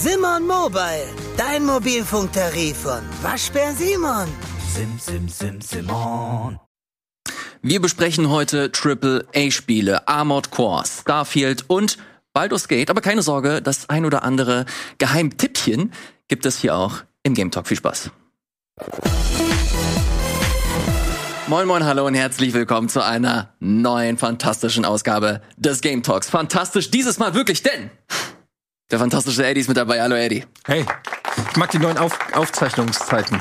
Simon Mobile, dein Mobilfunktarif von Waschbär Simon. Sim, sim, sim, Simon. Wir besprechen heute Triple A-Spiele, Armored Core, Starfield und Baldur's Gate. Aber keine Sorge, das ein oder andere Geheimtippchen gibt es hier auch im Game Talk. Viel Spaß. Moin moin, hallo und herzlich willkommen zu einer neuen fantastischen Ausgabe des Game Talks. Fantastisch dieses Mal wirklich, denn der fantastische Eddie ist mit dabei. Hallo Eddie. Hey, ich mag die neuen Auf Aufzeichnungszeiten.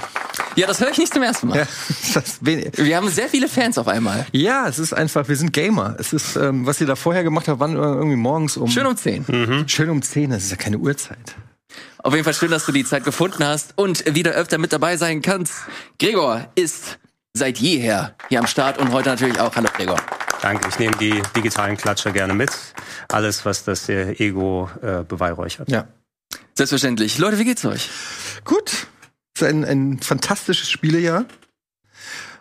Ja, das höre ich nicht zum ersten Mal. Ja, das. Wir haben sehr viele Fans auf einmal. ja, es ist einfach, wir sind Gamer. Es ist, ähm, was ihr da vorher gemacht habt, wann irgendwie morgens um. Schön um 10. Schön um 10, das ist ja keine Uhrzeit. Auf jeden Fall schön, dass du die Zeit gefunden hast und wieder öfter mit dabei sein kannst. Gregor ist seit jeher hier am Start und heute natürlich auch. Hallo Gregor. Danke, ich nehme die digitalen Klatscher gerne mit. Alles, was das äh, Ego äh, beweihräuchert. Ja. Selbstverständlich. Leute, wie geht's euch? Gut. Es ist ein, ein fantastisches Spielejahr.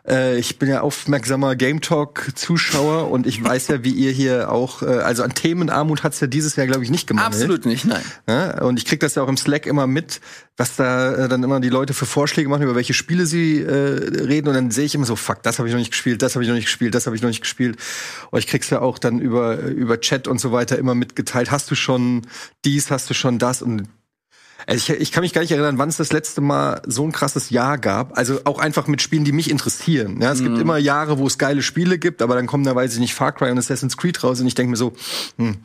Äh, ich bin ja aufmerksamer Game Talk Zuschauer und ich weiß ja, wie ihr hier auch, äh, also an Themenarmut hat's ja dieses Jahr, glaube ich, nicht gemacht. Absolut nicht, nein. Ja, und ich krieg das ja auch im Slack immer mit, was da äh, dann immer die Leute für Vorschläge machen, über welche Spiele sie äh, reden. Und dann sehe ich immer so, fuck, das habe ich noch nicht gespielt, das habe ich noch nicht gespielt, das habe ich noch nicht gespielt. Und ich krieg's ja auch dann über, über Chat und so weiter immer mitgeteilt. Hast du schon dies, hast du schon das? Und also ich, ich kann mich gar nicht erinnern, wann es das letzte Mal so ein krasses Jahr gab. Also auch einfach mit Spielen, die mich interessieren. Ja, es gibt immer Jahre, wo es geile Spiele gibt, aber dann kommen da, weiß ich nicht, Far Cry und Assassin's Creed raus und ich denke mir so, hm.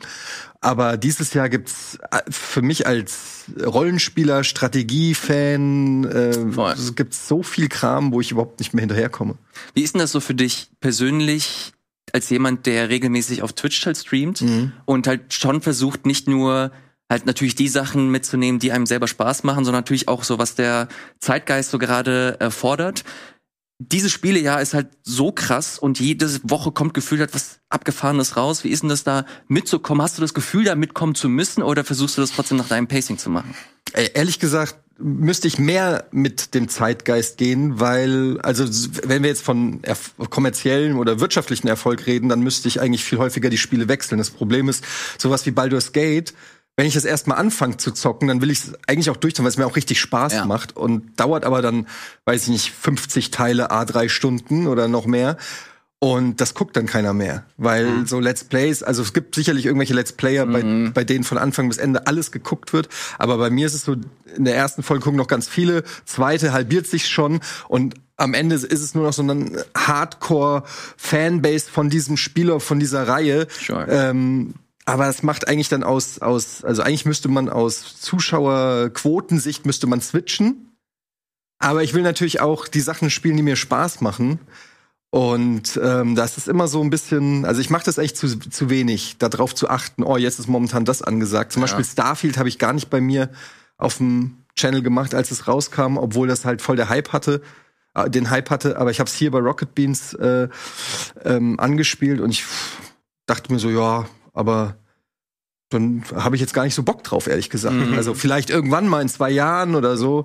Aber dieses Jahr gibt's äh, für mich als Rollenspieler, Strategie-Fan, äh, Voll. es gibt so viel Kram, wo ich überhaupt nicht mehr hinterherkomme. Wie ist denn das so für dich persönlich als jemand, der regelmäßig auf Twitch halt streamt und halt schon versucht, nicht nur halt natürlich die Sachen mitzunehmen, die einem selber Spaß machen, sondern natürlich auch so, was der Zeitgeist so gerade erfordert. Dieses Spielejahr ist halt so krass und jede Woche kommt gefühlt etwas Abgefahrenes raus. Wie ist denn das da mitzukommen? Hast du das Gefühl, da mitkommen zu müssen oder versuchst du das trotzdem nach deinem Pacing zu machen? Ey, ehrlich gesagt müsste ich mehr mit dem Zeitgeist gehen, weil, also wenn wir jetzt von kommerziellen oder wirtschaftlichen Erfolg reden, dann müsste ich eigentlich viel häufiger die Spiele wechseln. Das Problem ist, sowas wie Baldur's Gate, wenn ich das erstmal anfange zu zocken, dann will ich es eigentlich auch durchziehen, weil es mir auch richtig Spaß Ja. macht und dauert aber dann, weiß ich nicht, 50 Teile a drei Stunden oder noch mehr. Und das guckt dann keiner mehr, weil Mhm. so Let's Plays, also es gibt sicherlich irgendwelche Let's Player, bei, bei denen von Anfang bis Ende alles geguckt wird, aber bei mir ist es so, in der ersten Folge gucken noch ganz viele, zweite halbiert sich schon und am Ende ist es nur noch so ein Hardcore-Fanbase von diesem Spieler, von dieser Reihe. Sure. Ähm, aber es macht eigentlich dann aus, aus, also eigentlich müsste man aus Zuschauerquotensicht müsste man switchen. Aber ich will natürlich auch die Sachen spielen, die mir Spaß machen. Und ähm, das ist immer so ein bisschen, also ich mache das echt zu, zu wenig, darauf zu achten, oh, jetzt ist momentan das angesagt. Zum Beispiel Starfield habe ich gar nicht bei mir auf dem Channel gemacht, als es rauskam, obwohl das halt voll der Hype hatte, äh, den Hype hatte. Aber ich habe es hier bei Rocket Beans äh, ähm, angespielt und ich dachte mir so, ja, aber dann habe ich jetzt gar nicht so Bock drauf, ehrlich gesagt. Also vielleicht irgendwann mal in zwei Jahren oder so,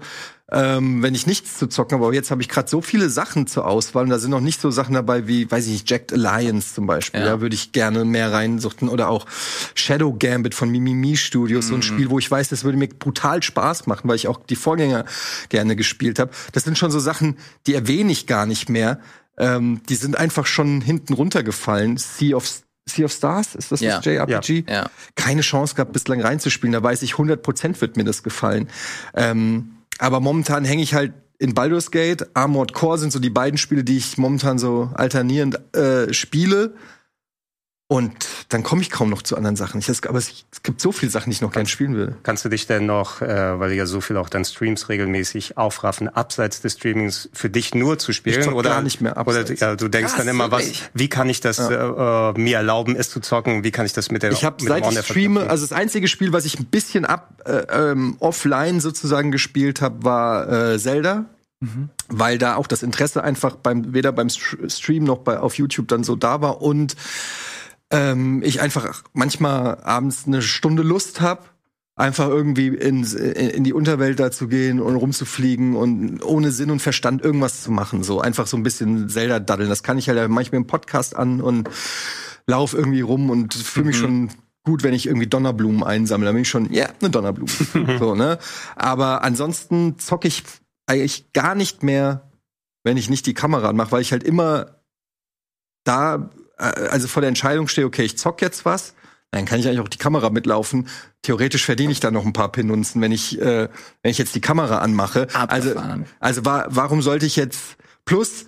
ähm, wenn ich nichts zu zocken habe. Aber jetzt habe ich gerade so viele Sachen zur Auswahl und da sind noch nicht so Sachen dabei wie, weiß ich nicht, Jacked Alliance zum Beispiel. Ja. Da würde ich gerne mehr reinsuchten. Oder auch Shadow Gambit von Mimimi Studios, so ein Spiel, wo ich weiß, das würde mir brutal Spaß machen, weil ich auch die Vorgänger gerne gespielt habe. Das sind schon so Sachen, die erwähne ich gar nicht mehr. Ähm, die sind einfach schon hinten runtergefallen. Sea of Sea of Stars, ist das Ja. das JRPG? Ja. Keine Chance gehabt, bislang reinzuspielen. Da weiß ich, 100% wird mir das gefallen. Ähm, aber momentan hänge ich halt in Baldur's Gate, Armored Core sind so die beiden Spiele, die ich momentan so alternierend äh, spiele. Und dann komme ich kaum noch zu anderen Sachen. Ich, aber es, es gibt so viele Sachen, die ich noch gern spielen will. Kannst du dich denn noch, äh, weil du ja so viel auch dann Streams regelmäßig aufraffen, abseits des Streamings für dich nur zu spielen? Ich oder gar nicht mehr Oder abseits. ja, du denkst Krass, dann immer, was, wie kann ich das äh, äh, mir erlauben, es zu zocken? Wie kann ich das mit der Ich habe seit ich streame, also das einzige Spiel, was ich ein bisschen ab äh, ähm, offline sozusagen gespielt habe, war äh, Zelda. Weil da auch das Interesse einfach beim weder beim Str- Stream noch bei auf YouTube dann so da war und ähm, ich einfach manchmal abends eine Stunde Lust habe, einfach irgendwie in, in die Unterwelt da zu gehen und rumzufliegen und ohne Sinn und Verstand irgendwas zu machen. So einfach so ein bisschen Zelda daddeln. Das kann ich halt manchmal im Podcast an und lauf irgendwie rum und fühle mich schon gut, wenn ich irgendwie Donnerblumen einsammle. Dann bin ich schon, ja, eine Donnerblume. so, ne? Aber ansonsten zocke ich eigentlich gar nicht mehr, wenn ich nicht die Kamera anmache, weil ich halt immer da, äh, also vor der Entscheidung stehe, okay, ich zock jetzt was, dann kann ich eigentlich auch die Kamera mitlaufen. Theoretisch verdiene ich da noch ein paar Pinunzen, wenn ich, äh, wenn ich jetzt die Kamera anmache. Also, Abgefahren. also wa warum sollte ich jetzt plus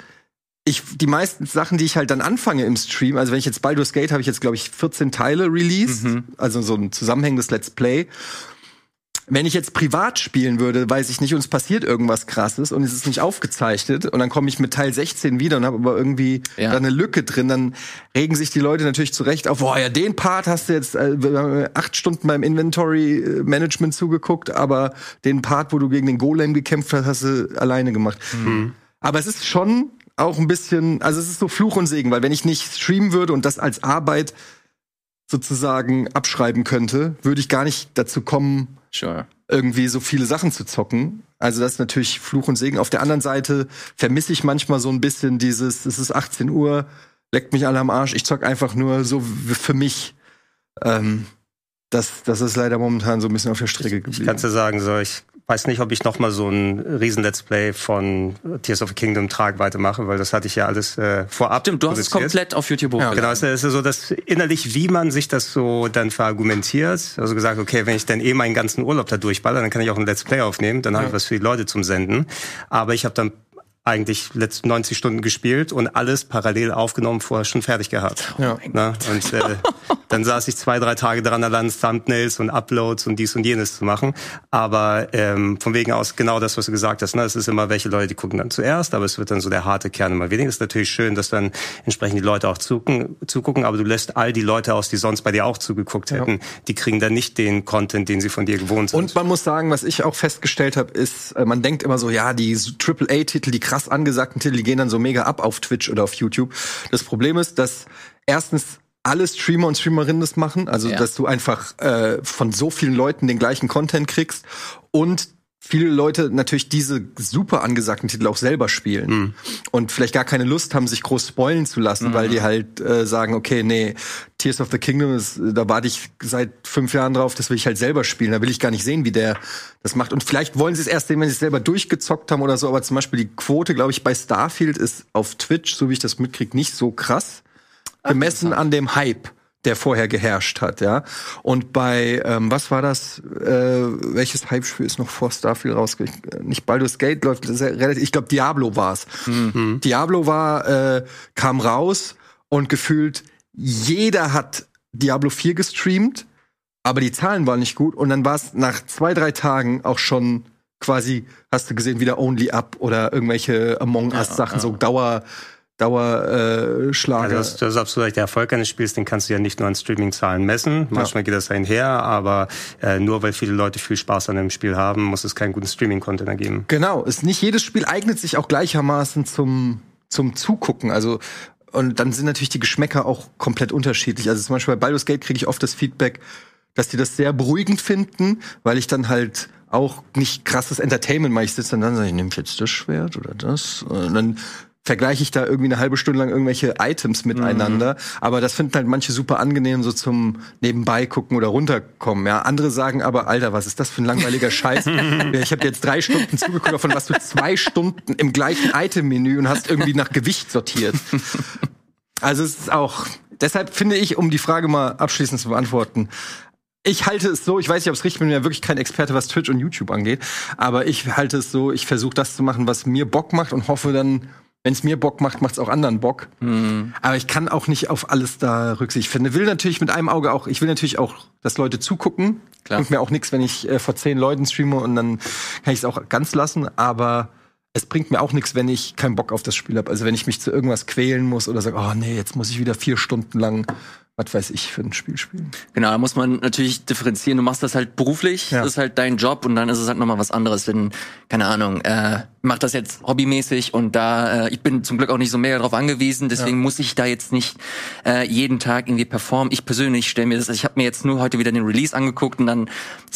ich die meisten Sachen, die ich halt dann anfange im Stream, also wenn ich jetzt Baldur's Gate habe ich jetzt glaube ich 14 Teile released, also so ein zusammenhängendes Let's Play. Wenn ich jetzt privat spielen würde, weiß ich nicht, und es passiert irgendwas krasses und es ist nicht aufgezeichnet und dann komme ich mit Teil 16 wieder und habe aber irgendwie Ja. da eine Lücke drin, dann regen sich die Leute natürlich zurecht auf, boah, ja, den Part hast du jetzt äh, acht Stunden beim Inventory äh, Management zugeguckt, aber den Part, wo du gegen den Golem gekämpft hast, hast du alleine gemacht. Aber es ist schon auch ein bisschen, also es ist so Fluch und Segen, weil wenn ich nicht streamen würde und das als Arbeit sozusagen abschreiben könnte, würde ich gar nicht dazu kommen, Sure. irgendwie so viele Sachen zu zocken. Also das ist natürlich Fluch und Segen. Auf der anderen Seite vermisse ich manchmal so ein bisschen dieses, es ist 18 Uhr, leckt mich alle am Arsch, ich zock einfach nur so für mich. Ähm, das, das ist leider momentan so ein bisschen auf der Strecke Ich geblieben. kann dir sagen, so, ich weiß nicht, ob ich noch mal so ein riesen-Let's Play von Tears of the Kingdom Tragweite mache, weil das hatte ich ja alles äh, vorab Stimmt, du hast es komplett auf YouTube hochgeladen. Genau, es ist ja so, dass innerlich, wie man sich das so dann verargumentiert. Also gesagt, okay, wenn ich dann eh meinen ganzen Urlaub da durchballer, dann kann ich auch ein Let's Play aufnehmen, dann habe ich was für die Leute zum Senden. Aber ich habe dann eigentlich letzte 90 Stunden gespielt und alles parallel aufgenommen, vorher schon fertig gehabt. Ja. Na, und äh, dann saß ich zwei, drei Tage dran, allein Thumbnails und Uploads und dies und jenes zu machen. Aber ähm, von wegen aus genau das, was du gesagt hast. Ne? Es ist immer, welche Leute die gucken dann zuerst, aber es wird dann so der harte Kern immer weniger. Es ist natürlich schön, dass dann entsprechend die Leute auch zugucken, zugucken, aber du lässt all die Leute aus, die sonst bei dir auch zugeguckt hätten, die kriegen dann nicht den Content, den sie von dir gewohnt sind. Und man muss sagen, was ich auch festgestellt habe, ist, äh, man denkt immer so, ja, die AAA-Titel, die krass angesagten Titel, die gehen dann so mega ab auf Twitch oder auf YouTube. Das Problem ist, dass erstens alle Streamer und Streamerinnen das machen, also Ja. dass du einfach äh, von so vielen Leuten den gleichen Content kriegst und viele Leute natürlich diese super angesagten Titel auch selber spielen und vielleicht gar keine Lust haben, sich groß spoilen zu lassen, weil die halt äh, sagen, okay, nee, Tears of the Kingdom, ist, da warte ich seit fünf Jahren drauf, das will ich halt selber spielen, da will ich gar nicht sehen, wie der das macht. Und vielleicht wollen sie es erst sehen, wenn sie es selber durchgezockt haben oder so, aber zum Beispiel die Quote, glaube ich, bei Starfield ist auf Twitch, so wie ich das mitkriege, nicht so krass, gemessen an dem Hype der vorher geherrscht hat, ja. Und bei, ähm, was war das? Äh, welches Hype-Spiel ist noch vor Starfield rausgekommen? Nicht Baldur's Gate läuft relativ. Ich glaube, Diablo war's. Diablo war, äh, kam raus und gefühlt jeder hat Diablo 4 gestreamt, aber die Zahlen waren nicht gut. Und dann war es nach zwei, drei Tagen auch schon quasi, hast du gesehen, wieder Only Up oder irgendwelche Among Us-Sachen, so Dauer, Dauerschlager. Äh, Schlager. Also das, das ist absolut recht. Der Erfolg eines Spiels, den kannst du ja nicht nur an Streaming-Zahlen messen. Manchmal geht das einher, aber äh, nur weil viele Leute viel Spaß an einem Spiel haben, muss es keinen guten Streaming-Content ergeben. Genau, ist nicht jedes Spiel eignet sich auch gleichermaßen zum zum Zugucken. Also und dann sind natürlich die Geschmäcker auch komplett unterschiedlich. Also zum Beispiel bei Baldur's Gate kriege ich oft das Feedback, dass die das sehr beruhigend finden, weil ich dann halt auch nicht krasses Entertainment mache. Ich sitze dann, dann sage ich, nehme jetzt das Schwert oder das? Und dann vergleiche ich da irgendwie eine halbe Stunde lang irgendwelche Items miteinander. Aber das finden halt manche super angenehm, so zum Nebenbei gucken oder runterkommen. Ja, andere sagen aber, Alter, was ist das für ein langweiliger Scheiß? ich habe jetzt drei Stunden zugeguckt, davon warst du zwei Stunden im gleichen Item-Menü und hast irgendwie nach Gewicht sortiert. Also es ist auch, deshalb finde ich, um die Frage mal abschließend zu beantworten, ich halte es so, ich weiß nicht, ob es richtig ist, bin ja wirklich kein Experte, was Twitch und YouTube angeht, aber ich halte es so, ich versuche das zu machen, was mir Bock macht und hoffe dann, wenn es mir Bock macht, macht es auch anderen Bock. Aber ich kann auch nicht auf alles da Rücksicht finden. Will natürlich mit einem Auge auch, ich will natürlich auch, dass Leute zugucken. Klar. Bringt mir auch nichts, wenn ich äh, vor zehn Leuten streame und dann kann ich es auch ganz lassen, aber es bringt mir auch nichts, wenn ich keinen Bock auf das Spiel habe. Also wenn ich mich zu irgendwas quälen muss oder sage, oh nee, jetzt muss ich wieder vier Stunden lang, was weiß ich, für ein Spiel spielen. Genau, da muss man natürlich differenzieren. Du machst das halt beruflich, Ja. das ist halt dein Job und dann ist es halt nochmal was anderes, wenn, keine Ahnung, äh, mach das jetzt hobbymäßig und da, äh, ich bin zum Glück auch nicht so mega drauf angewiesen, deswegen muss ich da jetzt nicht äh, jeden Tag irgendwie performen. Ich persönlich stelle mir das, also ich habe mir jetzt nur heute wieder den Release angeguckt und dann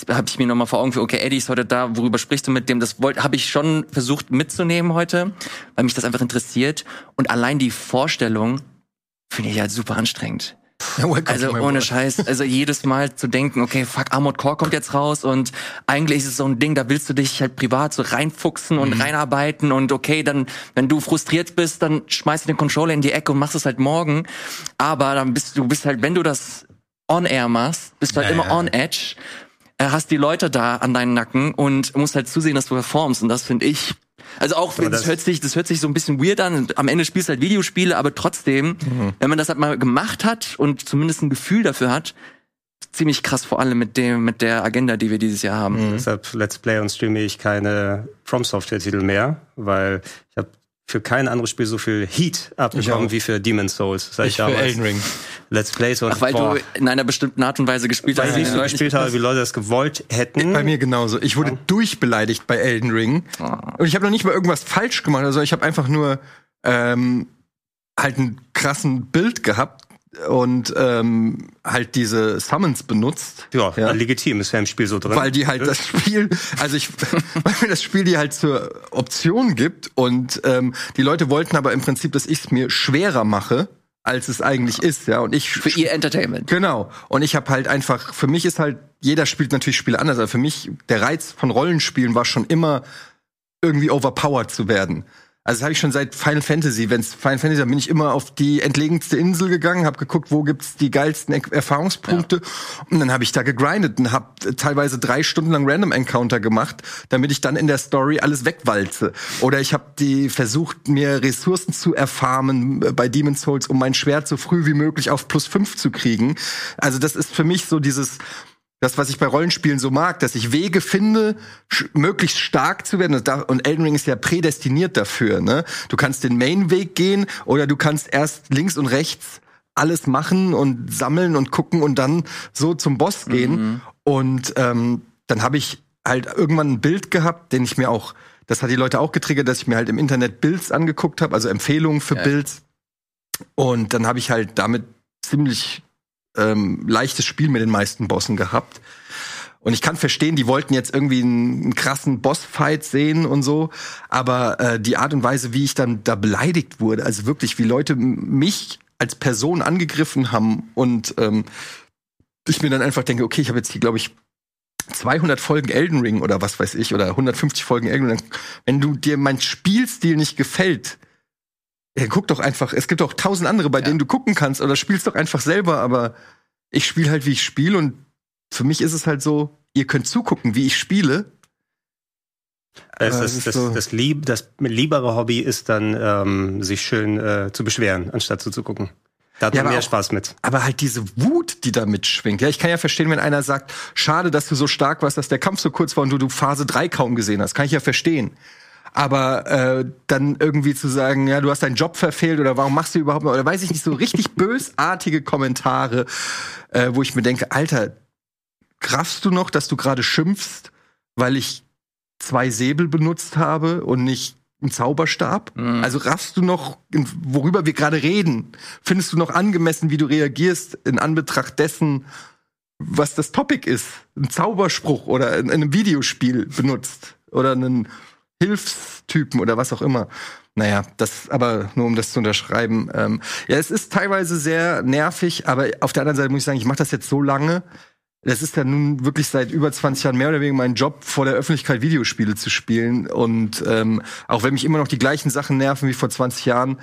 habe ich mir nochmal vor Augen für, okay, Eddie ist heute da, worüber sprichst du mit dem? Das wollte, habe ich schon versucht mitzunehmen heute, weil mich das einfach interessiert und allein die Vorstellung finde ich halt super anstrengend. Ja, Also ohne world. Scheiß, also jedes Mal zu denken, okay, fuck, Armored Core kommt jetzt raus und eigentlich ist es so ein Ding, da willst du dich halt privat so reinfuchsen Mhm. und reinarbeiten und okay, dann, wenn du frustriert bist, dann schmeißt du den Controller in die Ecke und machst es halt morgen. Aber dann bist du bist halt, wenn du das on-air machst, bist du halt Ja, immer ja. on-edge, äh, hast die Leute da an deinen Nacken und musst halt zusehen, dass du performst und das finde ich also auch, wenn, das, hört sich, das hört sich so ein bisschen weird an. Am Ende spielst du halt Videospiele, aber trotzdem, wenn man das halt mal gemacht hat und zumindest ein Gefühl dafür hat, ziemlich krass vor allem mit dem, mit der Agenda, die wir dieses Jahr haben. Deshalb Let's Play und streame ich keine From Software Titel mehr, weil ich habe für kein anderes Spiel so viel Heat abbekommen wie für Demon's Souls. Hab Ich für damals Elden Ring. Let's Plays und Ach, weil boah, du in einer bestimmten Art und Weise gespielt hast. weil ich so gespielt habe, wie Leute das gewollt hätten. Bei mir genauso. Ich wurde durchbeleidigt bei Elden Ring. Und ich habe noch nicht mal irgendwas falsch gemacht. Also ich habe einfach nur ähm, halt einen krassen Bild gehabt und ähm, halt diese Summons benutzt. ja, Ja. legitim, ist ja im Spiel so drin. Weil die halt das Spiel, also ich, weil mir das Spiel die halt zur Option gibt und ähm, die Leute wollten aber im Prinzip, dass ich es mir schwerer mache, als es eigentlich ist, ja. Und ich Für ihr Entertainment. Genau. Und ich habe halt einfach, für mich ist halt, jeder spielt natürlich Spiele anders, aber für mich, der Reiz von Rollenspielen war schon immer, irgendwie overpowered zu werden. Also das habe ich schon seit Final Fantasy. Wenn's Final Fantasy, da bin ich immer auf die entlegenste Insel gegangen, habe geguckt, wo gibt's die geilsten Er- Erfahrungspunkte. Und dann habe ich da gegrindet und habe teilweise drei Stunden lang Random Encounter gemacht, damit ich dann in der Story alles wegwalze. Oder ich habe die versucht, mir Ressourcen zu erfarmen äh, bei Demon's Souls, um mein Schwert so früh wie möglich auf plus fünf zu kriegen. Also das ist für mich so dieses das, was ich bei Rollenspielen so mag, dass ich Wege finde, möglichst stark zu werden. Und da- Und Elden Ring ist ja prädestiniert dafür. Ne? Du kannst den Main-Weg gehen oder du kannst erst links und rechts alles machen und sammeln und gucken und dann so zum Boss gehen. Und ähm, dann habe ich halt irgendwann ein Bild gehabt, den ich mir auch, das hat die Leute auch getriggert, dass ich mir halt im Internet Builds angeguckt habe, also Empfehlungen für Ja. Builds. Und dann habe ich halt damit ziemlich ähm, leichtes Spiel mit den meisten Bossen gehabt. Und ich kann verstehen, die wollten jetzt irgendwie einen, einen krassen Bossfight sehen und so, aber äh, die Art und Weise, wie ich dann da beleidigt wurde, also wirklich, wie Leute mich als Person angegriffen haben und ähm, ich mir dann einfach denke, okay, ich habe jetzt hier, glaube ich, 200 Folgen Elden Ring oder was weiß ich oder 150 Folgen Elden Ring. Wenn du dir mein Spielstil nicht gefällt, ja, guck doch einfach. Es gibt auch tausend andere, bei denen du gucken kannst oder spielst doch einfach selber. Aber ich spiele halt, wie ich spiele und für mich ist es halt so, ihr könnt zugucken, wie ich spiele. Das, das, ist das, so- das, lieb, das liebere Hobby ist dann, ähm, sich schön äh, zu beschweren, anstatt zuzugucken. Da hat Ja, man mehr auch- Spaß mit. Aber halt diese Wut, die da mitschwingt. Ja, ich kann ja verstehen, wenn einer sagt, schade, dass du so stark warst, dass der Kampf so kurz war und du, du Phase 3 kaum gesehen hast. Kann ich ja verstehen. Aber äh, dann irgendwie zu sagen, ja, du hast deinen Job verfehlt oder warum machst du überhaupt mal, oder weiß ich nicht, so richtig bösartige Kommentare, äh, wo ich mir denke, Alter, raffst du noch, dass du gerade schimpfst, weil ich zwei Säbel benutzt habe und nicht einen Zauberstab? Also raffst du noch, worüber wir gerade reden? Findest du noch angemessen, wie du reagierst in Anbetracht dessen, was das Topic ist? Ein Zauberspruch oder in, in einem Videospiel benutzt oder einen Hilfstypen oder was auch immer. Naja, das aber nur um das zu unterschreiben. Ähm, ja, es ist teilweise sehr nervig, aber auf der anderen Seite muss ich sagen, ich mache das jetzt so lange. Das ist ja nun wirklich seit über 20 Jahren mehr oder weniger mein Job, vor der Öffentlichkeit Videospiele zu spielen. Und ähm, auch wenn mich immer noch die gleichen Sachen nerven wie vor 20 Jahren,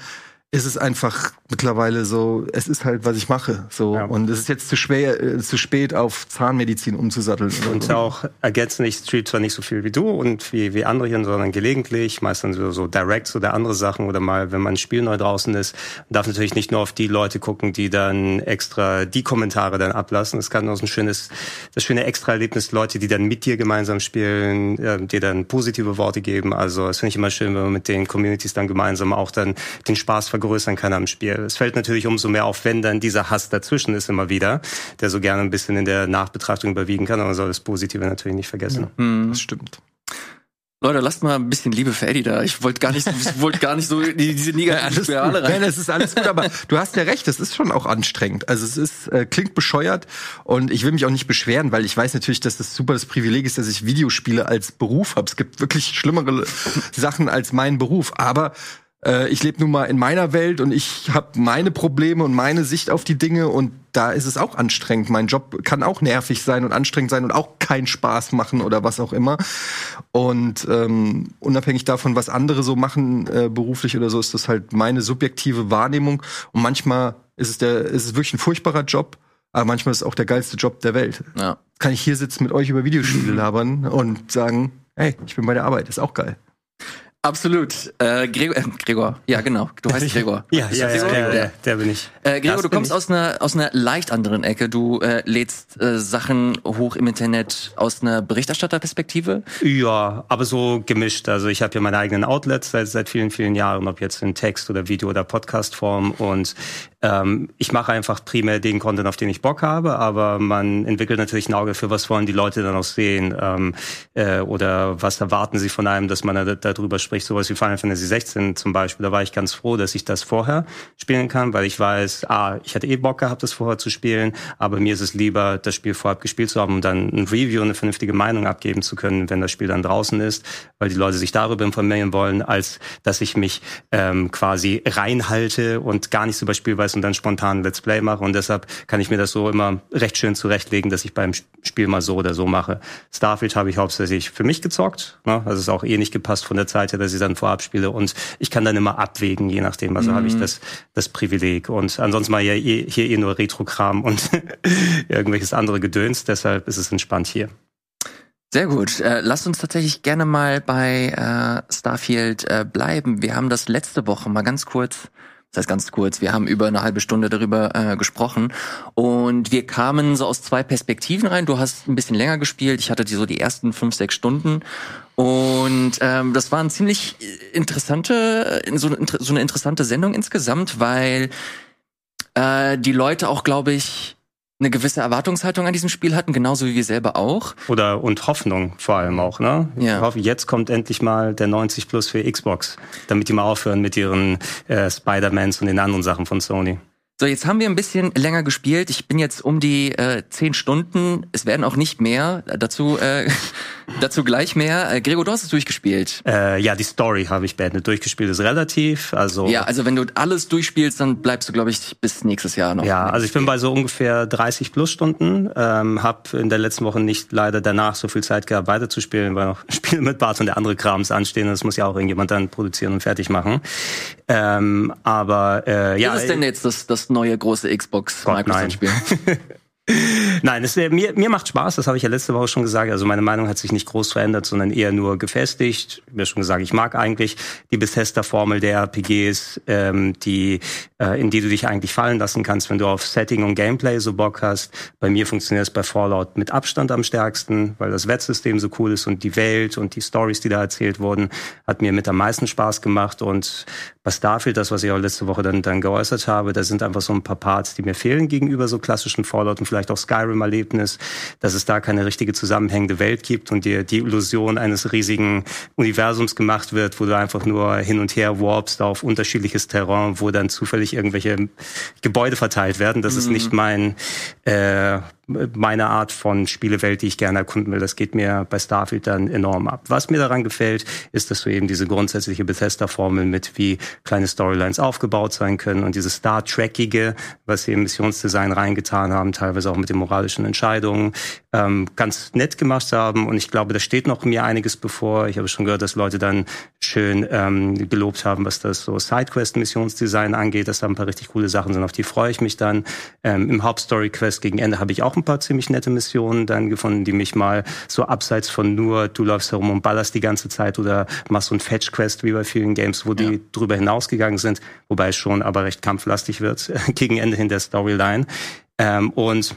ist es einfach mittlerweile so, es ist halt, was ich mache. So. Ja. Und es ist jetzt zu schwer, äh, zu spät, auf Zahnmedizin umzusatteln. Und so. auch ergänzen, ich stream zwar nicht so viel wie du und wie, wie andere hier, sondern gelegentlich, meistens so, so Directs oder andere Sachen oder mal, wenn man ein Spiel neu draußen ist, darf natürlich nicht nur auf die Leute gucken, die dann extra die Kommentare dann ablassen. Es kann auch so ein schönes, das schöne Extra-Erlebnis, Leute, die dann mit dir gemeinsam spielen, äh, dir dann positive Worte geben. Also es finde ich immer schön, wenn man mit den Communities dann gemeinsam auch dann den Spaß vergrößern kann am Spiel. Es fällt natürlich umso mehr auf, wenn dann dieser Hass dazwischen ist immer wieder, der so gerne ein bisschen in der Nachbetrachtung überwiegen kann, aber man soll das Positive natürlich nicht vergessen. Das stimmt. Leute, lasst mal ein bisschen Liebe für Eddie da. Ich wollte gar nicht, so- ich wollte gar nicht so in diese negative Spirale rein. Nein, es ist alles gut, aber du hast ja recht, es ist schon auch anstrengend. Also es ist, äh, klingt bescheuert und ich will mich auch nicht beschweren, weil ich weiß natürlich, dass das super das Privileg ist, dass ich Videospiele als Beruf habe. Es gibt wirklich schlimmere Sachen als mein Beruf, aber äh, ich lebe nun mal in meiner Welt und ich habe meine Probleme und meine Sicht auf die Dinge und da ist es auch anstrengend. Mein Job kann auch nervig sein und anstrengend sein und auch keinen Spaß machen oder was auch immer. Und ähm, unabhängig davon, was andere so machen, äh, beruflich oder so, ist das halt meine subjektive Wahrnehmung. Und manchmal ist es der, ist es wirklich ein furchtbarer Job, aber manchmal ist es auch der geilste Job der Welt. Ja. Kann ich hier sitzen mit euch über Videospiele labern und sagen, hey, ich bin bei der Arbeit, ist auch geil. Absolut. Äh, Gregor, äh, Gregor, ja genau. Du heißt Gregor. Ja, ja, ja, Gregor? der, der, der bin ich. Äh, Gregor, Das du kommst ich. aus einer aus einer leicht anderen Ecke. Du äh, lädst äh, Sachen hoch im Internet aus einer Berichterstatterperspektive. Ja, aber so gemischt. Also ich habe ja meine eigenen Outlets seit, seit vielen, vielen Jahren, ob jetzt in Text oder Video oder Podcast-Form. Und ähm, ich mache einfach primär den Content, auf den ich Bock habe, aber man entwickelt natürlich ein Auge für, was wollen die Leute dann auch sehen ähm, äh, oder was erwarten sie von einem, dass man da, darüber spricht. Sowas wie Final Fantasy 16 zum Beispiel, da war ich ganz froh, dass ich das vorher spielen kann, weil ich weiß, ah, ich hatte eh Bock gehabt, das vorher zu spielen, aber mir ist es lieber, das Spiel vorab gespielt zu haben und dann ein Review, eine vernünftige Meinung abgeben zu können, wenn das Spiel dann draußen ist, weil die Leute sich darüber informieren wollen, als dass ich mich ähm, quasi reinhalte und gar nichts über Spiel weiß und dann spontan Let's Play mache. Und deshalb kann ich mir das so immer recht schön zurechtlegen, dass ich beim Spiel mal so oder so mache. Starfield habe ich hauptsächlich für mich gezockt. Ne? Es ist auch eh nicht gepasst von der Zeit her, dass ich dann vorab spiele. Und ich kann dann immer abwägen, je nachdem. Also habe ich das, das Privileg. Und ansonsten mal ja eh, hier eh nur Retro-Kram und irgendwelches andere Gedöns. Deshalb ist es entspannt hier. Sehr gut. Äh, lasst uns tatsächlich gerne mal bei äh, Starfield äh, bleiben. Wir haben das letzte Woche mal ganz kurz, das heißt ganz kurz, wir haben über eine halbe Stunde darüber äh, gesprochen. Und wir kamen so aus zwei Perspektiven rein. Du hast ein bisschen länger gespielt, ich hatte die so die ersten fünf, sechs Stunden. Und ähm, das war ein ziemlich interessante, so, eine so eine interessante Sendung insgesamt, weil äh, die Leute auch, glaube ich, eine gewisse Erwartungshaltung an diesem Spiel hatten, genauso wie wir selber auch. Oder und Hoffnung vor allem auch, ne? Ja. Ich hoffe, jetzt kommt endlich mal der 90 Plus für Xbox, damit die mal aufhören mit ihren äh, Spider-Mans und den anderen Sachen von Sony. So, jetzt haben wir ein bisschen länger gespielt. Ich bin jetzt um die äh, zehn Stunden. Es werden auch nicht mehr. Dazu, äh, dazu gleich mehr. Äh, Gregor, du hast es durchgespielt. Äh, ja, die Story habe ich beendet. Durchgespielt ist relativ, also Ja, also wenn du alles durchspielst, dann bleibst du, glaube ich, bis nächstes Jahr noch. Ja, also ich bin bei so ungefähr 30 plus Stunden. Ähm, hab in der letzten Woche nicht leider danach so viel Zeit gehabt, weiterzuspielen, weil noch Spiele mit Bart und der andere Krams anstehen. Das muss ja auch irgendjemand dann produzieren und fertig machen. Ähm, aber äh, ja, Ist es denn jetzt das, das neue große Xbox Gott, Microsoft-Spiel? Nein, es, äh, mir, mir macht Spaß, das habe ich ja letzte Woche schon gesagt. Also meine Meinung hat sich nicht groß verändert, sondern eher nur gefestigt. Ich habe ja schon gesagt, ich mag eigentlich die Bethesda-Formel der RPGs, ähm, die, äh, in die du dich eigentlich fallen lassen kannst, wenn du auf Setting und Gameplay so Bock hast. Bei mir funktioniert es bei Fallout mit Abstand am stärksten, weil das Wettsystem so cool ist und die Welt und die Stories, die da erzählt wurden, hat mir mit am meisten Spaß gemacht. Und bei Starfield, das, was ich auch letzte Woche dann, dann geäußert habe, da sind einfach so ein paar Parts, die mir fehlen gegenüber so klassischen Fallout und vielleicht auch Skyrim-Erlebnis, dass es da keine richtige zusammenhängende Welt gibt und dir die Illusion eines riesigen Universums gemacht wird, wo du einfach nur hin und her warpst auf unterschiedliches Terrain, wo dann zufällig irgendwelche Gebäude verteilt werden. Das ist nicht mein äh, meine Art von Spielewelt, die ich gerne erkunden will. Das geht mir bei Starfield dann enorm ab. Was mir daran gefällt, ist, dass du eben diese grundsätzliche Bethesda-Formel mit wie kleine Storylines aufgebaut sein können und dieses Star Trekige, was sie im Missionsdesign reingetan haben, teilweise auch mit den moralischen Entscheidungen, ähm, ganz nett gemacht haben. Und ich glaube, da steht noch mir einiges bevor. Ich habe schon gehört, dass Leute dann schön ähm, gelobt haben, was das so Sidequest-Missionsdesign angeht, dass da ein paar richtig coole Sachen sind. Auf die freue ich mich dann. Ähm, Im Hauptstory-Quest gegen Ende habe ich auch ein paar ziemlich nette Missionen dann gefunden, die mich mal so abseits von nur, du läufst herum und ballerst die ganze Zeit oder machst so ein Fetch-Quest wie bei vielen Games, wo die drüber hinausgegangen sind, wobei es schon aber recht kampflastig wird gegen Ende hin der Storyline. Ähm, und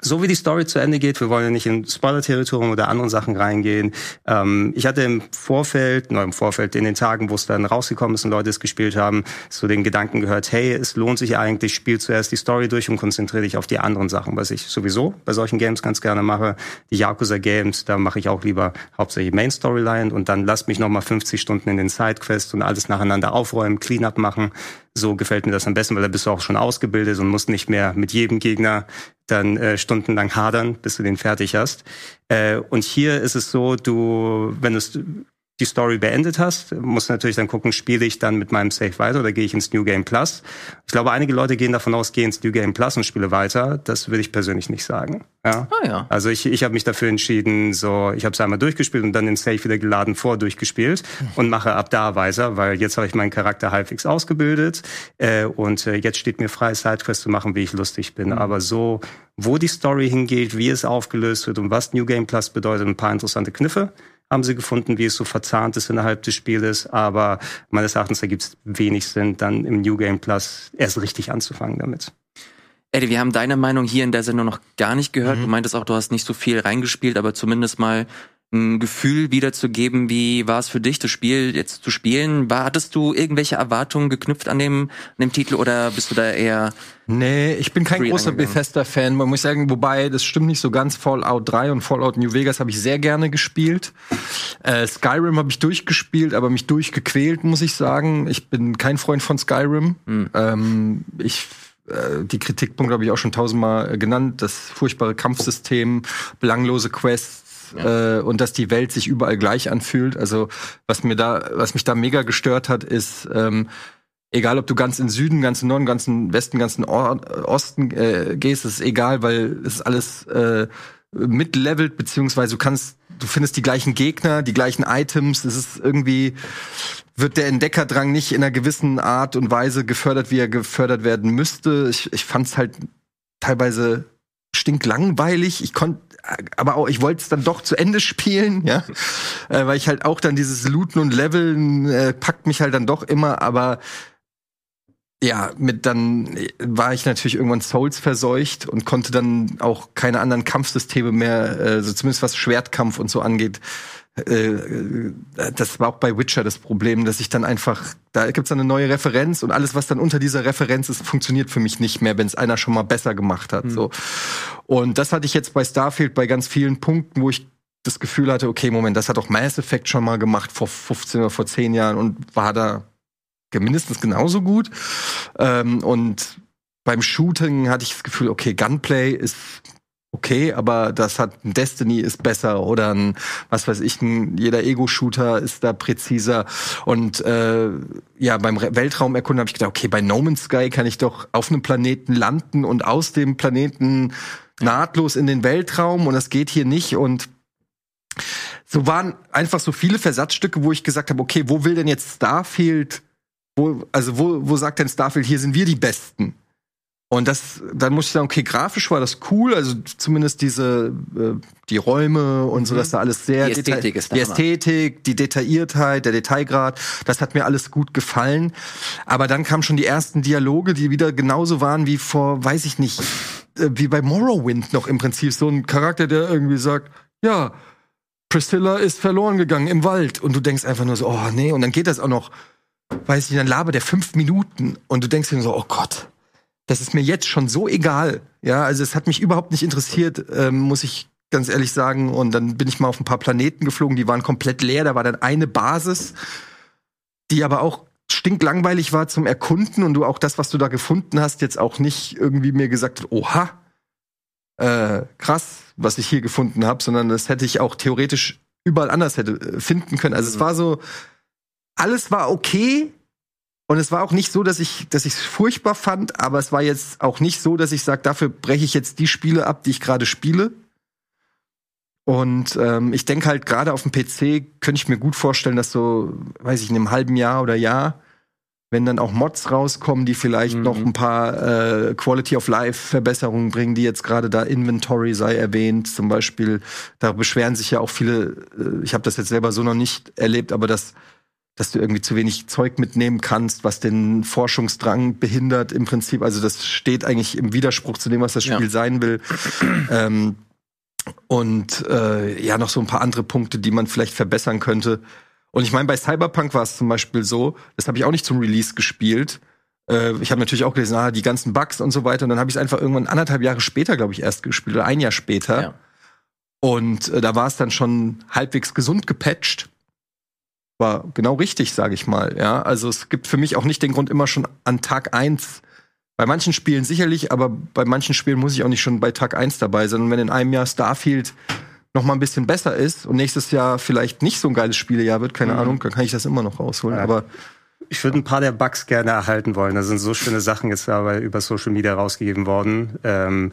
so wie die Story zu Ende geht, wir wollen ja nicht in Spoiler-Territorium oder anderen Sachen reingehen. Ähm, ich hatte im Vorfeld, nur im Vorfeld, in den Tagen, wo es dann rausgekommen ist und Leute es gespielt haben, so den Gedanken gehört, hey, es lohnt sich eigentlich, spiel zuerst die Story durch und konzentriere dich auf die anderen Sachen, was ich sowieso bei solchen Games ganz gerne mache. Die Yakuza-Games, da mache ich auch lieber hauptsächlich Main-Storyline und dann lasst mich nochmal 50 Stunden in den Sidequests und alles nacheinander aufräumen, Cleanup machen. So gefällt mir das am besten, weil da bist du auch schon ausgebildet und musst nicht mehr mit jedem Gegner dann äh, stundenlang hadern, bis du den fertig hast. Äh, und hier ist es so, du, wenn du die Story beendet hast, musst du natürlich dann gucken, spiele ich dann mit meinem Save weiter oder gehe ich ins New Game Plus. Ich glaube, einige Leute gehen davon aus, gehe ins New Game Plus und spiele weiter. Das würde ich persönlich nicht sagen. Ja. Ah, ja. Also ich, ich habe mich dafür entschieden, so ich habe es einmal durchgespielt und dann den Save wieder geladen vor durchgespielt und mache ab da weiter, weil jetzt habe ich meinen Charakter halbwegs ausgebildet äh, und äh, jetzt steht mir frei, Sidequests zu machen, wie ich lustig bin. Aber so, wo die Story hingeht, wie es aufgelöst wird und was New Game Plus bedeutet, ein paar interessante Kniffe haben sie gefunden, wie es so verzahnt ist innerhalb des Spieles. Aber meines Erachtens ergibt es wenig Sinn, dann im New Game Plus erst richtig anzufangen damit. Eddie, wir haben deine Meinung hier in der Sendung noch gar nicht gehört. Mhm. Du meintest auch, du hast nicht so viel reingespielt, aber zumindest mal ein Gefühl wiederzugeben, wie war es für dich, das Spiel jetzt zu spielen? War, hattest du irgendwelche Erwartungen geknüpft an dem, an dem Titel oder bist du da eher Nee, ich bin kein großer. Bethesda-Fan. Man muss sagen, wobei, das stimmt nicht so ganz. Fallout 3 und Fallout New Vegas habe ich sehr gerne gespielt. Äh, Skyrim habe ich durchgespielt, aber mich durchgequält, muss ich sagen. Ich bin kein Freund von Skyrim. Ähm, ich äh, die Kritikpunkte habe ich auch schon tausendmal genannt. Das furchtbare Kampfsystem, belanglose Quests, äh, und dass die Welt sich überall gleich anfühlt. Also was mir da, was mich da mega gestört hat, ist ähm, egal, ob du ganz in Süden, ganz in Norden, ganz in Westen, ganz in Osten äh, gehst, ist egal, weil es alles äh, mitlevelt beziehungsweise du kannst, du findest die gleichen Gegner, die gleichen Items. Es ist irgendwie wird der Entdeckerdrang nicht in einer gewissen Art und Weise gefördert, wie er gefördert werden müsste. Ich, ich fand es halt teilweise stinklangweilig. Ich konnte, aber auch, ich wollte es dann doch zu Ende spielen, ja, äh, weil ich halt auch dann dieses Looten und Leveln äh, packt mich halt dann doch immer, aber ja, mit dann war ich natürlich irgendwann Souls verseucht und konnte dann auch keine anderen Kampfsysteme mehr, äh, so zumindest was Schwertkampf und so angeht. Äh, das war auch bei Witcher das Problem, dass ich dann einfach, da gibt's dann eine neue Referenz und alles, was dann unter dieser Referenz ist, funktioniert für mich nicht mehr, wenn es einer schon mal besser gemacht hat. So. Und das hatte ich jetzt bei Starfield bei ganz vielen Punkten, wo ich das Gefühl hatte, okay, Moment, das hat doch Mass Effect schon mal gemacht vor 15 oder vor 10 Jahren und war da mindestens genauso gut. Ähm, und beim Shooting hatte ich das Gefühl, okay, Gunplay ist okay, aber das hat ein Destiny ist besser oder ein, was weiß ich, ein, jeder Ego-Shooter ist da präziser. Und äh, ja, beim Weltraumerkunden habe ich gedacht, okay, bei No Man's Sky kann ich doch auf einem Planeten landen und aus dem Planeten nahtlos in den Weltraum und das geht hier nicht und so waren einfach so viele Versatzstücke, wo ich gesagt habe, okay, wo will denn jetzt Starfield, wo, also wo, wo sagt denn Starfield, hier sind wir die Besten? Und das, dann muss ich sagen, okay, grafisch war das cool, also zumindest diese, äh, die Räume und so, dass da alles sehr Die Ästhetik ist die. Ästhetik, die Detailliertheit, der Detailgrad, das hat mir alles gut gefallen. Aber dann kamen schon die ersten Dialoge, die wieder genauso waren wie vor, weiß ich nicht, äh, wie bei Morrowind noch im Prinzip so ein Charakter, der irgendwie sagt, ja, Priscilla ist verloren gegangen im Wald. Und du denkst einfach nur so, oh nee, und dann geht das auch noch, weiß ich, dann labert der fünf Minuten und du denkst dir nur so, oh Gott, das ist mir jetzt schon so egal. Ja, also es hat mich überhaupt nicht interessiert, ähm, muss ich ganz ehrlich sagen. Und dann bin ich mal auf ein paar Planeten geflogen, die waren komplett leer. Da war dann eine Basis, die aber auch stinklangweilig war zum Erkunden und du auch das, was du da gefunden hast, jetzt auch nicht irgendwie mir gesagt, hast, oha, äh, krass, was ich hier gefunden habe, sondern das hätte ich auch theoretisch überall anders hätte äh, finden können. Also es war so, alles war okay. Und es war auch nicht so, dass ich, dass ich es furchtbar fand, aber es war jetzt auch nicht so, dass ich sage, dafür breche ich jetzt die Spiele ab, die ich gerade spiele. Und ähm, ich denke halt gerade auf dem PC könnte ich mir gut vorstellen, dass so, weiß ich, in einem halben Jahr oder Jahr, wenn dann auch Mods rauskommen, die vielleicht noch ein paar äh, Quality of Life Verbesserungen bringen, die jetzt gerade da Inventory sei erwähnt, zum Beispiel, da beschweren sich ja auch viele, äh, ich habe das jetzt selber so noch nicht erlebt, aber das dass du irgendwie zu wenig Zeug mitnehmen kannst, was den Forschungsdrang behindert im Prinzip. Also das steht eigentlich im Widerspruch zu dem, was das Spiel Ja. sein will. ähm, und äh, ja, noch so ein paar andere Punkte, die man vielleicht verbessern könnte. Und ich meine, bei Cyberpunk war es zum Beispiel so, das habe ich auch nicht zum Release gespielt. Äh, ich habe natürlich auch gelesen, ah, die ganzen Bugs und so weiter. Und dann habe ich es einfach irgendwann anderthalb Jahre später, glaube ich, erst gespielt, oder ein Jahr später. Ja. Und äh, da war es dann schon halbwegs gesund gepatcht. War genau richtig, sage ich mal. Ja, also es gibt für mich auch nicht den Grund, immer schon an Tag eins. Bei manchen Spielen sicherlich, aber bei manchen Spielen muss ich auch nicht schon bei Tag eins dabei sein. Und wenn in einem Jahr Starfield noch mal ein bisschen besser ist und nächstes Jahr vielleicht nicht so ein geiles Spielejahr wird, keine Mhm. Ahnung, dann kann ich das immer noch rausholen. Ja. Aber Ich würde ein paar der Bugs gerne erhalten wollen. Da sind so schöne Sachen jetzt aber über Social Media rausgegeben worden. Ähm,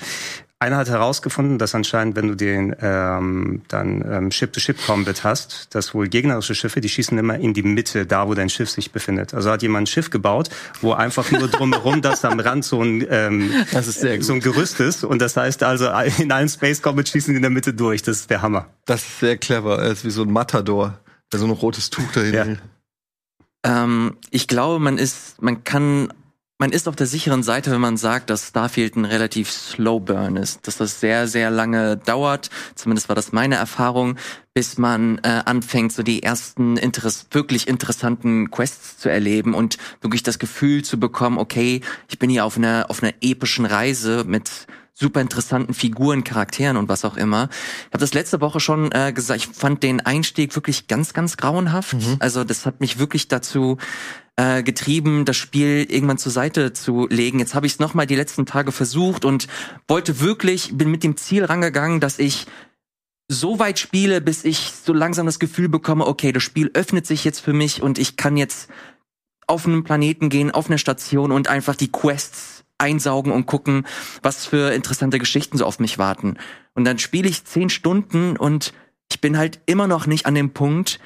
einer hat herausgefunden, dass anscheinend, wenn du den ähm, dann ähm, Ship-to-Ship-Combat hast, dass wohl gegnerische Schiffe, die schießen immer in die Mitte, da wo dein Schiff sich befindet. Also hat jemand ein Schiff gebaut, wo einfach nur drumherum, dass am Rand so ein ähm, Das ist sehr gut. so ein Gerüst ist. Und das heißt also, in allen Space Combat schießen die in der Mitte durch. Das ist der Hammer. das ist sehr clever. Er ist wie so ein Matador, der so ein rotes Tuch dahin Ja. Ähm, ich glaube, man ist, man kann, man ist auf der sicheren Seite, wenn man sagt, dass Starfield ein relativ slow burn ist, dass das sehr, sehr lange dauert. Zumindest war das meine Erfahrung, bis man äh, anfängt, so die ersten Interess wirklich interessanten Quests zu erleben und wirklich das Gefühl zu bekommen, okay, ich bin hier auf einer auf einer epischen Reise mit super interessanten Figuren, Charakteren und was auch immer. Ich habe das letzte Woche schon äh, gesagt, ich fand den Einstieg wirklich ganz, ganz grauenhaft. Also das hat mich wirklich dazu äh, getrieben, das Spiel irgendwann zur Seite zu legen. Jetzt habe ich es nochmal die letzten Tage versucht und wollte wirklich, bin mit dem Ziel rangegangen, dass ich so weit spiele, bis ich so langsam das Gefühl bekomme, okay, das Spiel öffnet sich jetzt für mich und ich kann jetzt auf einen Planeten gehen, auf eine Station und einfach die Quests einsaugen und gucken, was für interessante Geschichten so auf mich warten. Und dann spiele ich zehn Stunden und ich bin halt immer noch nicht an dem Punkt,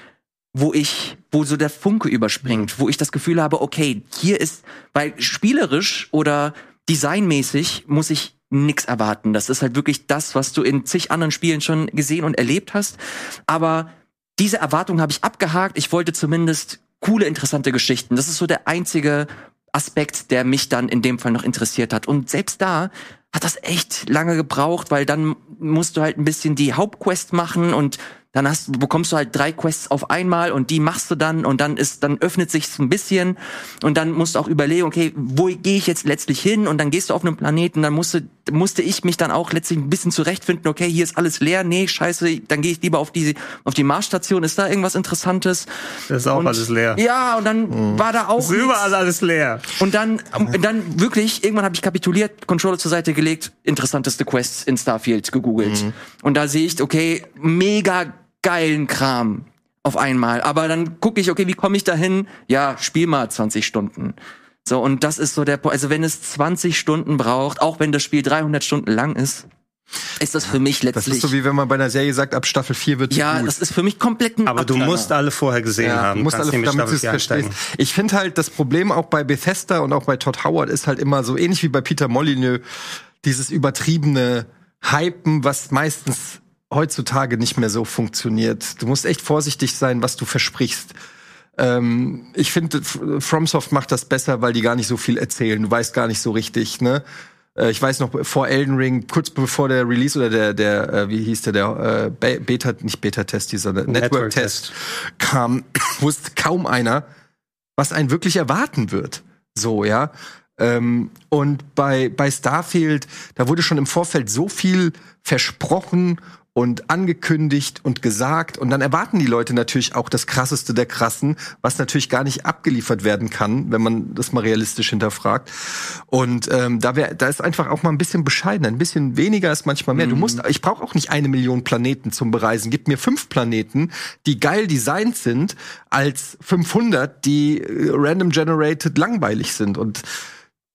wo ich, wo so der Funke überspringt, wo ich das Gefühl habe, okay, hier ist, weil spielerisch oder designmäßig muss ich nix erwarten. Das ist halt wirklich das, was du in zig anderen Spielen schon gesehen und erlebt hast. Aber diese Erwartung habe ich abgehakt. Ich wollte zumindest coole, interessante Geschichten. Das ist so der einzige Aspekt, der mich dann in dem Fall noch interessiert hat. Und selbst da hat das echt lange gebraucht, weil dann musst du halt ein bisschen die Hauptquest machen und dann hast, bekommst du halt drei Quests auf einmal und die machst du dann und dann ist, dann öffnet sich's ein bisschen und dann musst du auch überlegen, okay, wo gehe ich jetzt letztlich hin und dann gehst du auf einen Planeten, dann musste, musste ich mich dann auch letztlich ein bisschen zurechtfinden, okay, hier ist alles leer, nee, scheiße, dann gehe ich lieber auf die, auf die Marsstation, ist da irgendwas Interessantes? Das ist auch Und- alles leer. Ja, und dann war da auch Ist überall alles leer. und dann, und dann wirklich, irgendwann habe ich kapituliert, Controller zur Seite gelegt, interessanteste Quests in Starfield gegoogelt. Und da sehe ich, okay, mega geilen Kram auf einmal. Aber dann gucke ich, okay, wie komme ich da hin? Ja, spiel mal 20 Stunden. So, und das ist so der Punkt. Also wenn es 20 Stunden braucht, auch wenn das Spiel 300 Stunden lang ist, ist das für mich Das letztlich... ist so wie wenn man bei einer Serie sagt, ab Staffel 4 wird ja, gut. das ist für mich komplett ein Aber du Abturner. musst alle vorher gesehen Ja, haben. du musst Kannst alle, damit du es 4 verstehst. Ich finde halt, das Problem auch bei Bethesda und auch bei Todd Howard ist halt immer so ähnlich wie bei Peter Molyneux, dieses übertriebene Hypen, was meistens heutzutage nicht mehr so funktioniert. Du musst echt vorsichtig sein, was du versprichst. Ähm, ich finde, FromSoft macht das besser, weil die gar nicht so viel erzählen. Du weißt gar nicht so richtig, ne? Äh, Ich weiß noch, vor Elden Ring, kurz bevor der Release oder der, der, äh, wie hieß der, der äh, Be- Beta, nicht Beta-Test, dieser Network-Test kam, wusste kaum einer, was einen wirklich erwarten wird. So, ja. Ähm, und bei, bei Starfield, da wurde schon im Vorfeld so viel versprochen und angekündigt und gesagt. Und dann erwarten die Leute natürlich auch das Krasseste der Krassen, was natürlich gar nicht abgeliefert werden kann, wenn man das mal realistisch hinterfragt. Und ähm, da, wär, da ist einfach auch mal ein bisschen bescheidener. Ein bisschen weniger ist manchmal mehr. Du musst, ich brauche auch nicht eine Million Planeten zum Bereisen. Gib mir fünf Planeten, die geil designt sind, als 500, die äh, random generated langweilig sind. Und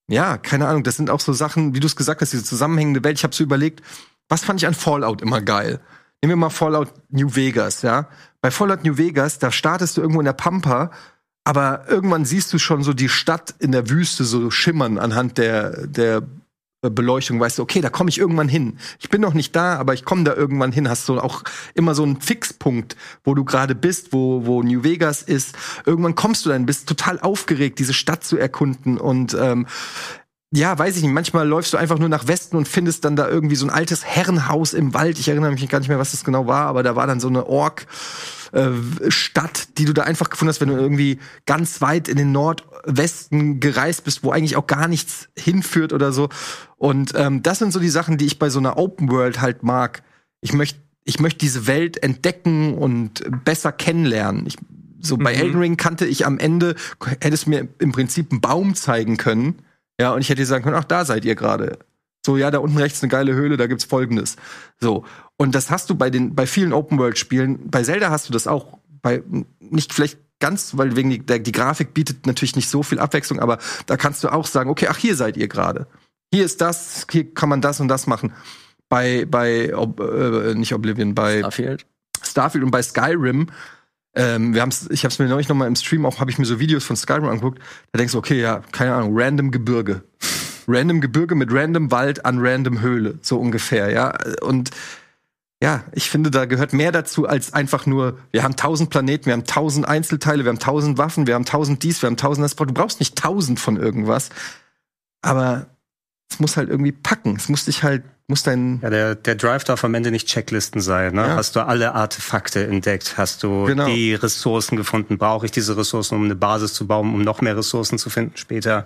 ja, keine Ahnung, das sind auch so Sachen, wie du es gesagt hast, diese zusammenhängende Welt. Ich habe so überlegt, was fand ich an Fallout immer geil? Nehmen wir mal Fallout New Vegas, ja? Bei Fallout New Vegas, da startest du irgendwo in der Pampa, aber irgendwann siehst du schon so die Stadt in der Wüste so schimmern anhand der, der Beleuchtung, weißt du, okay, da komme ich irgendwann hin. Ich bin noch nicht da, aber ich komme da irgendwann hin. Hast du auch immer so einen Fixpunkt, wo du gerade bist, wo, wo New Vegas ist. Irgendwann kommst du dann, bist total aufgeregt, diese Stadt zu erkunden und ähm, ja, weiß ich nicht. Manchmal läufst du einfach nur nach Westen und findest dann da irgendwie so ein altes Herrenhaus im Wald. Ich erinnere mich gar nicht mehr, was das genau war, aber da war dann so eine Ork. äh, Stadt, die du da einfach gefunden hast, wenn du irgendwie ganz weit in den Nordwesten gereist bist, wo eigentlich auch gar nichts hinführt oder so. Und ähm, das sind so die Sachen, die ich bei so einer Open World halt mag. Ich möchte ich möchte diese Welt entdecken und besser kennenlernen. Ich, so bei Elden Ring kannte ich am Ende, hättest mir im Prinzip einen Baum zeigen können. Ja, und ich hätte dir sagen können, ach, da seid ihr gerade. So, ja, da unten rechts eine geile Höhle, da gibt's folgendes. So. Und das hast du bei den, bei vielen Open-World-Spielen. Bei Zelda hast du das auch. Bei, nicht vielleicht ganz, weil wegen die, der, die Grafik bietet natürlich nicht so viel Abwechslung, aber da kannst du auch sagen, okay, ach, hier seid ihr gerade. Hier ist das, hier kann man das und das machen. Bei, bei, Ob, äh, nicht Oblivion, bei Starfield. Starfield und bei Skyrim, ähm, wir haben's, ich habe es mir neulich noch mal im Stream auch, habe ich mir so Videos von Skyrim angeguckt. Da denkst du, okay, ja, keine Ahnung, random Gebirge, random Gebirge mit random Wald an random Höhle, so ungefähr, ja. Und ja, ich finde, da gehört mehr dazu als einfach nur, wir haben tausend Planeten, wir haben tausend Einzelteile, wir haben tausend Waffen, wir haben tausend dies, wir haben tausend das. Du brauchst nicht tausend von irgendwas, aber es muss halt irgendwie packen. Es muss dich halt muss dein ja, der, der Drive darf am Ende nicht Checklisten sein. Ne? Ja. Hast du alle Artefakte entdeckt? Hast du Genau. die Ressourcen gefunden? Brauche ich diese Ressourcen, um eine Basis zu bauen, um noch mehr Ressourcen zu finden später?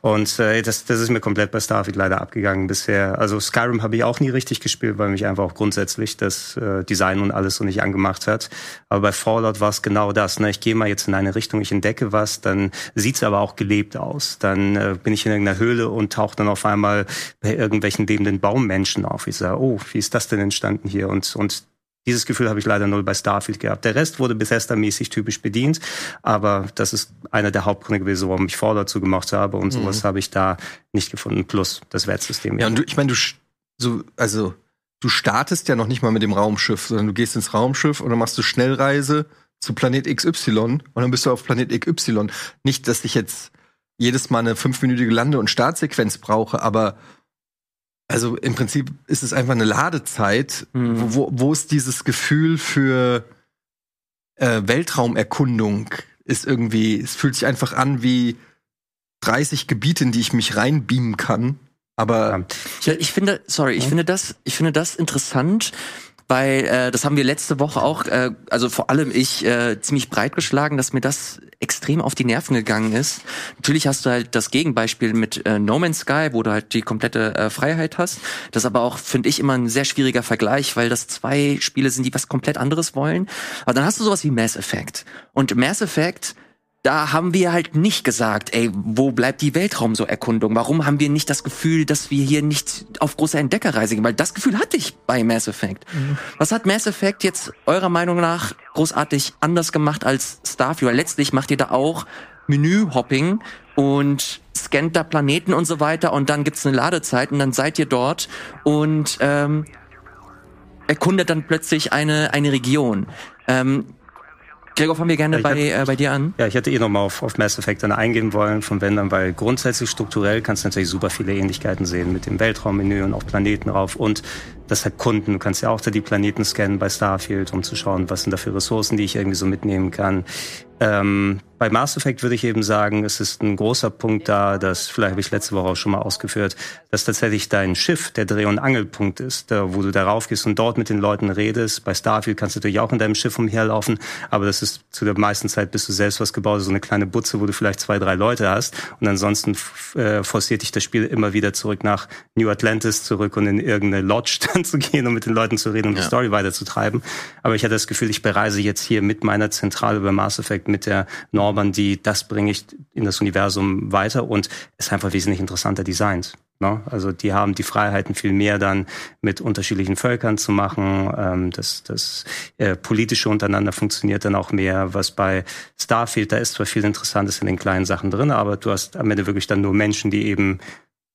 Und äh, das, das ist mir komplett bei Starfield leider abgegangen bisher. Also Skyrim habe ich auch nie richtig gespielt, weil mich einfach auch grundsätzlich das äh, Design und alles so nicht angemacht hat. Aber bei Fallout war es genau das. Ne? Ich gehe mal jetzt in eine Richtung, ich entdecke was, dann sieht's aber auch gelebt aus. Dann äh, bin ich in irgendeiner Höhle und tauche dann auf einmal bei irgendwelchen lebenden Baummenschen auf. Ich sage, oh, wie ist das denn entstanden hier? Und, und dieses Gefühl habe ich leider null bei Starfield gehabt. Der Rest wurde Bethesda-mäßig typisch bedient, aber das ist einer der Hauptgründe gewesen, warum ich Fallout zugemacht habe und sowas habe ich da nicht gefunden. Plus das Wertsystem. Mhm. Ja, und du, ich meine, du so, also du startest ja noch nicht mal mit dem Raumschiff, sondern du gehst ins Raumschiff und dann machst du Schnellreise zu Planet XY und dann bist du auf Planet XY. Nicht, dass ich jetzt jedes Mal eine fünfminütige Lande- und Startsequenz brauche, aber also im Prinzip ist es einfach eine Ladezeit, Mhm. wo, wo ist dieses Gefühl für äh, Weltraumerkundung ist irgendwie, es fühlt sich einfach an wie 30 Gebiete, in die ich mich reinbeamen kann. Aber Ja, ich finde, sorry, ich finde das, ich finde das interessant, weil äh, das haben wir letzte Woche auch, äh, also vor allem ich, äh, ziemlich breit geschlagen, dass mir das extrem auf die Nerven gegangen ist. Natürlich hast du halt das Gegenbeispiel mit äh, No Man's Sky, wo du halt die komplette äh, Freiheit hast. Das ist aber auch, finde ich, immer ein sehr schwieriger Vergleich, weil das zwei Spiele sind, die was komplett anderes wollen. Aber dann hast du sowas wie Mass Effect. Und Mass Effect da haben wir halt nicht gesagt, ey, wo bleibt die Weltraum-so-Erkundung? Warum haben wir nicht das Gefühl, dass wir hier nicht auf große Entdeckerreise gehen? Weil das Gefühl hatte ich bei Mass Effect. Was hat Mass Effect jetzt eurer Meinung nach großartig anders gemacht als Starfield? Weil letztlich macht ihr da auch Menü-Hopping und scannt da Planeten und so weiter und dann gibt's eine Ladezeit und dann seid ihr dort und ähm, erkundet dann plötzlich eine, eine Region. Ähm, Gregor, fangen wir gerne Ja, bei, äh, bei dir an. Ja, ich hätte eh nochmal auf, auf Mass Effect dann eingehen wollen von Wendern, weil grundsätzlich strukturell kannst du natürlich super viele Ähnlichkeiten sehen mit dem Weltraummenü und auch Planeten rauf und das Erkunden. Du kannst ja auch da die Planeten scannen bei Starfield, um zu schauen, was sind da für Ressourcen, die ich irgendwie so mitnehmen kann. Ähm, bei Mass Effect würde ich eben sagen, es ist ein großer Punkt da, das vielleicht habe ich letzte Woche auch schon mal ausgeführt, dass tatsächlich dein Schiff der Dreh- und Angelpunkt ist, da, wo du darauf gehst und dort mit den Leuten redest. Bei Starfield kannst du natürlich auch in deinem Schiff umherlaufen, aber das ist zu der meisten Zeit bist du selbst was gebaut, so eine kleine Butze, wo du vielleicht zwei, drei Leute hast und ansonsten äh, forciert dich das Spiel immer wieder zurück nach New Atlantis zurück und in irgendeine Lodge dann zu gehen und mit den Leuten zu reden und die Story weiterzutreiben. Aber ich hatte das Gefühl, ich bereise jetzt hier mit meiner Zentrale bei Mass Effect mit der Normandie, das bringe ich in das Universum weiter und ist einfach wesentlich interessanter designt. Ne? Also die haben die Freiheiten viel mehr dann mit unterschiedlichen Völkern zu machen. Ähm, das das äh, politische untereinander funktioniert dann auch mehr. Was bei Starfield, da ist zwar viel Interessantes in den kleinen Sachen drin, aber du hast am Ende wirklich dann nur Menschen, die eben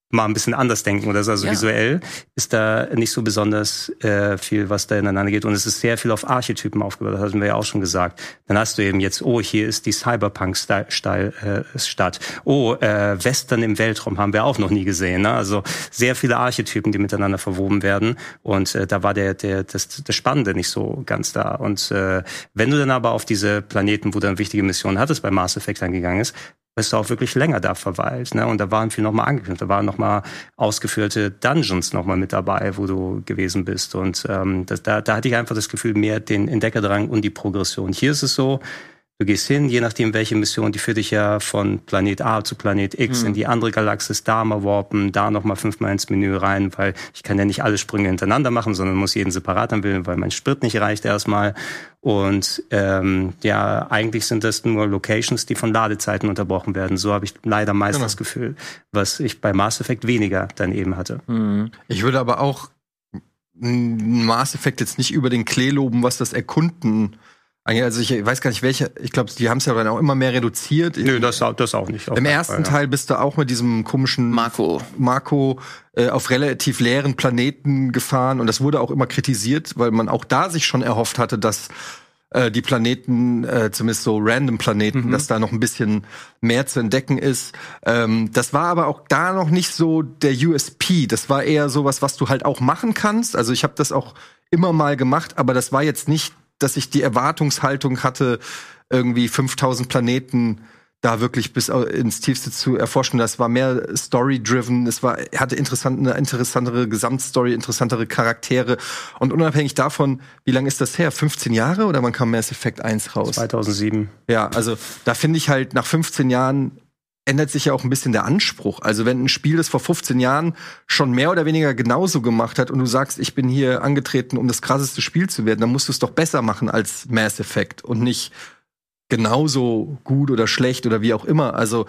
mal ein bisschen anders denken oder so. Also Ja. visuell ist da nicht so besonders äh, viel, was da ineinander geht. Und es ist sehr viel auf Archetypen aufgebaut, das hatten wir ja auch schon gesagt. Dann hast du eben jetzt, oh, hier ist die Cyberpunk-Stadt. Oh, äh, Western im Weltraum haben wir auch noch nie gesehen. Ne? Also sehr viele Archetypen, die miteinander verwoben werden. Und äh, da war der, der, das, das Spannende nicht so ganz da. Und äh, wenn du dann aber auf diese Planeten, wo du dann wichtige Missionen hattest, bei Mass Effect eingegangen ist, bist du auch wirklich länger da verweilt. Ne? Und da waren viel nochmal angekündigt. Da waren nochmal ausgeführte Dungeons nochmal mit dabei, wo du gewesen bist. Und ähm, das, da, da hatte ich einfach das Gefühl, mehr den Entdeckerdrang und die Progression. Hier ist es so, Du gehst hin, je nachdem welche Mission, die führt dich ja von Planet A zu Planet X in die andere Galaxis, da mal warpen, da nochmal fünfmal ins Menü rein, weil ich kann ja nicht alle Sprünge hintereinander machen, sondern muss jeden separat anwählen, weil mein Sprit nicht reicht erstmal. Und ähm, ja, eigentlich sind das nur Locations, die von Ladezeiten unterbrochen werden. So habe ich leider meist Genau. das Gefühl, was ich bei Mass Effect weniger dann eben hatte. Mhm. Ich würde aber auch Mass Effect jetzt nicht über den Klee loben, was das Erkunden also ich weiß gar nicht welche, ich glaube, die haben es ja dann auch immer mehr reduziert. Nö, das, das auch nicht. Im ersten Fall, ja. Teil bist du auch mit diesem komischen Marco, Marco äh, auf relativ leeren Planeten gefahren und das wurde auch immer kritisiert, weil man auch da sich schon erhofft hatte, dass äh, die Planeten, äh, zumindest so random Planeten, mhm. dass da noch ein bisschen mehr zu entdecken ist. Ähm, das war aber auch da noch nicht so der USP. Das war eher sowas, was du halt auch machen kannst. Also ich habe das auch immer mal gemacht, aber das war jetzt nicht dass ich die Erwartungshaltung hatte, irgendwie 5000 Planeten da wirklich bis ins Tiefste zu erforschen. Das war mehr story-driven, es war, hatte interessant, eine interessantere Gesamtstory, interessantere Charaktere. Und unabhängig davon, wie lange ist das her? 15 Jahre oder wann kam Mass Effect 1 raus? 2007. Ja, also da finde ich halt nach 15 Jahren ändert sich ja auch ein bisschen der Anspruch. Also wenn ein Spiel das vor 15 Jahren schon mehr oder weniger genauso gemacht hat und du sagst, ich bin hier angetreten, um das krasseste Spiel zu werden, dann musst du es doch besser machen als Mass Effect und nicht genauso gut oder schlecht oder wie auch immer. Also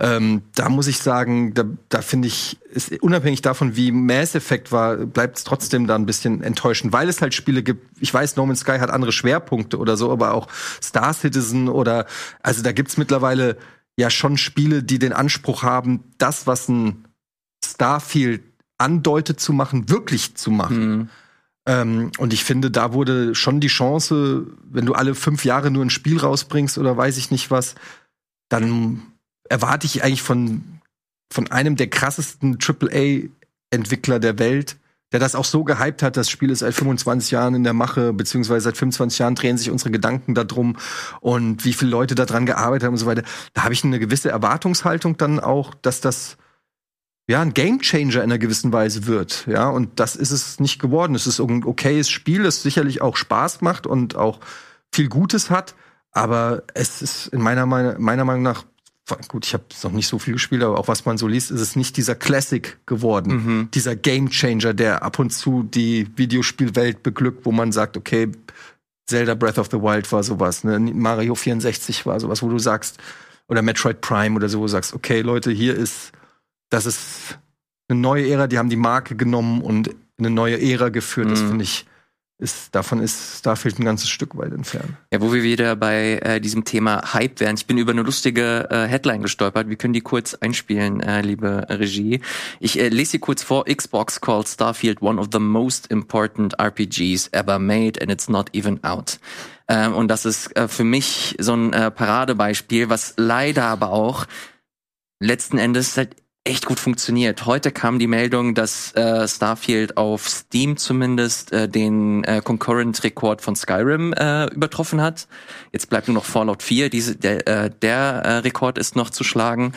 ähm, da muss ich sagen, da, da finde ich, ist unabhängig davon, wie Mass Effect war, bleibt es trotzdem da ein bisschen enttäuschend, weil es halt Spiele gibt. Ich weiß, No Man's Sky hat andere Schwerpunkte oder so, aber auch Star Citizen oder also da gibt's mittlerweile ja schon Spiele, die den Anspruch haben, das, was ein Starfield andeutet zu machen, wirklich zu machen. Mhm. Ähm, und ich finde, da wurde schon die Chance, wenn du alle fünf Jahre nur ein Spiel rausbringst oder weiß ich nicht was, dann erwarte ich eigentlich von, von einem der krassesten AAA-Entwickler der Welt, der das auch so gehypt hat. Das Spiel ist seit 25 Jahren in der Mache, beziehungsweise seit 25 Jahren drehen sich unsere Gedanken darum und wie viele Leute daran gearbeitet haben und so weiter. Da habe ich eine gewisse Erwartungshaltung dann auch, dass das ja ein Gamechanger in einer gewissen Weise wird. Ja, und das ist es nicht geworden. Es ist ein okayes Spiel, das sicherlich auch Spaß macht und auch viel Gutes hat. Aber es ist in meiner, meiner Meinung nach gut, ich habe noch nicht so viel gespielt, aber auch was man so liest, ist es nicht dieser Classic geworden, mhm. dieser Gamechanger, der ab und zu die Videospielwelt beglückt, wo man sagt, okay, Zelda Breath of the Wild war sowas, ne? Mario 64 war sowas, wo du sagst, oder Metroid Prime oder so, wo du sagst, okay, Leute, hier ist, das ist eine neue Ära, die haben die Marke genommen und eine neue Ära geführt. Mhm. Das finde ich ist, davon ist Starfield ein ganzes Stück weit entfernt. Ja, wo wir wieder bei äh, diesem Thema Hype wären. Ich bin über eine lustige äh, Headline gestolpert. Wir können die kurz einspielen, äh, liebe Regie. Ich äh, lese sie kurz vor. Xbox called Starfield one of the most important RPGs ever made and it's not even out. Ähm, und das ist äh, für mich so ein äh, Paradebeispiel, was leider aber auch letzten Endes halt echt gut funktioniert. Heute kam die Meldung, dass äh, Starfield auf Steam zumindest äh, den äh, Concurrent-Rekord von Skyrim äh, übertroffen hat. Jetzt bleibt nur noch Fallout 4. Diese, der äh, der äh, Rekord ist noch zu schlagen.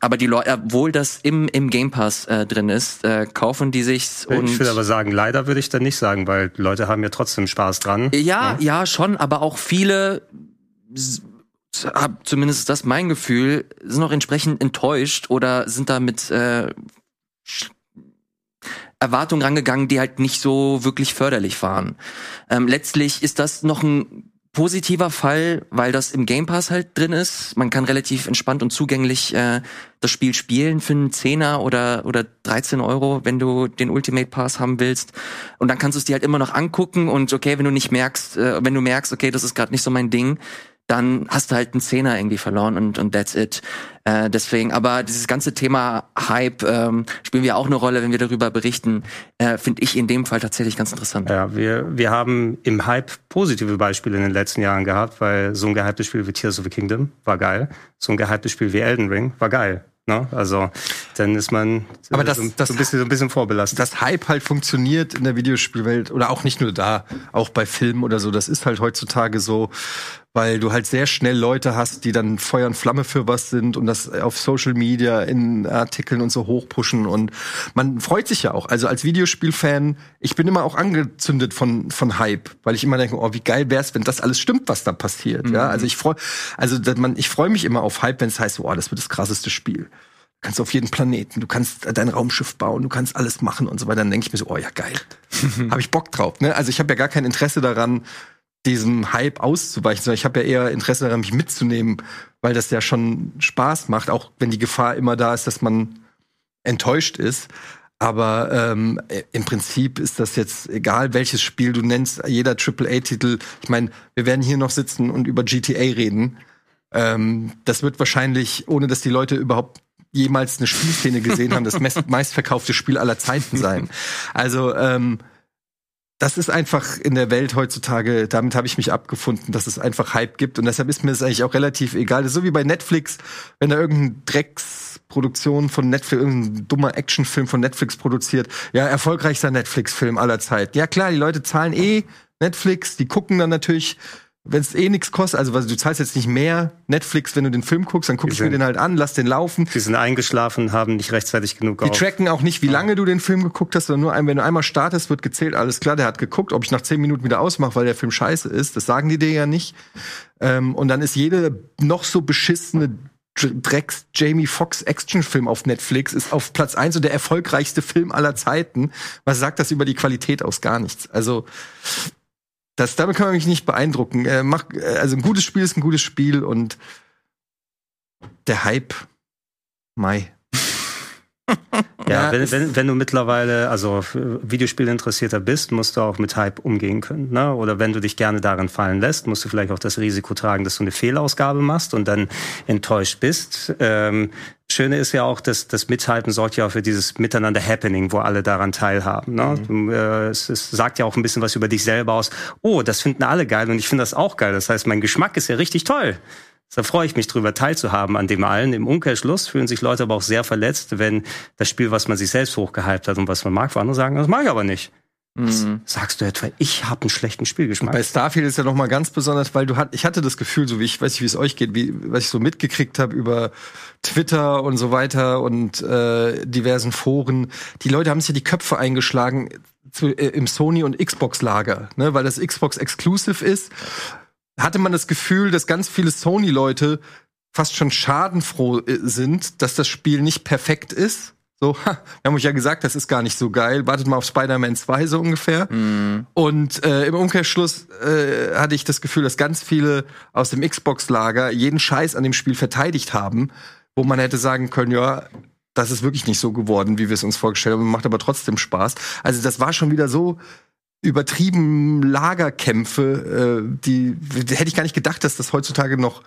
Aber die Leute, obwohl das im, im Game Pass äh, drin ist, äh, kaufen die sich's. Und ich würde aber sagen, leider würde ich dann nicht sagen, weil Leute haben ja trotzdem Spaß dran. Ja, ja, ja schon, aber auch viele hab zumindest das mein Gefühl, sind auch entsprechend enttäuscht oder sind da mit äh, Erwartungen rangegangen, die halt nicht so wirklich förderlich waren. Ähm, letztlich ist das noch ein positiver Fall, weil das im Game Pass halt drin ist. Man kann relativ entspannt und zugänglich äh, das Spiel spielen für einen Zehner oder, oder 13 Euro, wenn du den Ultimate Pass haben willst. Und dann kannst du es dir halt immer noch angucken und okay, wenn du nicht merkst, äh, wenn du merkst, okay, das ist gerade nicht so mein Ding, dann hast du halt einen Zehner irgendwie verloren und, und that's it. Äh, deswegen, aber dieses ganze Thema Hype ähm, spielen wir auch eine Rolle, wenn wir darüber berichten, äh, finde ich in dem Fall tatsächlich ganz interessant. Ja, wir, wir haben im Hype positive Beispiele in den letzten Jahren gehabt, weil so ein gehyptes Spiel wie Tears of the Kingdom war geil, so ein gehyptes Spiel wie Elden Ring war geil. Ne? Also dann ist man aber das, so, das, so, ein bisschen, so ein bisschen vorbelastet. Das Hype halt funktioniert in der Videospielwelt oder auch nicht nur da, auch bei Filmen oder so. Das ist halt heutzutage so, weil du halt sehr schnell Leute hast, die dann Feuer und Flamme für was sind und das auf Social Media in Artikeln und so hochpushen und man freut sich ja auch. Also als Videospielfan, ich bin immer auch angezündet von von Hype, weil ich immer denke, oh, wie geil wär's, wenn das alles stimmt, was da passiert. Mhm. Ja, also ich freue, also man, ich freue mich immer auf Hype, wenn es heißt, oh, das wird das krasseste Spiel kannst auf jeden Planeten, du kannst dein Raumschiff bauen, du kannst alles machen und so weiter. Dann denke ich mir so, oh ja, geil. habe ich Bock drauf. Ne? Also ich habe ja gar kein Interesse daran, diesem Hype auszuweichen, sondern ich habe ja eher Interesse daran, mich mitzunehmen, weil das ja schon Spaß macht, auch wenn die Gefahr immer da ist, dass man enttäuscht ist. Aber ähm, im Prinzip ist das jetzt egal, welches Spiel du nennst, jeder AAA-Titel. Ich meine, wir werden hier noch sitzen und über GTA reden. Ähm, das wird wahrscheinlich, ohne dass die Leute überhaupt jemals eine Spielszene gesehen haben, das meist, meistverkaufte Spiel aller Zeiten sein. Also ähm, das ist einfach in der Welt heutzutage, damit habe ich mich abgefunden, dass es einfach Hype gibt und deshalb ist mir das eigentlich auch relativ egal. Das ist so wie bei Netflix, wenn da irgendein Drecksproduktion von Netflix, irgendein dummer Actionfilm von Netflix produziert, ja, erfolgreichster Netflix-Film aller Zeit. Ja klar, die Leute zahlen eh Netflix, die gucken dann natürlich wenn es eh nichts kostet, also du zahlst jetzt nicht mehr Netflix, wenn du den Film guckst, dann guck ich mir den halt an, lass den laufen. Die sind eingeschlafen, haben nicht rechtzeitig genug Die tracken auch nicht, wie lange du den Film geguckt hast, sondern nur ein, wenn du einmal startest, wird gezählt, alles klar, der hat geguckt, ob ich nach zehn Minuten wieder ausmache, weil der Film scheiße ist, das sagen die dir ja nicht. Ähm, und dann ist jede noch so beschissene Drecks Jamie Foxx Actionfilm auf Netflix ist auf Platz eins und der erfolgreichste Film aller Zeiten. Was sagt das über die Qualität aus? Gar nichts. Also das, damit kann man mich nicht beeindrucken. Äh, mach, also ein gutes Spiel ist ein gutes Spiel und der Hype, Mai. Ja, wenn, wenn, wenn du mittlerweile also Videospielinteressierter bist, musst du auch mit Hype umgehen können. Ne? Oder wenn du dich gerne darin fallen lässt, musst du vielleicht auch das Risiko tragen, dass du eine Fehlausgabe machst und dann enttäuscht bist. Ähm, Schöne ist ja auch, dass das Mithalten sorgt ja auch für dieses Miteinander-Happening, wo alle daran teilhaben. Ne? Mhm. Äh, es, es, sagt ja auch ein bisschen was über dich selber aus. Oh, das finden alle geil und ich finde das auch geil. Das heißt, mein Geschmack ist ja richtig toll. Da freue ich mich drüber, teilzuhaben an dem allen. Im Umkehrschluss fühlen sich Leute aber auch sehr verletzt, wenn das Spiel, was man sich selbst hochgehypt hat und was man mag, für andere sagen, das mag ich aber nicht. Mhm. Sagst du etwa, ich habe einen schlechten Spielgeschmack? Bei Starfield ist ja noch mal ganz besonders, weil du hat, ich hatte das Gefühl, so wie ich weiß nicht, wie es euch geht, wie was ich so mitgekriegt habe über Twitter und so weiter und äh, diversen Foren. Die Leute haben sich ja die Köpfe eingeschlagen zu, äh, im Sony und Xbox Lager, ne, weil das Xbox Exclusive ist. Hatte man das Gefühl, dass ganz viele Sony Leute fast schon schadenfroh äh, sind, dass das Spiel nicht perfekt ist so, ha, wir haben euch ja gesagt, das ist gar nicht so geil. Wartet mal auf Spider-Man 2 so ungefähr. Mhm. Und äh, im Umkehrschluss äh, hatte ich das Gefühl, dass ganz viele aus dem Xbox-Lager jeden Scheiß an dem Spiel verteidigt haben, wo man hätte sagen können, ja, das ist wirklich nicht so geworden, wie wir es uns vorgestellt haben, macht aber trotzdem Spaß. Also das war schon wieder so übertrieben Lagerkämpfe, äh, die, die hätte ich gar nicht gedacht, dass das heutzutage noch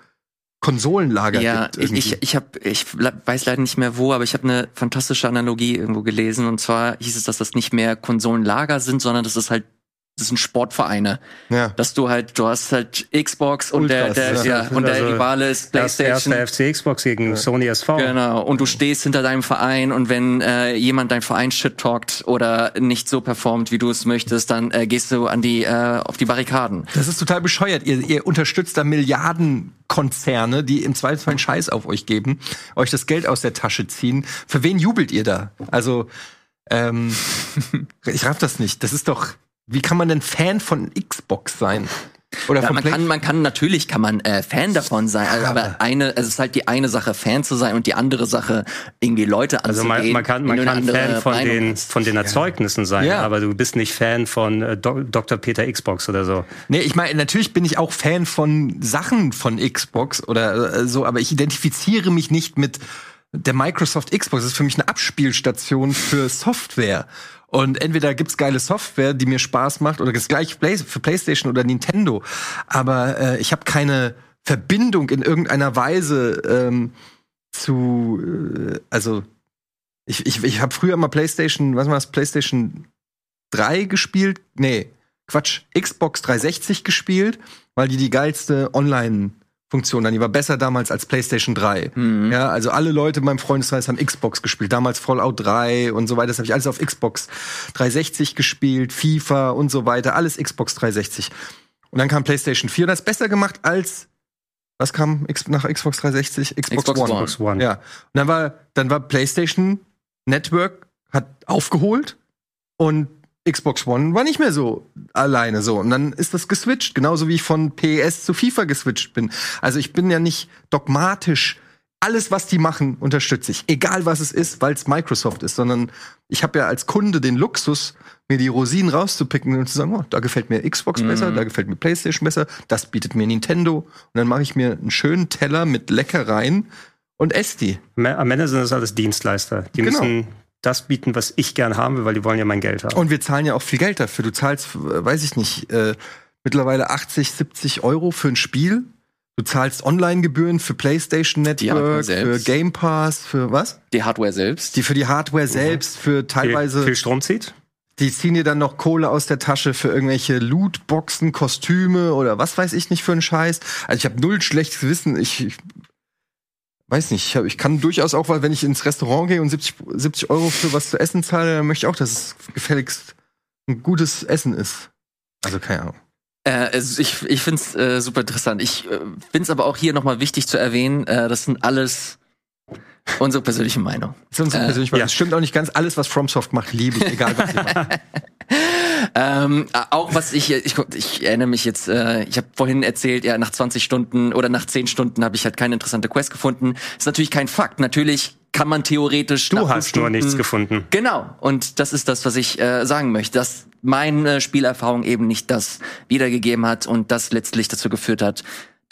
Konsolenlager ja, gibt. Irgendwie. Ich, ich, hab, ich weiß leider nicht mehr wo, aber ich habe eine fantastische Analogie irgendwo gelesen. Und zwar hieß es, dass das nicht mehr Konsolenlager sind, sondern das ist halt das sind Sportvereine. Ja. Dass du halt, du hast halt Xbox und Ultras, der, der, ja. ja und also der Rivale ist PlayStation. Erster FC Xbox gegen ja. Sony SV. Genau. Und du stehst hinter deinem Verein und wenn äh, jemand dein Verein shit talkt oder nicht so performt, wie du es möchtest, dann äh, gehst du an die äh, auf die Barrikaden. Das ist total bescheuert. Ihr, ihr unterstützt da Milliardenkonzerne, die im Zweifelsfall einen Scheiß auf euch geben, euch das Geld aus der Tasche ziehen. Für wen jubelt ihr da? Also ähm, ich raff das nicht. Das ist doch wie kann man denn Fan von Xbox sein? Oder ja, man kann, man kann natürlich kann man äh, Fan davon sein, ja, aber eine, es ist halt die eine Sache Fan zu sein und die andere Sache irgendwie Leute anzugehen. Also man, man kann, man kann Fan von den von den Erzeugnissen sein, ja. aber du bist nicht Fan von äh, Dr. Peter Xbox oder so. Nee, ich meine natürlich bin ich auch Fan von Sachen von Xbox oder äh, so, aber ich identifiziere mich nicht mit der Microsoft Xbox. Das ist für mich eine Abspielstation für Software. Und entweder gibt's geile Software, die mir Spaß macht, oder das gleiche für PlayStation oder Nintendo. Aber äh, ich habe keine Verbindung in irgendeiner Weise ähm, zu, äh, also ich, ich, ich habe früher mal PlayStation, was war das, PlayStation 3 gespielt? Nee, Quatsch, Xbox 360 gespielt, weil die die geilste Online Funktion dann. Die war besser damals als PlayStation 3. Mhm. Ja, also alle Leute in meinem Freundeskreis haben Xbox gespielt. Damals Fallout 3 und so weiter. Das habe ich alles auf Xbox 360 gespielt, FIFA und so weiter. Alles Xbox 360. Und dann kam PlayStation 4 und hat es besser gemacht als was kam nach Xbox 360? Xbox, Xbox One. Xbox One. Ja. Und dann war dann war PlayStation Network hat aufgeholt und Xbox One war nicht mehr so alleine so. Und dann ist das geswitcht, genauso wie ich von PES zu FIFA geswitcht bin. Also ich bin ja nicht dogmatisch. Alles, was die machen, unterstütze ich. Egal was es ist, weil es Microsoft ist, sondern ich habe ja als Kunde den Luxus, mir die Rosinen rauszupicken und zu sagen, oh, da gefällt mir Xbox mhm. besser, da gefällt mir PlayStation besser, das bietet mir Nintendo. Und dann mache ich mir einen schönen Teller mit Leckereien und esse die. Am Ende sind das alles Dienstleister. Die genau. müssen das bieten, was ich gern haben will, weil die wollen ja mein Geld haben. Und wir zahlen ja auch viel Geld dafür. Du zahlst, äh, weiß ich nicht, äh, mittlerweile 80, 70 Euro für ein Spiel. Du zahlst Online-Gebühren für PlayStation Network, für. Game Pass, für was? Die Hardware selbst. Die für die Hardware selbst, für viel, teilweise. viel Strom zieht. Die ziehen dir dann noch Kohle aus der Tasche für irgendwelche Lootboxen, Kostüme oder was weiß ich nicht für einen Scheiß. Also ich habe null schlechtes Wissen. Ich, ich weiß nicht. Ich, hab, ich kann durchaus auch, weil wenn ich ins Restaurant gehe und 70, 70 Euro für was zu essen zahle, dann möchte ich auch, dass es gefälligst ein gutes Essen ist. Also keine Ahnung. Äh, es- ich ich finde es äh, super interessant. Ich äh, finde es aber auch hier nochmal wichtig zu erwähnen, äh, das sind alles unsere persönliche Meinung. Das ist unsere Äh, persönliche Meinung. ja. Das stimmt auch nicht ganz. Alles, was FromSoft macht, liebe ich, egal was sie machen. Ähm, äh, auch was ich, ich, ich erinnere mich jetzt, äh, ich habe vorhin erzählt, ja, nach 20 Stunden oder nach 10 Stunden habe ich halt keine interessante Quest gefunden. Ist natürlich kein Fakt. Natürlich kann man theoretisch. Du hast nur Stunden- nichts gefunden. Genau, und das ist das, was ich äh, sagen möchte, dass meine Spielerfahrung eben nicht das wiedergegeben hat und das letztlich dazu geführt hat,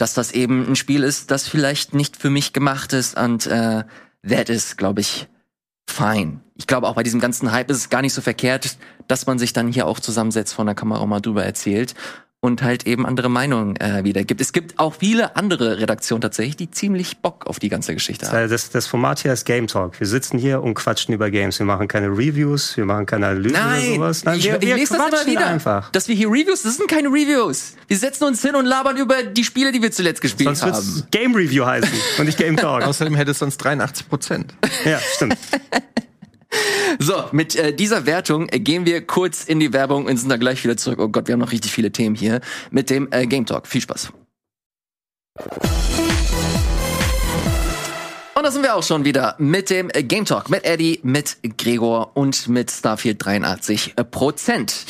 dass das eben ein Spiel ist, das vielleicht nicht für mich gemacht ist und äh, that is, glaube ich, fine. Ich glaube auch bei diesem ganzen Hype ist es gar nicht so verkehrt, dass man sich dann hier auch zusammensetzt von der Kamera mal drüber erzählt und halt eben andere Meinungen äh, wiedergibt. Es gibt auch viele andere Redaktionen tatsächlich, die ziemlich Bock auf die ganze Geschichte haben. Das, das Format hier ist Game Talk. Wir sitzen hier und quatschen über Games. Wir machen keine Reviews, wir machen keine Analysen oder Nein, sowas. Nein, ich, wir, ich wir lese das immer wieder. einfach. Dass wir hier Reviews, das sind keine Reviews. Wir setzen uns hin und labern über die Spiele, die wir zuletzt gespielt Sonst wird's haben. Game Review heißen und nicht Game Talk. Außerdem hätte es sonst 83 Prozent. ja, stimmt. So, mit äh, dieser Wertung äh, gehen wir kurz in die Werbung und sind dann gleich wieder zurück. Oh Gott, wir haben noch richtig viele Themen hier mit dem äh, Game Talk. Viel Spaß. Und da sind wir auch schon wieder mit dem äh, Game Talk, mit Eddie, mit Gregor und mit Starfield 83 Prozent.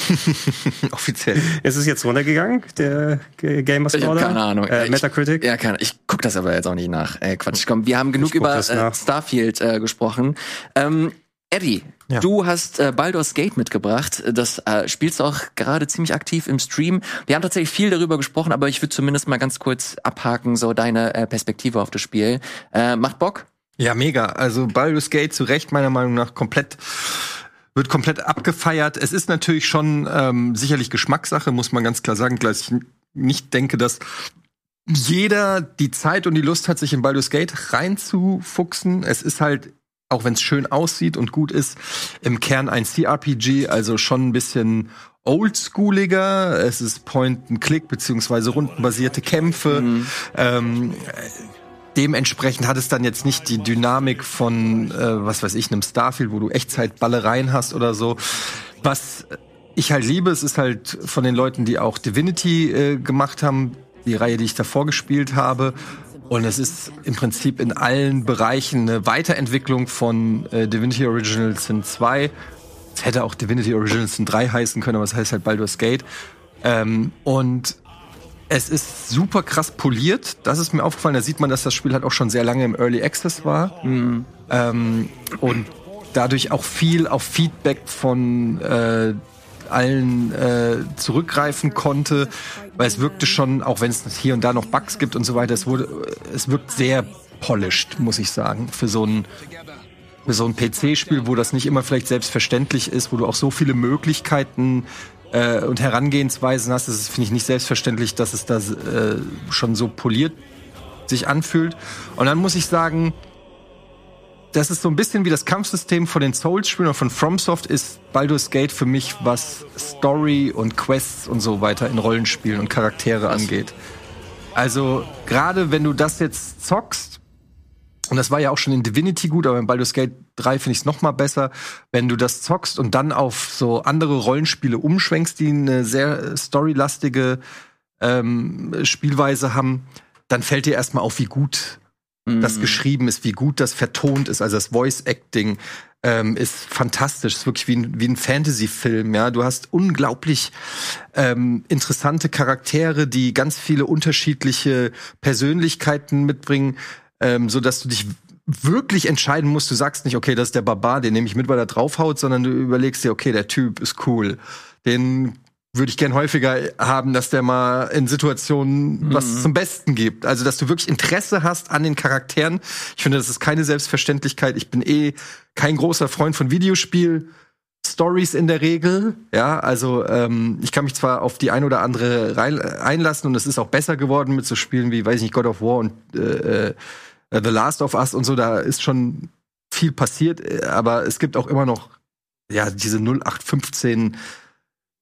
Offiziell. Ist es jetzt runtergegangen, der G- Gamer Ich hab Score? keine Ahnung. Äh, Ich- Metacritic? Ja, keine Ich guck das aber jetzt auch nicht nach. Äh, Quatsch, komm, wir haben genug Ich über äh. Starfield äh, gesprochen. Ähm, Eddie, Ja. du hast äh, Baldur's Gate mitgebracht. Das äh, spielst du auch gerade ziemlich aktiv im Stream. Wir haben tatsächlich viel darüber gesprochen, aber ich würde zumindest mal ganz kurz abhaken, so deine äh, Perspektive auf das Spiel. Äh, macht Bock? Ja, mega. Also Baldur's Gate zu Recht meiner Meinung nach komplett wird komplett abgefeiert. Es ist natürlich schon ähm, sicherlich Geschmackssache, muss man ganz klar sagen, gleich ich nicht denke, dass jeder die Zeit und die Lust hat, sich in Baldur's Gate reinzufuchsen. Es ist halt, auch wenn es schön aussieht und gut ist, im Kern ein CRPG, also schon ein bisschen oldschooliger. Es ist Point-and-Click beziehungsweise rundenbasierte Kämpfe. Ähm, dementsprechend hat es dann jetzt nicht die Dynamik von, äh, was weiß ich, einem Starfield, wo du Echtzeitballereien hast oder so. Was ich halt liebe, es ist halt von den Leuten, die auch Divinity äh, gemacht haben, die Reihe, die ich davor gespielt habe. Und es ist im Prinzip in allen Bereichen eine Weiterentwicklung von äh, Divinity Original Sin 2. Es hätte auch Divinity Original Sin 3 heißen können, aber es heißt halt Baldur's Gate. Ähm, und es ist super krass poliert. Das ist mir aufgefallen. Da sieht man, dass das Spiel halt auch schon sehr lange im Early Access war. Ähm, und dadurch auch viel auf Feedback von äh, allen äh, zurückgreifen konnte, weil es wirkte schon, auch wenn es hier und da noch Bugs gibt und so weiter, es wurde, es wirkt sehr polished, muss ich sagen, für so ein für so ein PC-Spiel, wo das nicht immer vielleicht selbstverständlich ist, wo du auch so viele Möglichkeiten äh, und Herangehensweisen hast, das ist, finde ich, nicht selbstverständlich, dass es da äh, schon so poliert sich anfühlt. Und dann muss ich sagen, das ist so ein bisschen wie das Kampfsystem von den Souls-Spielen oder von FromSoft ist Baldur's Gate für mich, was Story und Quests und so weiter in Rollenspielen und Charaktere angeht. Also gerade wenn du das jetzt zockst, und das war ja auch schon in Divinity gut, aber in Baldur's Gate 3 finde ich es noch mal besser, wenn du das zockst und dann auf so andere Rollenspiele umschwenkst, die eine sehr storylastige ähm, Spielweise haben, dann fällt dir erstmal auf, wie gut das geschrieben ist, wie gut das vertont ist. Also das Voice Acting ähm, ist fantastisch, ist wirklich wie ein, wie ein Fantasy-Film. Ja, du hast unglaublich ähm, interessante Charaktere, die ganz viele unterschiedliche Persönlichkeiten mitbringen, ähm, so dass du dich wirklich entscheiden musst. Du sagst nicht, okay, das ist der Barbar, den nehme ich mit, weil er draufhaut, sondern du überlegst dir, okay, der Typ ist cool. Den würde ich gern häufiger haben, dass der mal in Situationen Mhm. was zum Besten gibt. Also, dass du wirklich Interesse hast an den Charakteren. Ich finde, das ist keine Selbstverständlichkeit. Ich bin eh kein großer Freund von Videospiel. Stories in der Regel, ja, also ähm, ich kann mich zwar auf die ein oder andere rein, einlassen und es ist auch besser geworden mit so Spielen wie, weiß ich nicht, God of War und äh, äh, The Last of Us und so, da ist schon viel passiert, äh, aber es gibt auch immer noch ja diese 0815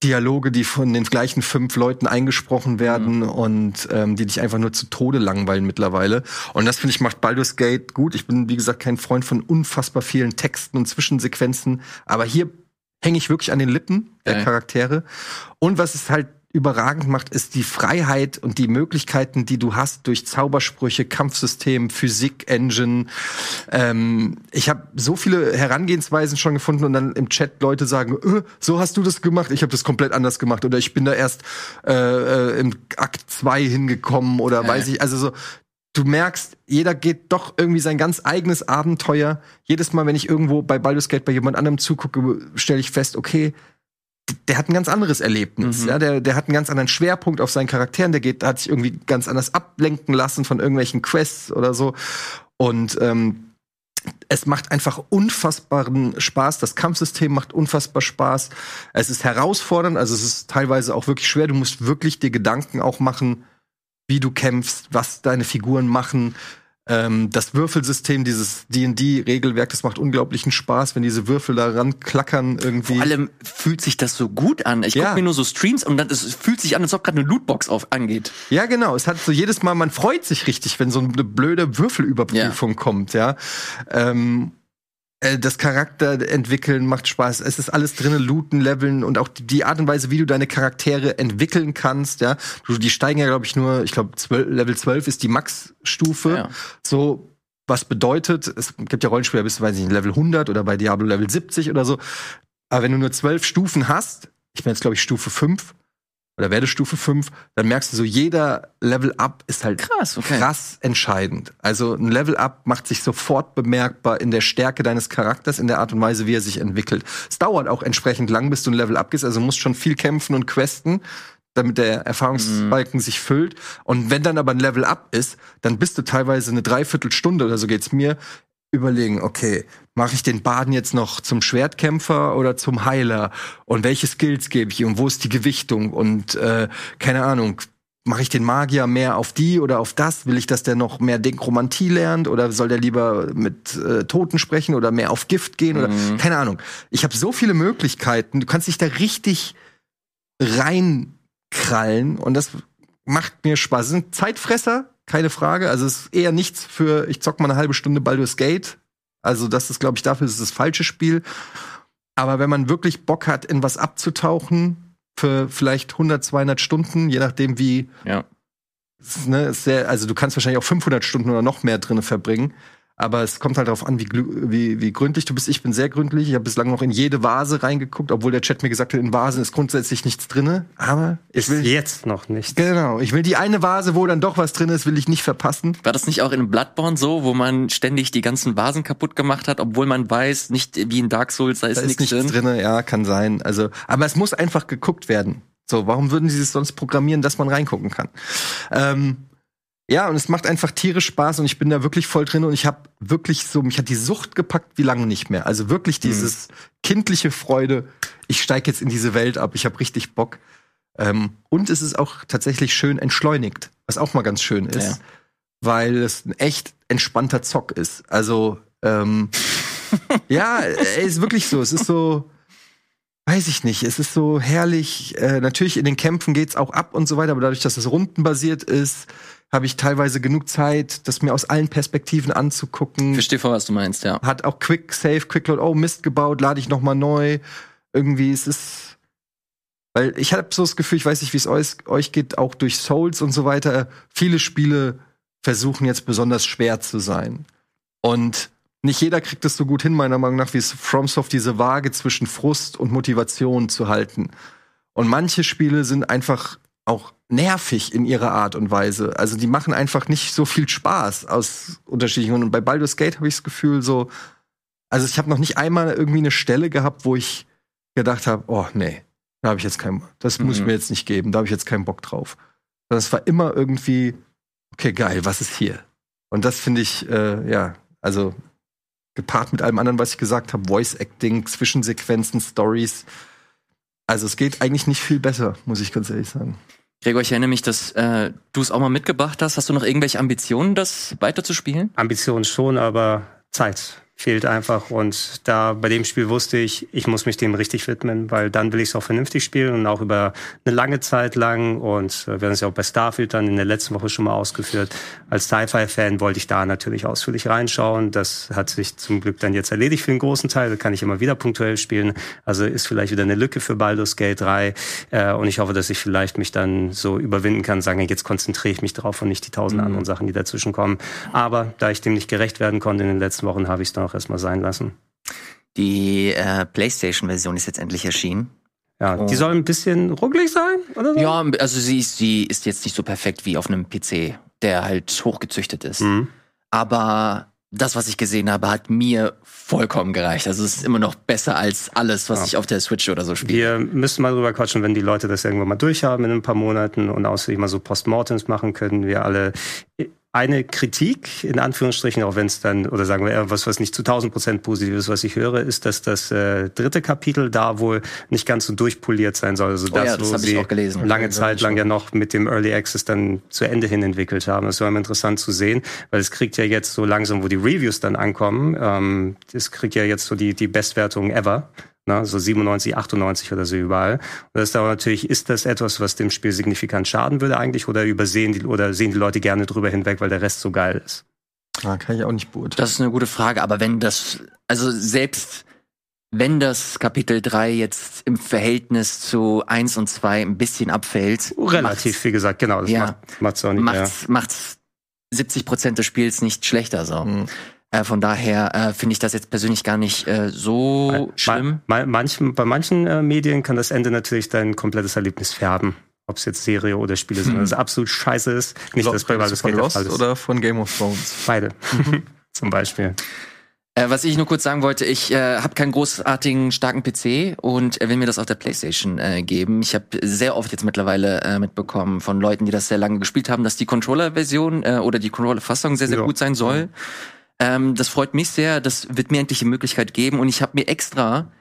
Dialoge, die von den gleichen fünf Leuten eingesprochen werden und ähm, die dich einfach nur zu Tode langweilen mittlerweile. Und das finde ich macht Baldur's Gate gut. Ich bin wie gesagt kein Freund von unfassbar vielen Texten und Zwischensequenzen, aber hier hänge ich wirklich an den Lippen der Geil. Charaktere. Und was es halt überragend macht, ist die Freiheit und die Möglichkeiten, die du hast durch Zaubersprüche, Kampfsystem, Physik, Engine. Ähm, ich habe so viele Herangehensweisen schon gefunden und dann im Chat Leute sagen, äh, so hast du das gemacht, ich habe das komplett anders gemacht oder ich bin da erst äh, äh, im Akt 2 hingekommen oder weiß ich, also so du merkst, jeder geht doch irgendwie sein ganz eigenes Abenteuer. Jedes Mal, wenn ich irgendwo bei Baldur's Gate bei jemand anderem zugucke, stelle ich fest, okay, der hat ein ganz anderes Erlebnis. Mhm. Ja, der, der hat einen ganz anderen Schwerpunkt auf seinen Charakteren. Der geht, hat sich irgendwie ganz anders ablenken lassen von irgendwelchen Quests oder so. Und ähm, es macht einfach unfassbaren Spaß. Das Kampfsystem macht unfassbar Spaß. Es ist herausfordernd, also es ist teilweise auch wirklich schwer. Du musst wirklich dir Gedanken auch machen, wie du kämpfst, was deine Figuren machen. Ähm, das Würfelsystem, dieses D&D-Regelwerk, das macht unglaublichen Spaß, wenn diese Würfel da ranklackern irgendwie. Vor allem fühlt sich das so gut an. Ich Ja. gucke mir nur so Streams und dann es fühlt sich an, als ob gerade eine Lootbox auf angeht. Ja, genau. Es hat so jedes Mal, man freut sich richtig, wenn so eine blöde Würfelüberprüfung kommt, ja. Ähm, äh, das Charakter entwickeln macht Spaß. Es ist alles drinnen, looten, leveln und auch die- die Art und Weise, wie du deine Charaktere entwickeln kannst, ja. Du, die steigen ja, glaube ich, nur, ich glaube, Level 12 ist die Max-Stufe. Ja. So, was bedeutet, es gibt ja Rollenspieler bis, weiß ich nicht, Level 100 oder bei Diablo Level 70 oder so. Aber wenn du nur zwölf Stufen hast, ich bin jetzt, glaube ich, Stufe 5 oder werde Stufe 5, dann merkst du so, jeder Level-Up ist halt Krass, okay. krass entscheidend. Also ein Level-Up macht sich sofort bemerkbar in der Stärke deines Charakters, in der Art und Weise, wie er sich entwickelt. Es dauert auch entsprechend lang, bis du ein Level-Up gehst, also musst schon viel kämpfen und questen, damit der Erfahrungsbalken sich füllt. Und wenn dann aber ein Level-Up ist, dann bist du teilweise eine Dreiviertelstunde oder so geht's mir, überlegen, okay, mache ich den Baden jetzt noch zum Schwertkämpfer oder zum Heiler? Und welche Skills gebe ich ihm? Und wo ist die Gewichtung? Und äh, keine Ahnung, mache ich den Magier mehr auf die oder auf das? Will ich, dass der noch mehr Dekromantie lernt? Oder soll der lieber mit äh, Toten sprechen oder mehr auf Gift gehen? Oder keine Ahnung. Ich habe so viele Möglichkeiten. Du kannst dich da richtig reinkrallen und das macht mir Spaß. Es sind Zeitfresser, keine Frage. Also es ist eher nichts für, ich zock mal eine halbe Stunde Baldur's Gate. Also das ist, glaube ich, dafür ist es das falsche Spiel. Aber wenn man wirklich Bock hat, in was abzutauchen, für vielleicht 100, 200 Stunden, je nachdem wie, Ja. ne, ist sehr, also du kannst wahrscheinlich auch 500 Stunden oder noch mehr drinne verbringen. Aber es kommt halt darauf an, wie, wie, wie gründlich du bist. Ich bin sehr gründlich. Ich habe bislang noch in jede Vase reingeguckt, obwohl der Chat mir gesagt hat, in Vasen ist grundsätzlich nichts drinne. Aber ich Ist will jetzt noch nicht. Genau, ich will die eine Vase, wo dann doch was drin ist, will ich nicht verpassen. War das nicht auch in Bloodborne so, wo man ständig die ganzen Vasen kaputt gemacht hat, obwohl man weiß, nicht wie in Dark Souls, da ist, Da ist nichts drin? drin. ja, kann sein. Also, aber es muss einfach geguckt werden. So, warum würden sie es sonst programmieren, dass man reingucken kann? Ähm, ja, und es macht einfach tierisch Spaß und ich bin da wirklich voll drin und ich habe wirklich so, mich hat die Sucht gepackt wie lange nicht mehr. Also wirklich dieses kindliche Freude. Ich steige jetzt in diese Welt ab. Ich habe richtig Bock. Ähm, und es ist auch tatsächlich schön entschleunigt, was auch mal ganz schön ist, Ja. weil es ein echt entspannter Zock ist. Also ähm, ja, er ist wirklich so. Es ist so, weiß ich nicht. Es ist so herrlich. Äh, natürlich in den Kämpfen geht's auch ab und so weiter, aber dadurch, dass es rundenbasiert ist, habe ich teilweise genug Zeit, das mir aus allen Perspektiven anzugucken. Ich verstehe voll, was du meinst, ja. Hat auch Quick Save, Quick Load. Oh Mist gebaut, lade ich noch mal neu. Irgendwie es ist weil ich habe so das Gefühl, ich weiß nicht, wie es euch, euch geht, auch durch Souls und so weiter. Viele Spiele versuchen jetzt besonders schwer zu sein. Und nicht jeder kriegt es so gut hin, meiner Meinung nach, wie es FromSoft diese Waage zwischen Frust und Motivation zu halten. Und manche Spiele sind einfach auch nervig in ihrer Art und Weise. Also die machen einfach nicht so viel Spaß aus unterschiedlichen Gründen. Und bei Baldur's Gate habe ich das Gefühl so, also ich habe noch nicht einmal irgendwie eine Stelle gehabt, wo ich gedacht habe, oh nee, Da habe ich jetzt keinen, das muss ich Mhm. mir jetzt nicht geben, da habe ich jetzt keinen Bock drauf. Sondern es war immer irgendwie, okay, geil, was ist hier? Und das finde ich, äh, ja, also gepaart mit allem anderen, was ich gesagt habe, Voice Acting, Zwischensequenzen, Stories. Also es geht eigentlich nicht viel besser, muss ich ganz ehrlich sagen. Gregor, ich erinnere mich, dass äh, du es auch mal mitgebracht hast. Hast du noch irgendwelche Ambitionen, das weiterzuspielen? Ambitionen schon, aber Zeit fehlt einfach. Und da bei dem Spiel wusste ich, ich muss mich dem richtig widmen, weil dann will ich es auch vernünftig spielen und auch über eine lange Zeit lang. Und äh, wir haben es ja auch bei Starfield dann in der letzten Woche schon mal ausgeführt. Als Sci-Fi-Fan wollte ich da natürlich ausführlich reinschauen. Das hat sich zum Glück dann jetzt erledigt für den großen Teil. Da kann ich immer wieder punktuell spielen. Also ist vielleicht wieder eine Lücke für Baldur's Gate 3. Äh, und ich hoffe, dass ich vielleicht mich dann so überwinden kann, sagen, jetzt konzentriere ich mich drauf und nicht die tausend anderen Sachen, die dazwischen kommen. Aber da ich dem nicht gerecht werden konnte in den letzten Wochen, habe ich es dann auch erstmal sein lassen. Die äh, PlayStation-Version ist jetzt endlich erschienen. Ja, die Oh. soll ein bisschen ruckelig sein, oder so? Ja, also sie ist, sie ist jetzt nicht so perfekt wie auf einem PC, der halt hochgezüchtet ist. Mhm. Aber das, was ich gesehen habe, hat mir vollkommen gereicht. Also es ist immer noch besser als alles, was Ja. ich auf der Switch oder so spiele. Wir müssen mal drüber quatschen, wenn die Leute das irgendwann mal durchhaben in ein paar Monaten und ausführlich mal so Postmortems machen können. Wir alle eine Kritik, in Anführungsstrichen, auch wenn es dann, oder sagen wir eher was, was nicht zu 1000 Prozent positiv ist, was ich höre, ist, dass das äh, dritte Kapitel da wohl nicht ganz so durchpoliert sein soll. Also Oh ja, das wo sie auch gelesen. lange Zeit lang ja noch mit dem Early Access dann zu Ende hin entwickelt haben. Das war immer interessant zu sehen, weil es kriegt ja jetzt so langsam, wo die Reviews dann ankommen, ähm, es kriegt ja jetzt so die, die Bestwertung ever. Ne, so 97, 98 oder so überall. Und das ist aber natürlich, ist das etwas, was dem Spiel signifikant schaden würde eigentlich oder übersehen die, oder sehen die Leute gerne drüber hinweg, weil der Rest so geil ist? Ah, kann ich auch nicht beurteilen. Das ist eine gute Frage, aber wenn das, also selbst wenn das Kapitel 3 jetzt im Verhältnis zu 1 und 2 ein bisschen abfällt, Relativ, wie gesagt, genau. Das Ja. macht, macht's auch nicht mehr. macht's, macht's 70 Prozent des Spiels nicht schlechter so. Mhm. Äh, von daher äh, finde ich das jetzt persönlich gar nicht äh, so schlimm. Ma- manchen, bei manchen äh, Medien kann das Ende natürlich dein komplettes Erlebnis färben. Ob es jetzt Serie oder Spiele sind. Hm. Das absolut scheiße ist. Nicht, dass bei Baldur's von Gate Lost ist. oder von Game of Thrones. Beide. Zum Beispiel. Äh, was ich nur kurz sagen wollte, ich äh, habe keinen großartigen starken PC und äh, will mir das auf der PlayStation äh, geben. Ich habe sehr oft jetzt mittlerweile äh, mitbekommen von Leuten, die das sehr lange gespielt haben, dass die Controller-Version äh, oder die Controller-Fassung sehr, sehr Ja. gut sein soll. Ähm, das freut mich sehr. Das wird mir endlich die Möglichkeit geben und ich habe mir extra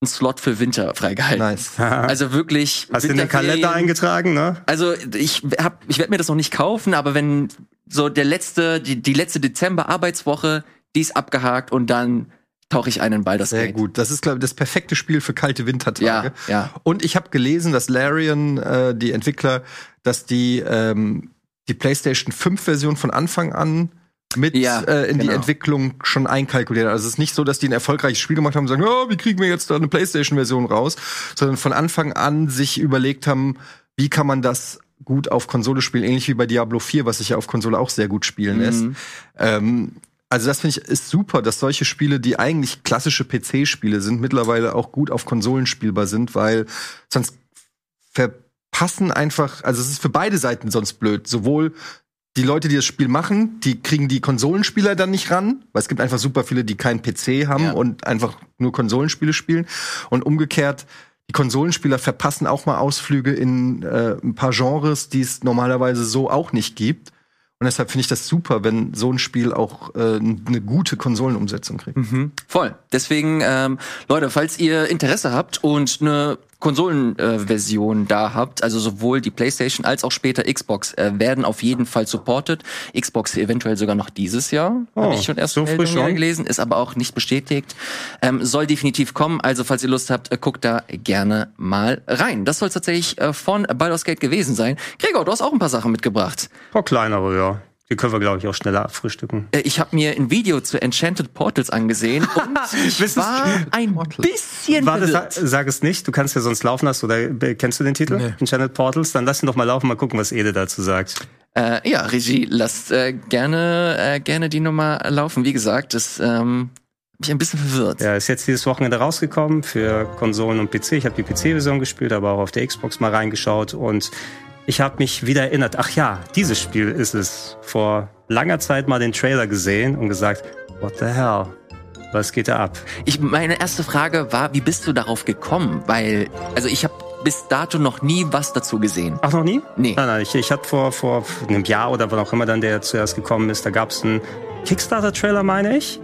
einen Slot für Winter freigehalten. Nice. Also wirklich. Hast du in den. Kalender eingetragen, ne? Also ich hab, ich werde mir das noch nicht kaufen, aber wenn so der letzte, die, die letzte Dezember-Arbeitswoche, die ist abgehakt und dann tauche ich ein in Baldur's Sehr Gate. gut. Das ist, glaube ich, das perfekte Spiel für kalte Wintertage. Ja, ja. Und ich habe gelesen, dass Larian, äh, die Entwickler, dass die ähm, die PlayStation 5 Version von Anfang an mit Ja, äh, in die genau. Entwicklung schon einkalkuliert. Also es ist nicht so, dass die ein erfolgreiches Spiel gemacht haben und sagen, oh, wie kriegen wir jetzt da eine PlayStation-Version raus, sondern von Anfang an sich überlegt haben, wie kann man das gut auf Konsole spielen, ähnlich wie bei Diablo 4, was sich ja auf Konsole auch sehr gut spielen lässt. Mhm. Ähm, also das finde ich ist super, dass solche Spiele, die eigentlich klassische PC-Spiele sind, mittlerweile auch gut auf Konsolen spielbar sind, weil sonst verpassen einfach, also es ist für beide Seiten sonst blöd. Sowohl die Leute, die das Spiel machen, die kriegen die Konsolenspieler dann nicht ran, weil es gibt einfach super viele, die keinen PC haben Ja. und einfach nur Konsolenspiele spielen. Und umgekehrt, die Konsolenspieler verpassen auch mal Ausflüge in äh, ein paar Genres, die es normalerweise so auch nicht gibt. Und deshalb finde ich das super, wenn so ein Spiel auch äh, eine gute Konsolenumsetzung kriegt. Mhm. Voll. Deswegen, ähm, Leute, falls ihr Interesse habt und eine Konsolenversion da habt, also sowohl die PlayStation als auch später Xbox äh, werden auf jeden Fall supported. Xbox eventuell sogar noch dieses Jahr. Oh, Habe ich schon erst so früh schon? gelesen, ist aber auch nicht bestätigt. Ähm, soll definitiv kommen. Also falls ihr Lust habt, äh, guckt da gerne mal rein. Das soll tatsächlich äh, von Baldur's Gate gewesen sein. Gregor, du hast auch ein paar Sachen mitgebracht. Ein paar kleinere, ja. Die können wir, glaube ich, auch schneller abfrühstücken. Äh, Ich habe mir ein Video zu Enchanted Portals angesehen und ich war ein bisschen Warte, verwirrt. sag, es nicht. Du kannst ja sonst laufen lassen. Oder kennst du den Titel? Nee. Enchanted Portals? Dann lass ihn doch mal laufen, mal gucken, was Ede dazu sagt. Äh, ja, Regie, lasst äh, gerne, äh, gerne die Nummer laufen. Wie gesagt, das ähm, mich ein bisschen verwirrt. Ja, ist jetzt dieses Wochenende rausgekommen für Konsolen und PC. Ich habe die PC-Version gespielt, aber auch auf der Xbox mal reingeschaut und ich habe mich wieder erinnert. Ach ja, dieses Spiel ist es. Vor langer Zeit mal den Trailer gesehen und gesagt, what the hell? Was geht da ab? Ich, meine erste Frage war, wie bist du darauf gekommen? Weil, also ich habe bis dato noch nie was dazu gesehen. Ach, noch nie? Nee. Nein, nein, ich, ich hatte vor, vor einem Jahr oder wann auch immer dann der zuerst gekommen ist, da gab es einen Kickstarter-Trailer, meine ich.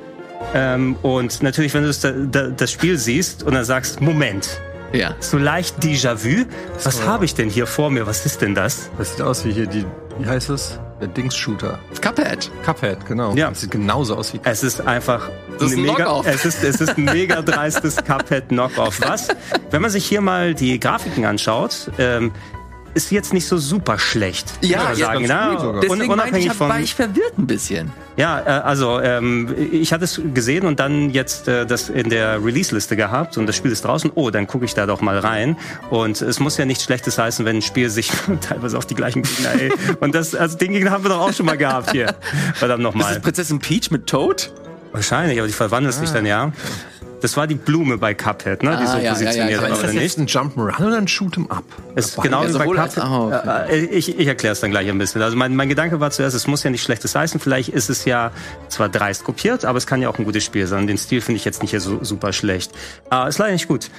Ähm, und natürlich, wenn du das, das Spiel siehst und dann sagst, Moment, Ja. so leicht Déjà-vu, was habe ich denn hier vor mir? Was ist denn das? Das sieht aus wie hier die, wie heißt es? Der Dings-Shooter. Cuphead. Cuphead, genau. Ja. Das sieht genauso aus wie Es ist einfach Das ist ein mega, Knockoff. es ist, es ist ein mega dreistes Cuphead-Knockoff. Was? Wenn man sich hier mal die Grafiken anschaut, ähm, ist jetzt nicht so super schlecht. Ja, ja, sagen. sogar. un- Deswegen meinte unabhängig ich, hab, von, war ich verwirrt ein bisschen. ja, äh, also ähm, ich hatte es gesehen und dann jetzt äh, das in der Release-Liste gehabt und das Spiel ist draußen. Oh, dann gucke ich da doch mal rein. Und es muss ja nichts Schlechtes heißen, wenn ein Spiel sich teilweise auf die gleichen Gegner. Ey. Und das, also den Gegner haben wir doch auch schon mal gehabt hier. Verdammt Das nochmal. ist Prinzessin Peach mit Toad? Wahrscheinlich, aber die verwandelt sich dann ja. Das war die Blume bei Cuphead, ne? Die Ah, so ja, ja, positioniert ja, war, aber Ist das oder jetzt nicht? ein Jump'n'Run oder ein Shoot'em-up? Es Dabei. genau Ja, wie bei auch, ja. Äh, ich ich erkläre es dann gleich ein bisschen. Also mein, mein Gedanke war zuerst, es muss ja nicht schlechtes heißen. Vielleicht ist es ja zwar dreist kopiert, aber es kann ja auch ein gutes Spiel sein. Den Stil finde ich jetzt nicht so super schlecht. Aber ist leider nicht gut.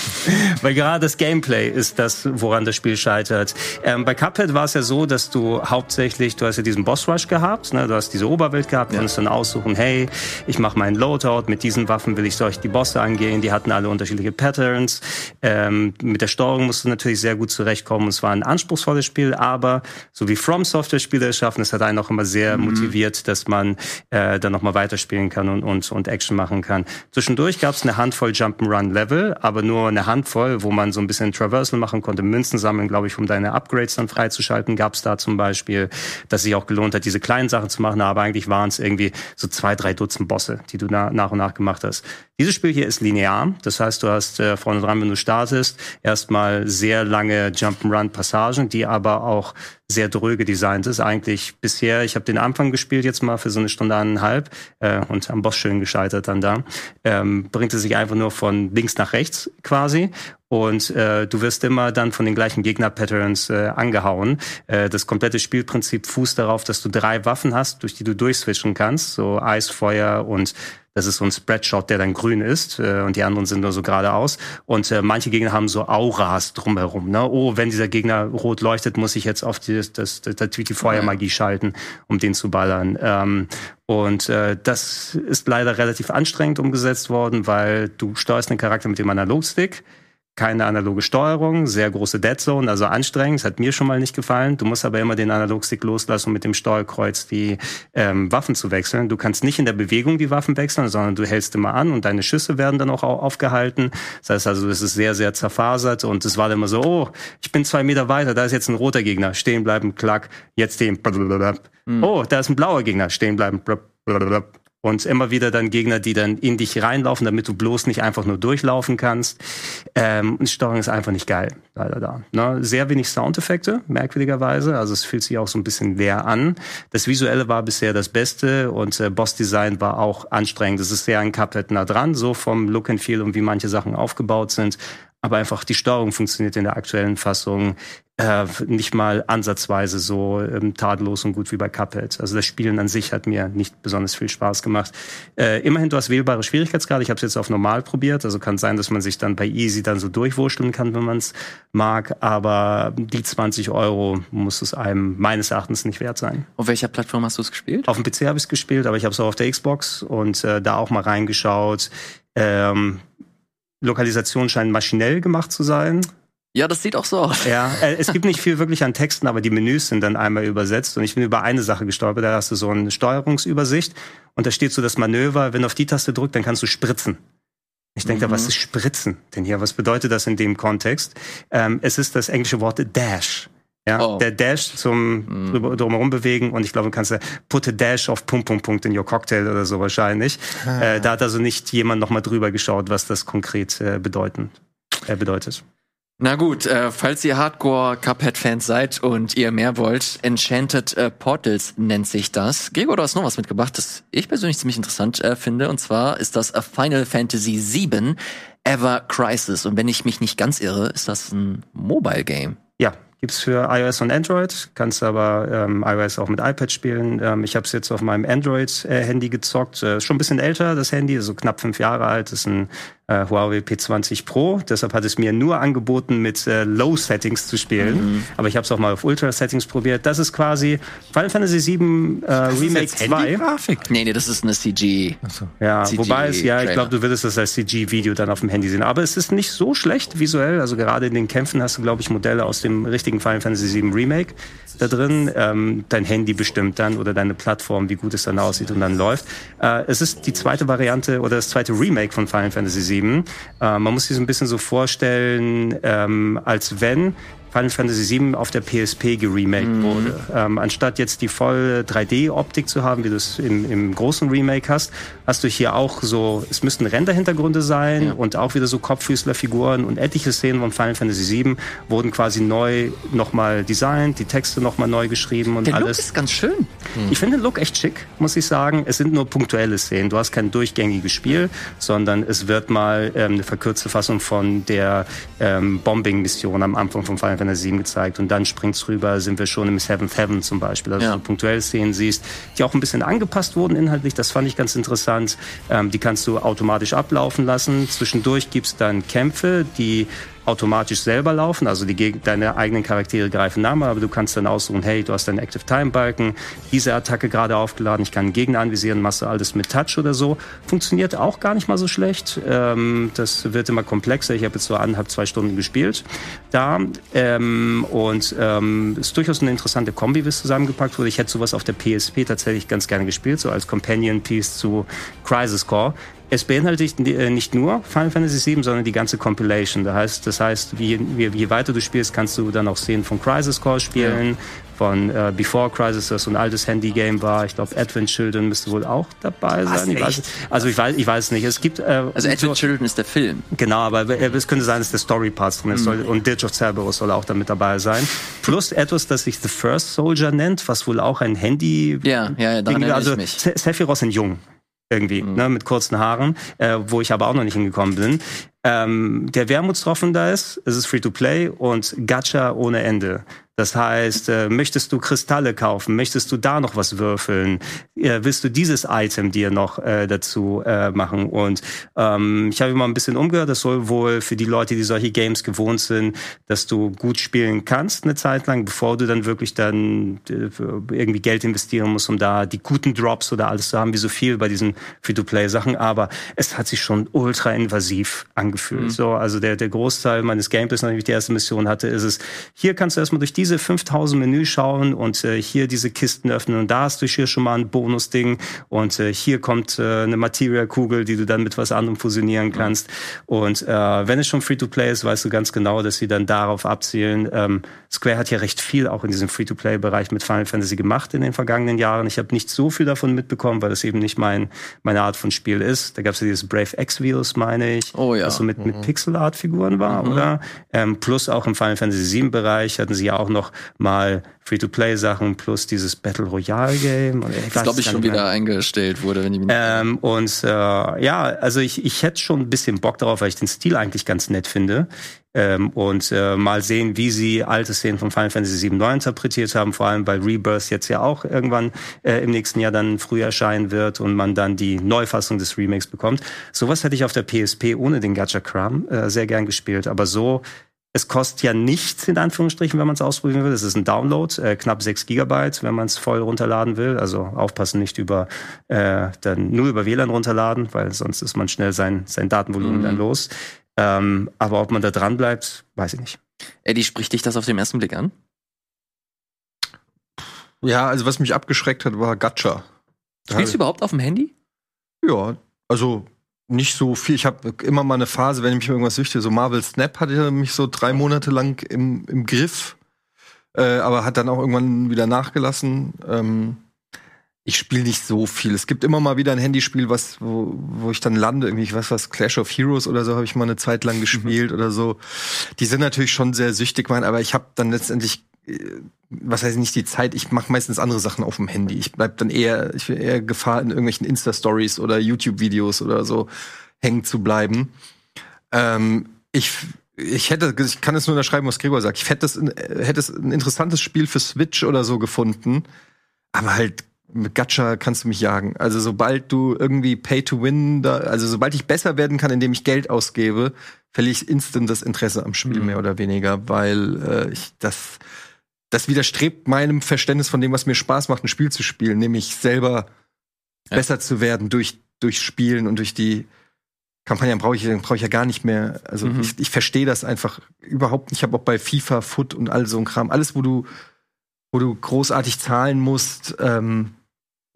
Weil gerade das Gameplay ist das, woran das Spiel scheitert. Ähm, bei Cuphead war es ja so, dass du hauptsächlich, du hast ja diesen Boss Rush gehabt, ne? du hast diese Oberwelt gehabt, konntest dann aussuchen, hey, ich mache meinen Loadout, mit diesen Waffen will ich solch die Bosse angehen, die hatten alle unterschiedliche Patterns. Ähm, mit der Steuerung musst du natürlich sehr gut zurechtkommen. Es war ein anspruchsvolles Spiel, aber so wie From Software Spiele schaffen, es hat einen auch immer sehr motiviert, dass man äh, dann nochmal weiterspielen kann und, und, und Action machen kann. Zwischendurch gab es eine Handvoll Jump'n'Run-Level, aber nur eine Handvoll, wo man so ein bisschen Traversal machen konnte, Münzen sammeln, glaube ich, um deine Upgrades dann freizuschalten, gab es da zum Beispiel, dass sich auch gelohnt hat, diese kleinen Sachen zu machen, aber eigentlich waren es irgendwie so zwei, drei Dutzend Bosse, die du na, nach und nach gemacht hast. Dieses Spiel hier ist linear, das heißt, du hast äh, vorne dran, wenn du startest, erstmal sehr lange Jump'n'Run-Passagen, die aber auch sehr dröge designt ist. Eigentlich bisher, ich habe den Anfang gespielt jetzt mal für so eine Stunde eineinhalb äh, und am Boss schön gescheitert dann da. Ähm, bringt es sich einfach nur von links nach rechts quasi und äh, du wirst immer dann von den gleichen Gegner-Patterns äh, angehauen. Äh, das komplette Spielprinzip fußt darauf, dass du drei Waffen hast, durch die du durchswitchen kannst, so Eis, Feuer und das ist so ein Spreadshot, der dann grün ist äh, und die anderen sind nur so geradeaus. Und äh, manche Gegner haben so Auras drumherum. Ne? Oh, wenn dieser Gegner rot leuchtet, muss ich jetzt auf die, das, das, das, die Feuermagie schalten, um den zu ballern. Ähm, und äh, das ist leider relativ anstrengend umgesetzt worden, weil du steuerst einen Charakter mit dem Analogstick keine analoge Steuerung, sehr große Dead Zone, also anstrengend. Das hat mir schon mal nicht gefallen. Du musst aber immer den Analogstick loslassen, um mit dem Steuerkreuz die ähm, Waffen zu wechseln. Du kannst nicht in der Bewegung die Waffen wechseln, sondern du hältst immer an und deine Schüsse werden dann auch au- aufgehalten. Das heißt also, es ist sehr, sehr zerfasert und es war dann immer so, oh, ich bin zwei Meter weiter, da ist jetzt ein roter Gegner, stehen bleiben, klack, jetzt den, oh, da ist ein blauer Gegner, stehen bleiben, und immer wieder dann Gegner, die dann in dich reinlaufen, damit du bloß nicht einfach nur durchlaufen kannst. Ähm, die Steuerung ist einfach nicht geil, leider da. Ne? Sehr wenig Soundeffekte, merkwürdigerweise. Also es fühlt sich auch so ein bisschen leer an. Das Visuelle war bisher das Beste und äh, Boss-Design war auch anstrengend. Es ist sehr an Cuphead nah dran, so vom Look and Feel und wie manche Sachen aufgebaut sind. Aber einfach die Steuerung funktioniert in der aktuellen Fassung äh, nicht mal ansatzweise so ähm, tadellos und gut wie bei Cuphead. Also das Spielen an sich hat mir nicht besonders viel Spaß gemacht. Äh, immerhin, du hast wählbare Schwierigkeitsgrade. Ich habe es jetzt auf normal probiert. Also kann sein, dass man sich dann bei Easy dann so durchwurschteln kann, wenn man es mag. Aber die 20 Euro muss es einem meines Erachtens nicht wert sein. Auf welcher Plattform hast du es gespielt? Auf dem PC habe ich es gespielt, aber ich habe es auch auf der Xbox und äh, da auch mal reingeschaut. Ähm, Lokalisation scheint maschinell gemacht zu sein. Ja, das sieht auch so aus. Ja, äh, es gibt nicht viel wirklich an Texten, aber die Menüs sind dann einmal übersetzt. Und ich bin über eine Sache gestolpert. Da hast du so eine Steuerungsübersicht und da steht so das Manöver. Wenn du auf die Taste drückst, dann kannst du spritzen. Ich denke, da, was ist Spritzen denn hier? Was bedeutet das in dem Kontext? Ähm, es ist das englische Wort Dash. Ja, Oh. der Dash zum drüber, drumherum bewegen und ich glaube, du kannst ja put a dash auf Punkt, Punkt, Punkt in your cocktail oder so wahrscheinlich. Äh, da hat also nicht jemand nochmal drüber geschaut, was das konkret äh, bedeuten, äh, bedeutet. Na gut, äh, falls ihr Hardcore-Cuphead-Fans seid und ihr mehr wollt, Enchanted äh, Portals nennt sich das. Gregor, du hast noch was mitgebracht, das ich persönlich ziemlich interessant äh, finde. Und zwar ist das a Final Fantasy VII Ever Crisis. Und wenn ich mich nicht ganz irre, ist das ein Mobile-Game. Ja, Gibt's für iOS und Android, kannst aber ähm, iOS auch mit iPad spielen. Ähm, ich habe es jetzt auf meinem Android-Handy gezockt. Äh, schon ein bisschen älter, das Handy, so knapp fünf Jahre alt. Ist ein äh, Huawei P20 Pro. Deshalb hat es mir nur angeboten, mit äh, Low-Settings zu spielen. Mhm. Aber ich habe es auch mal auf Ultra-Settings probiert. Das ist quasi Final Fantasy VII äh, Remake 2. Nee, nee, das ist eine CG. So. Ja, CG wobei es, ja, ich glaube, du würdest das als CG-Video dann auf dem Handy sehen. Aber es ist nicht so schlecht visuell. Also gerade in den Kämpfen hast du, glaube ich, Modelle aus dem richtigen Final Fantasy VII Remake da drin. Ähm, dein Handy bestimmt dann oder deine Plattform, wie gut es dann aussieht und dann läuft. Äh, es ist die zweite Variante oder das zweite Remake von Final Fantasy VII. Äh, man muss sich so ein bisschen so vorstellen, ähm, als wenn Final Fantasy VII auf der PSP geremaked mhm. wurde. Ähm, anstatt jetzt die voll 3D-Optik zu haben, wie du es im, im großen Remake hast, hast du hier auch so, es müssten Renderhintergründe sein ja. und auch wieder so Kopffüßlerfiguren und etliche Szenen von Final Fantasy VII wurden quasi neu nochmal designt, die Texte nochmal neu geschrieben und der alles. Look ist ganz schön. Mhm. Ich finde den Look echt schick, muss ich sagen. Es sind nur punktuelle Szenen. Du hast kein durchgängiges Spiel, sondern es wird mal ähm, eine verkürzte Fassung von der ähm, Bombing-Mission am Anfang von Final Fantasy 7 gezeigt und dann springt's rüber, sind wir schon im Seventh Heaven zum Beispiel, also ja. du punktuell Szenen siehst, die auch ein bisschen angepasst wurden inhaltlich, das fand ich ganz interessant. Ähm, die kannst du automatisch ablaufen lassen. Zwischendurch gibt's dann Kämpfe, die automatisch selber laufen, also die, deine eigenen Charaktere greifen Namen, aber du kannst dann aussuchen, hey, du hast deinen Active Time Balken, diese Attacke gerade aufgeladen, ich kann einen Gegner anvisieren, machst du alles mit Touch oder so. Funktioniert auch gar nicht mal so schlecht. Ähm, das wird immer komplexer. Ich habe jetzt so anderthalb, zwei Stunden gespielt da ähm, und ähm, ist durchaus eine interessante Kombi, wie es zusammengepackt wurde. Ich hätte sowas auf der PSP tatsächlich ganz gerne gespielt, so als Companion Piece zu Crisis Core. Es beinhaltet äh, nicht nur Final Fantasy VII, sondern die ganze Compilation. Das heißt, das heißt, wie, wie, je weiter du spielst, kannst du dann auch Szenen von Crisis Core spielen, ja. von äh, Before Crisis, das so ein altes Handy-Game war. Ich glaube, Advent Children müsste wohl auch dabei Was, sein. Ich weiß, also ich weiß, ich weiß nicht. Es gibt äh, also Advent so, Children ist der Film. Genau, aber es könnte sein, dass der Story Parts drin ist mhm. und Ditch of Cerberus soll auch damit dabei sein. Plus etwas, das sich The First Soldier nennt, was wohl auch ein Handy. Ja, ja, ja daran also, ich mich. Sephiroth in Jung irgendwie, mhm. ne, mit kurzen Haaren, äh, wo ich aber auch noch nicht hingekommen bin. Ähm, der Wermutstropfen da ist, es ist Free-to-Play und Gacha ohne Ende. Das heißt, äh, möchtest du Kristalle kaufen? Möchtest du da noch was würfeln? Äh, willst du dieses Item dir noch äh, dazu äh, machen? Und ähm, ich habe immer ein bisschen umgehört, das soll wohl für die Leute, die solche Games gewohnt sind, dass du gut spielen kannst eine Zeit lang, bevor du dann wirklich dann äh, irgendwie Geld investieren musst, um da die guten Drops oder alles zu haben, wie so viel bei diesen Free-to-Play-Sachen. Aber es hat sich schon ultra invasiv angefühlt. Mhm. So, also der, der Großteil meines Gameplays, nachdem ich die erste Mission hatte, ist es, hier kannst du erstmal durch diese diese 5000 Menü schauen und äh, hier diese Kisten öffnen und da hast du hier schon mal ein Bonusding und äh, hier kommt äh, eine Material-Kugel, die du dann mit was anderem fusionieren kannst. Und äh, wenn es schon Free-to-Play ist, weißt du ganz genau, dass sie dann darauf abzielen. Ähm, Square hat ja recht viel auch in diesem Free-to-Play-Bereich mit Final Fantasy gemacht in den vergangenen Jahren. Ich habe nicht so viel davon mitbekommen, weil das eben nicht mein, meine Art von Spiel ist. Da gab es ja dieses Brave X-Virus, meine ich, oh, ja. was so mit, mhm. mit Pixel-Art-Figuren war, mhm. oder? Ähm, plus auch im Final Fantasy VII-Bereich hatten sie ja auch noch noch mal Free-to-Play-Sachen plus dieses Battle Royale-Game. Das glaube ich schon wieder eingestellt wurde, wenn ich mich ähm, Und äh, ja, also ich, ich hätte schon ein bisschen Bock darauf, weil ich den Stil eigentlich ganz nett finde. Ähm, und äh, mal sehen, wie sie alte Szenen von Final Fantasy VII neu interpretiert haben, vor allem weil Rebirth jetzt ja auch irgendwann äh, im nächsten Jahr dann früh erscheinen wird und man dann die Neufassung des Remakes bekommt. Sowas hätte ich auf der PSP ohne den Gacha-Kram äh, sehr gern gespielt, aber so es kostet ja nichts, in Anführungsstrichen, wenn man es ausprobieren will. Es ist ein Download, äh, knapp 6 Gigabyte, wenn man es voll runterladen will. Also aufpassen, nicht über äh, dann nur über WLAN runterladen, weil sonst ist man schnell sein, sein Datenvolumen mhm. dann los. Ähm, aber ob man da dran bleibt, weiß ich nicht. Eddie, spricht dich das auf den ersten Blick an? Ja, also was mich abgeschreckt hat, war Gacha. Spielst du überhaupt auf dem Handy? Ja, also nicht so viel. Ich habe immer mal eine Phase, wenn ich mich irgendwas süchte, so Marvel Snap hatte mich so drei Monate lang im, im Griff, äh, aber hat dann auch irgendwann wieder nachgelassen. Ähm, ich spiele nicht so viel. Es gibt immer mal wieder ein Handyspiel, was wo, wo ich dann lande, irgendwie, ich weiß was, Clash of Heroes oder so habe ich mal eine Zeit lang gespielt oder so. Die sind natürlich schon sehr süchtig, mein, aber ich habe dann letztendlich äh, was heißt nicht die Zeit, ich mache meistens andere Sachen auf dem Handy. Ich bleib dann eher, ich will eher Gefahr in irgendwelchen Insta-Stories oder YouTube-Videos oder so hängen zu bleiben. Ähm, ich ich hätte, ich kann es nur unterschreiben, was Gregor sagt. Ich hätte es, hätte es ein interessantes Spiel für Switch oder so gefunden. Aber halt mit Gacha kannst du mich jagen. Also sobald du irgendwie Pay to Win, da, also sobald ich besser werden kann, indem ich Geld ausgebe, verliere ich instant das Interesse am Spiel Mhm. mehr oder weniger, weil äh, ich das das widerstrebt meinem Verständnis von dem, was mir Spaß macht, ein Spiel zu spielen, nämlich selber Ja. besser zu werden durch durch Spielen und durch die Kampagnen brauche ich, brauche ich ja gar nicht mehr. Also Mhm. ich, ich verstehe das einfach überhaupt nicht. Ich habe auch bei FIFA, Foot und all so ein Kram, alles, wo du, wo du großartig zahlen musst. Ähm,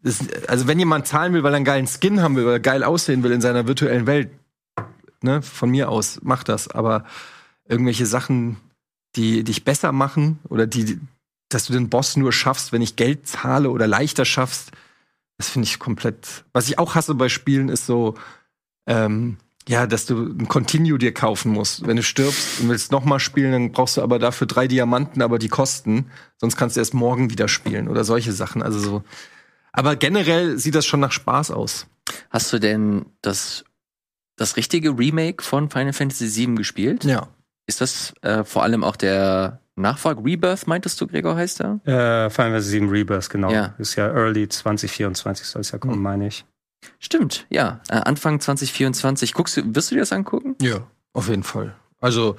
ist, also wenn jemand zahlen will, weil er einen geilen Skin haben will oder geil aussehen will in seiner virtuellen Welt, ne, von mir aus, mach das. Aber irgendwelche Sachen, die dich besser machen oder die, dass du den Boss nur schaffst, wenn ich Geld zahle oder leichter schaffst, das finde ich komplett. Was ich auch hasse bei Spielen ist so, ähm, ja, dass du ein Continue dir kaufen musst. Wenn du stirbst und willst noch mal spielen, dann brauchst du aber dafür drei Diamanten, aber die kosten. Sonst kannst du erst morgen wieder spielen oder solche Sachen. Also so. Aber generell sieht das schon nach Spaß aus. Hast du denn das, das richtige Remake von Final Fantasy VII gespielt? Ja. Ist das äh, vor allem auch der Nachfolger Rebirth, meintest du, Gregor, heißt er? Äh, Final Fantasy 7 Rebirth, genau. Ja. Ist ja early 2024 soll es ja kommen, Mhm. meine ich. Stimmt, ja. Äh, Anfang 2024. Guckst du, wirst du dir das angucken? Ja, auf jeden Fall. Also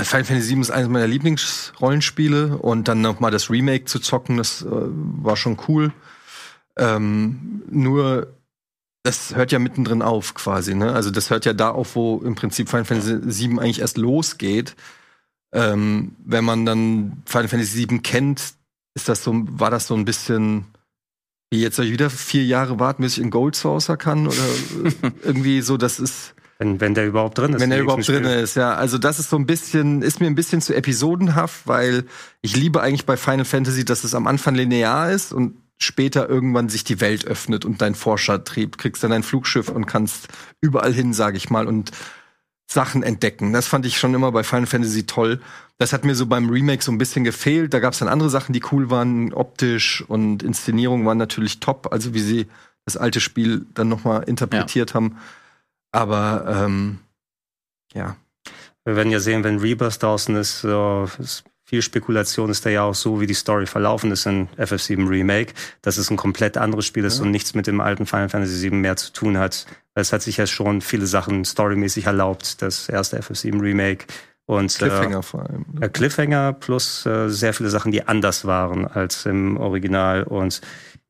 Final Fantasy VII ist eines meiner Lieblingsrollenspiele und dann noch mal das Remake zu zocken, das äh, war schon cool. Ähm, nur das hört ja mittendrin auf quasi, ne? Also das hört ja da auf, wo im Prinzip Final Fantasy VII eigentlich erst losgeht. Ähm, wenn man dann Final Fantasy VII kennt, ist das so, war das so ein bisschen wie jetzt soll ich wieder vier Jahre warten, bis ich in Gold Saucer kann oder irgendwie so, das ist Wenn, wenn der überhaupt drin ist. wenn er im überhaupt drin Spiel. ist, ja. Also das ist so ein bisschen, ist mir ein bisschen zu episodenhaft, weil ich liebe eigentlich bei Final Fantasy, dass es am Anfang linear ist und später irgendwann sich die Welt öffnet und dein Forschertrieb kriegst dann ein Flugschiff und kannst überall hin, sage ich mal, und Sachen entdecken. Das fand ich schon immer bei Final Fantasy toll. Das hat mir so beim Remake so ein bisschen gefehlt. Da gab es dann andere Sachen, die cool waren, optisch und Inszenierung waren natürlich top. Also wie sie das alte Spiel dann noch mal interpretiert haben. Aber ähm, ja, Wir werden ja sehen, wenn Rebirth draußen ist, so, ist viel Spekulation ist da ja auch so, wie die Story verlaufen ist in FF7 Remake, dass es ein komplett anderes Spiel ist Ja. und nichts mit dem alten Final Fantasy 7 mehr zu tun hat. Es hat sich ja schon viele Sachen storymäßig erlaubt, das erste FF7 Remake. Und Cliffhanger vor allem. Äh, Cliffhanger plus äh, sehr viele Sachen, die anders waren als im Original. Und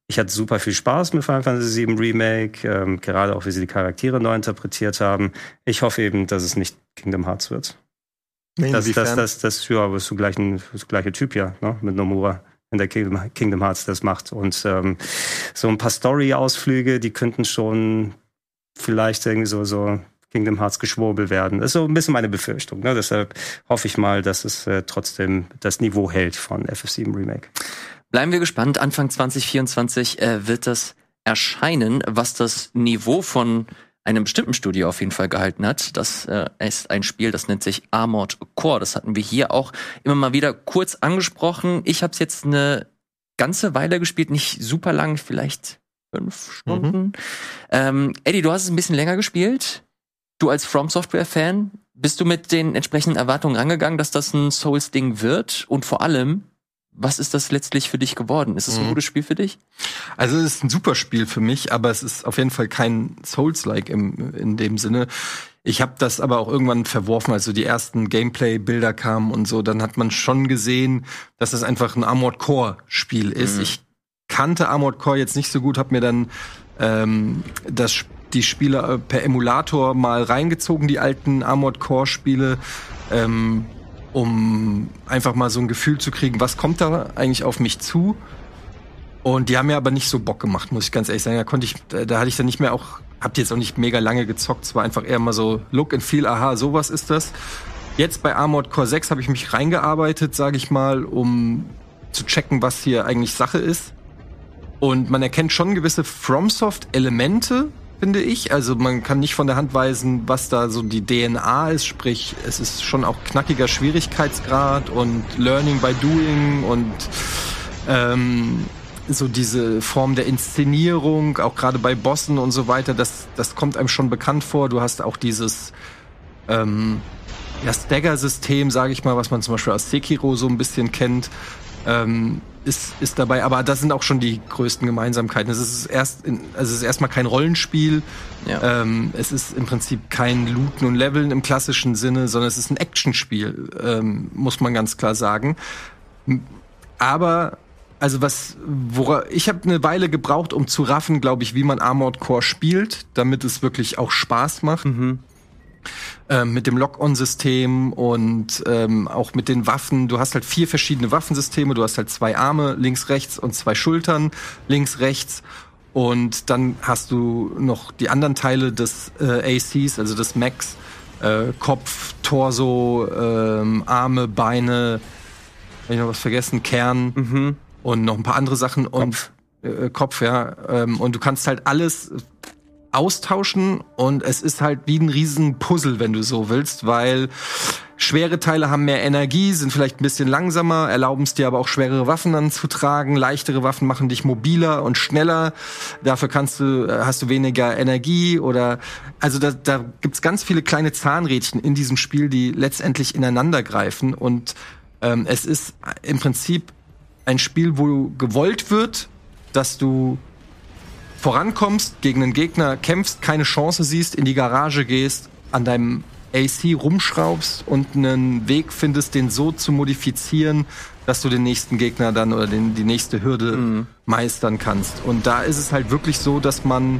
ich hatte super viel Spaß mit Final Fantasy VII Remake, ähm, gerade auch wie sie die Charaktere neu interpretiert haben. Ich hoffe eben, dass es nicht Kingdom Hearts wird. Das, das, das, das, ja, aber ist so gleiche Typ ja, ne? mit Nomura in der Kingdom, Kingdom Hearts das macht. Und ähm, so ein paar Story-Ausflüge, die könnten schon vielleicht irgendwie so, so Kingdom Hearts Geschwurbel werden. Das ist so ein bisschen meine Befürchtung. Ne? Deshalb hoffe ich mal, dass es äh, trotzdem das Niveau hält von FF7 Remake. Bleiben wir gespannt. Anfang 2024 äh, wird das erscheinen, was das Niveau von einem bestimmten Studio auf jeden Fall gehalten hat. Das äh, ist ein Spiel, das nennt sich Armored Core. Das hatten wir hier auch immer mal wieder kurz angesprochen. Ich habe es jetzt eine ganze Weile gespielt, nicht super lang, vielleicht fünf Stunden. Ähm, Eddie, du hast es ein bisschen länger gespielt. Du als From Software Fan, bist du mit den entsprechenden Erwartungen rangegangen, dass das ein Souls-Ding wird? Und vor allem, was ist das letztlich für dich geworden? Ist es ein Mhm. gutes Spiel für dich? Also es ist ein super Spiel für mich, aber es ist auf jeden Fall kein Souls-like im, in dem Sinne. Ich habe das aber auch irgendwann verworfen, als so die ersten Gameplay-Bilder kamen und so. Dann hat man schon gesehen, dass es einfach ein Armored Core-Spiel ist. Mhm. Ich kannte Armored Core jetzt nicht so gut, habe mir dann ähm, das, die Spiele per Emulator mal reingezogen, die alten Armored Core-Spiele. Ähm, um einfach mal so ein Gefühl zu kriegen, was kommt da eigentlich auf mich zu. Und die haben mir aber nicht so Bock gemacht, muss ich ganz ehrlich sagen. Da konnte ich, da, da hatte ich dann nicht mehr auch, habt ihr jetzt auch nicht mega lange gezockt. Es war einfach eher mal so Look and Feel, aha, sowas ist das. Jetzt bei Armored Core 6 habe ich mich reingearbeitet, sage ich mal, um zu checken, was hier eigentlich Sache ist. Und man erkennt schon gewisse FromSoft-Elemente, finde ich. Also man kann nicht von der Hand weisen, was da so die DNA ist. Sprich, es ist schon auch knackiger Schwierigkeitsgrad und Learning by Doing und ähm, so diese Form der Inszenierung, auch gerade bei Bossen und so weiter, das, das kommt einem schon bekannt vor. Du hast auch dieses, ähm, ja, Stagger-System, sage ich mal, was man zum Beispiel aus Sekiro so ein bisschen kennt, ähm, ist, ist dabei. Aber das sind auch schon die größten Gemeinsamkeiten. Es ist erst, in, also es ist erstmal kein Rollenspiel. Ja. Ähm, es ist im Prinzip kein Looten und Leveln im klassischen Sinne, sondern es ist ein Actionspiel, ähm, muss man ganz klar sagen. Aber also was, wora, ich habe eine Weile gebraucht, um zu raffen, glaube ich, wie man Armored Core spielt, damit es wirklich auch Spaß macht. Ähm, mit dem Lock-on-System und ähm, auch mit den Waffen. Du hast halt vier verschiedene Waffensysteme. Du hast halt zwei Arme links, rechts und zwei Schultern links, rechts. Und dann hast du noch die anderen Teile des äh, ACs, also des Max. Äh, Kopf, Torso, ähm, Arme, Beine, hab ich noch was vergessen, Kern und noch ein paar andere Sachen und äh, Kopf, ja. Ähm, und du kannst halt alles austauschen und es ist halt wie ein riesen Puzzle, wenn du so willst, weil schwere Teile haben mehr Energie, sind vielleicht ein bisschen langsamer, erlauben es dir aber auch schwerere Waffen anzutragen, leichtere Waffen machen dich mobiler und schneller, dafür kannst du, äh, hast du weniger Energie oder, also da, da gibt's ganz viele kleine Zahnrädchen in diesem Spiel, die letztendlich ineinander greifen. Und ähm, es ist im Prinzip ein Spiel, wo gewollt wird, dass du vorankommst, gegen einen Gegner kämpfst, keine Chance siehst, in die Garage gehst, an deinem AC rumschraubst und einen Weg findest, den so zu modifizieren, dass du den nächsten Gegner dann oder den, die nächste Hürde meistern kannst. Und da ist es halt wirklich so, dass man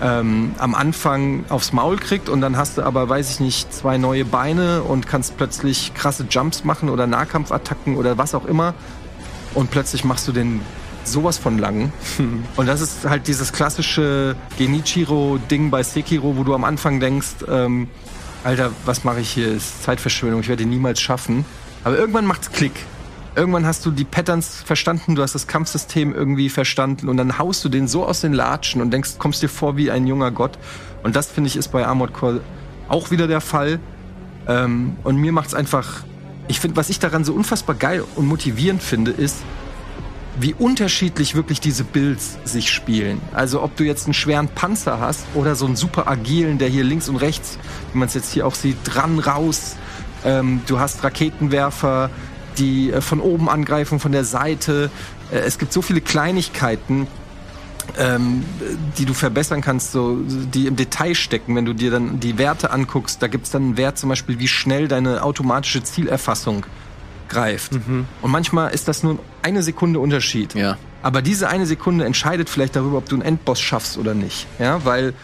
ähm, am Anfang aufs Maul kriegt und dann hast du aber, weiß ich nicht, zwei neue Beine und kannst plötzlich krasse Jumps machen oder Nahkampfattacken oder was auch immer. Und plötzlich machst du den sowas von lang. Und das ist halt dieses klassische Genichiro-Ding bei Sekiro, wo du am Anfang denkst, ähm, Alter, was mache ich hier? Ist Zeitverschwendung, ich werde ihn niemals schaffen. Aber irgendwann macht's Klick. Irgendwann hast du die Patterns verstanden, du hast das Kampfsystem irgendwie verstanden und dann haust du den so aus den Latschen und denkst, kommst dir vor wie ein junger Gott. Und das finde ich ist bei Armored Core auch wieder der Fall. Ähm, und mir macht's einfach, ich finde, was ich daran so unfassbar geil und motivierend finde, ist, wie unterschiedlich wirklich diese Builds sich spielen. Also ob du jetzt einen schweren Panzer hast oder so einen super agilen, der hier links und rechts, wie man es jetzt hier auch sieht, dran raus. Ähm, du hast Raketenwerfer, die äh, von oben angreifen, von der Seite. Äh, es gibt so viele Kleinigkeiten, ähm, die du verbessern kannst, so, die im Detail stecken, wenn du dir dann die Werte anguckst. Da gibt's dann einen Wert zum Beispiel, wie schnell deine automatische Zielerfassung greift. Und manchmal ist das nur eine Sekunde Unterschied. Ja. Aber diese eine Sekunde entscheidet vielleicht darüber, ob du einen Endboss schaffst oder nicht. Ja, weil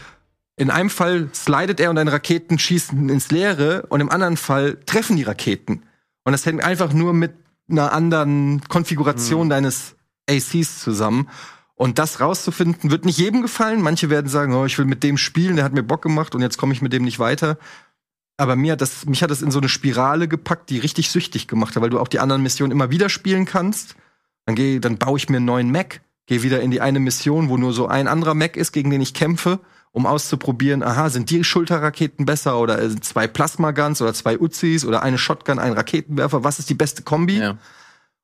in einem Fall slidet er und deine Raketen schießen ins Leere und im anderen Fall treffen die Raketen. Und das hängt einfach nur mit einer anderen Konfiguration deines ACs zusammen. Und das rauszufinden, wird nicht jedem gefallen. Manche werden sagen, oh, ich will mit dem spielen, der hat mir Bock gemacht und jetzt komme ich mit dem nicht weiter. Aber mir hat das, mich hat das in so eine Spirale gepackt, die richtig süchtig gemacht hat, weil du auch die anderen Missionen immer wieder spielen kannst. Dann geh, dann baue ich mir einen neuen Mac, gehe wieder in die eine Mission, wo nur so ein anderer Mac ist, gegen den ich kämpfe, um auszuprobieren, aha, sind die Schulterraketen besser oder äh, zwei Plasma-Guns oder zwei Uzis oder eine Shotgun, ein Raketenwerfer, was ist die beste Kombi? Ja.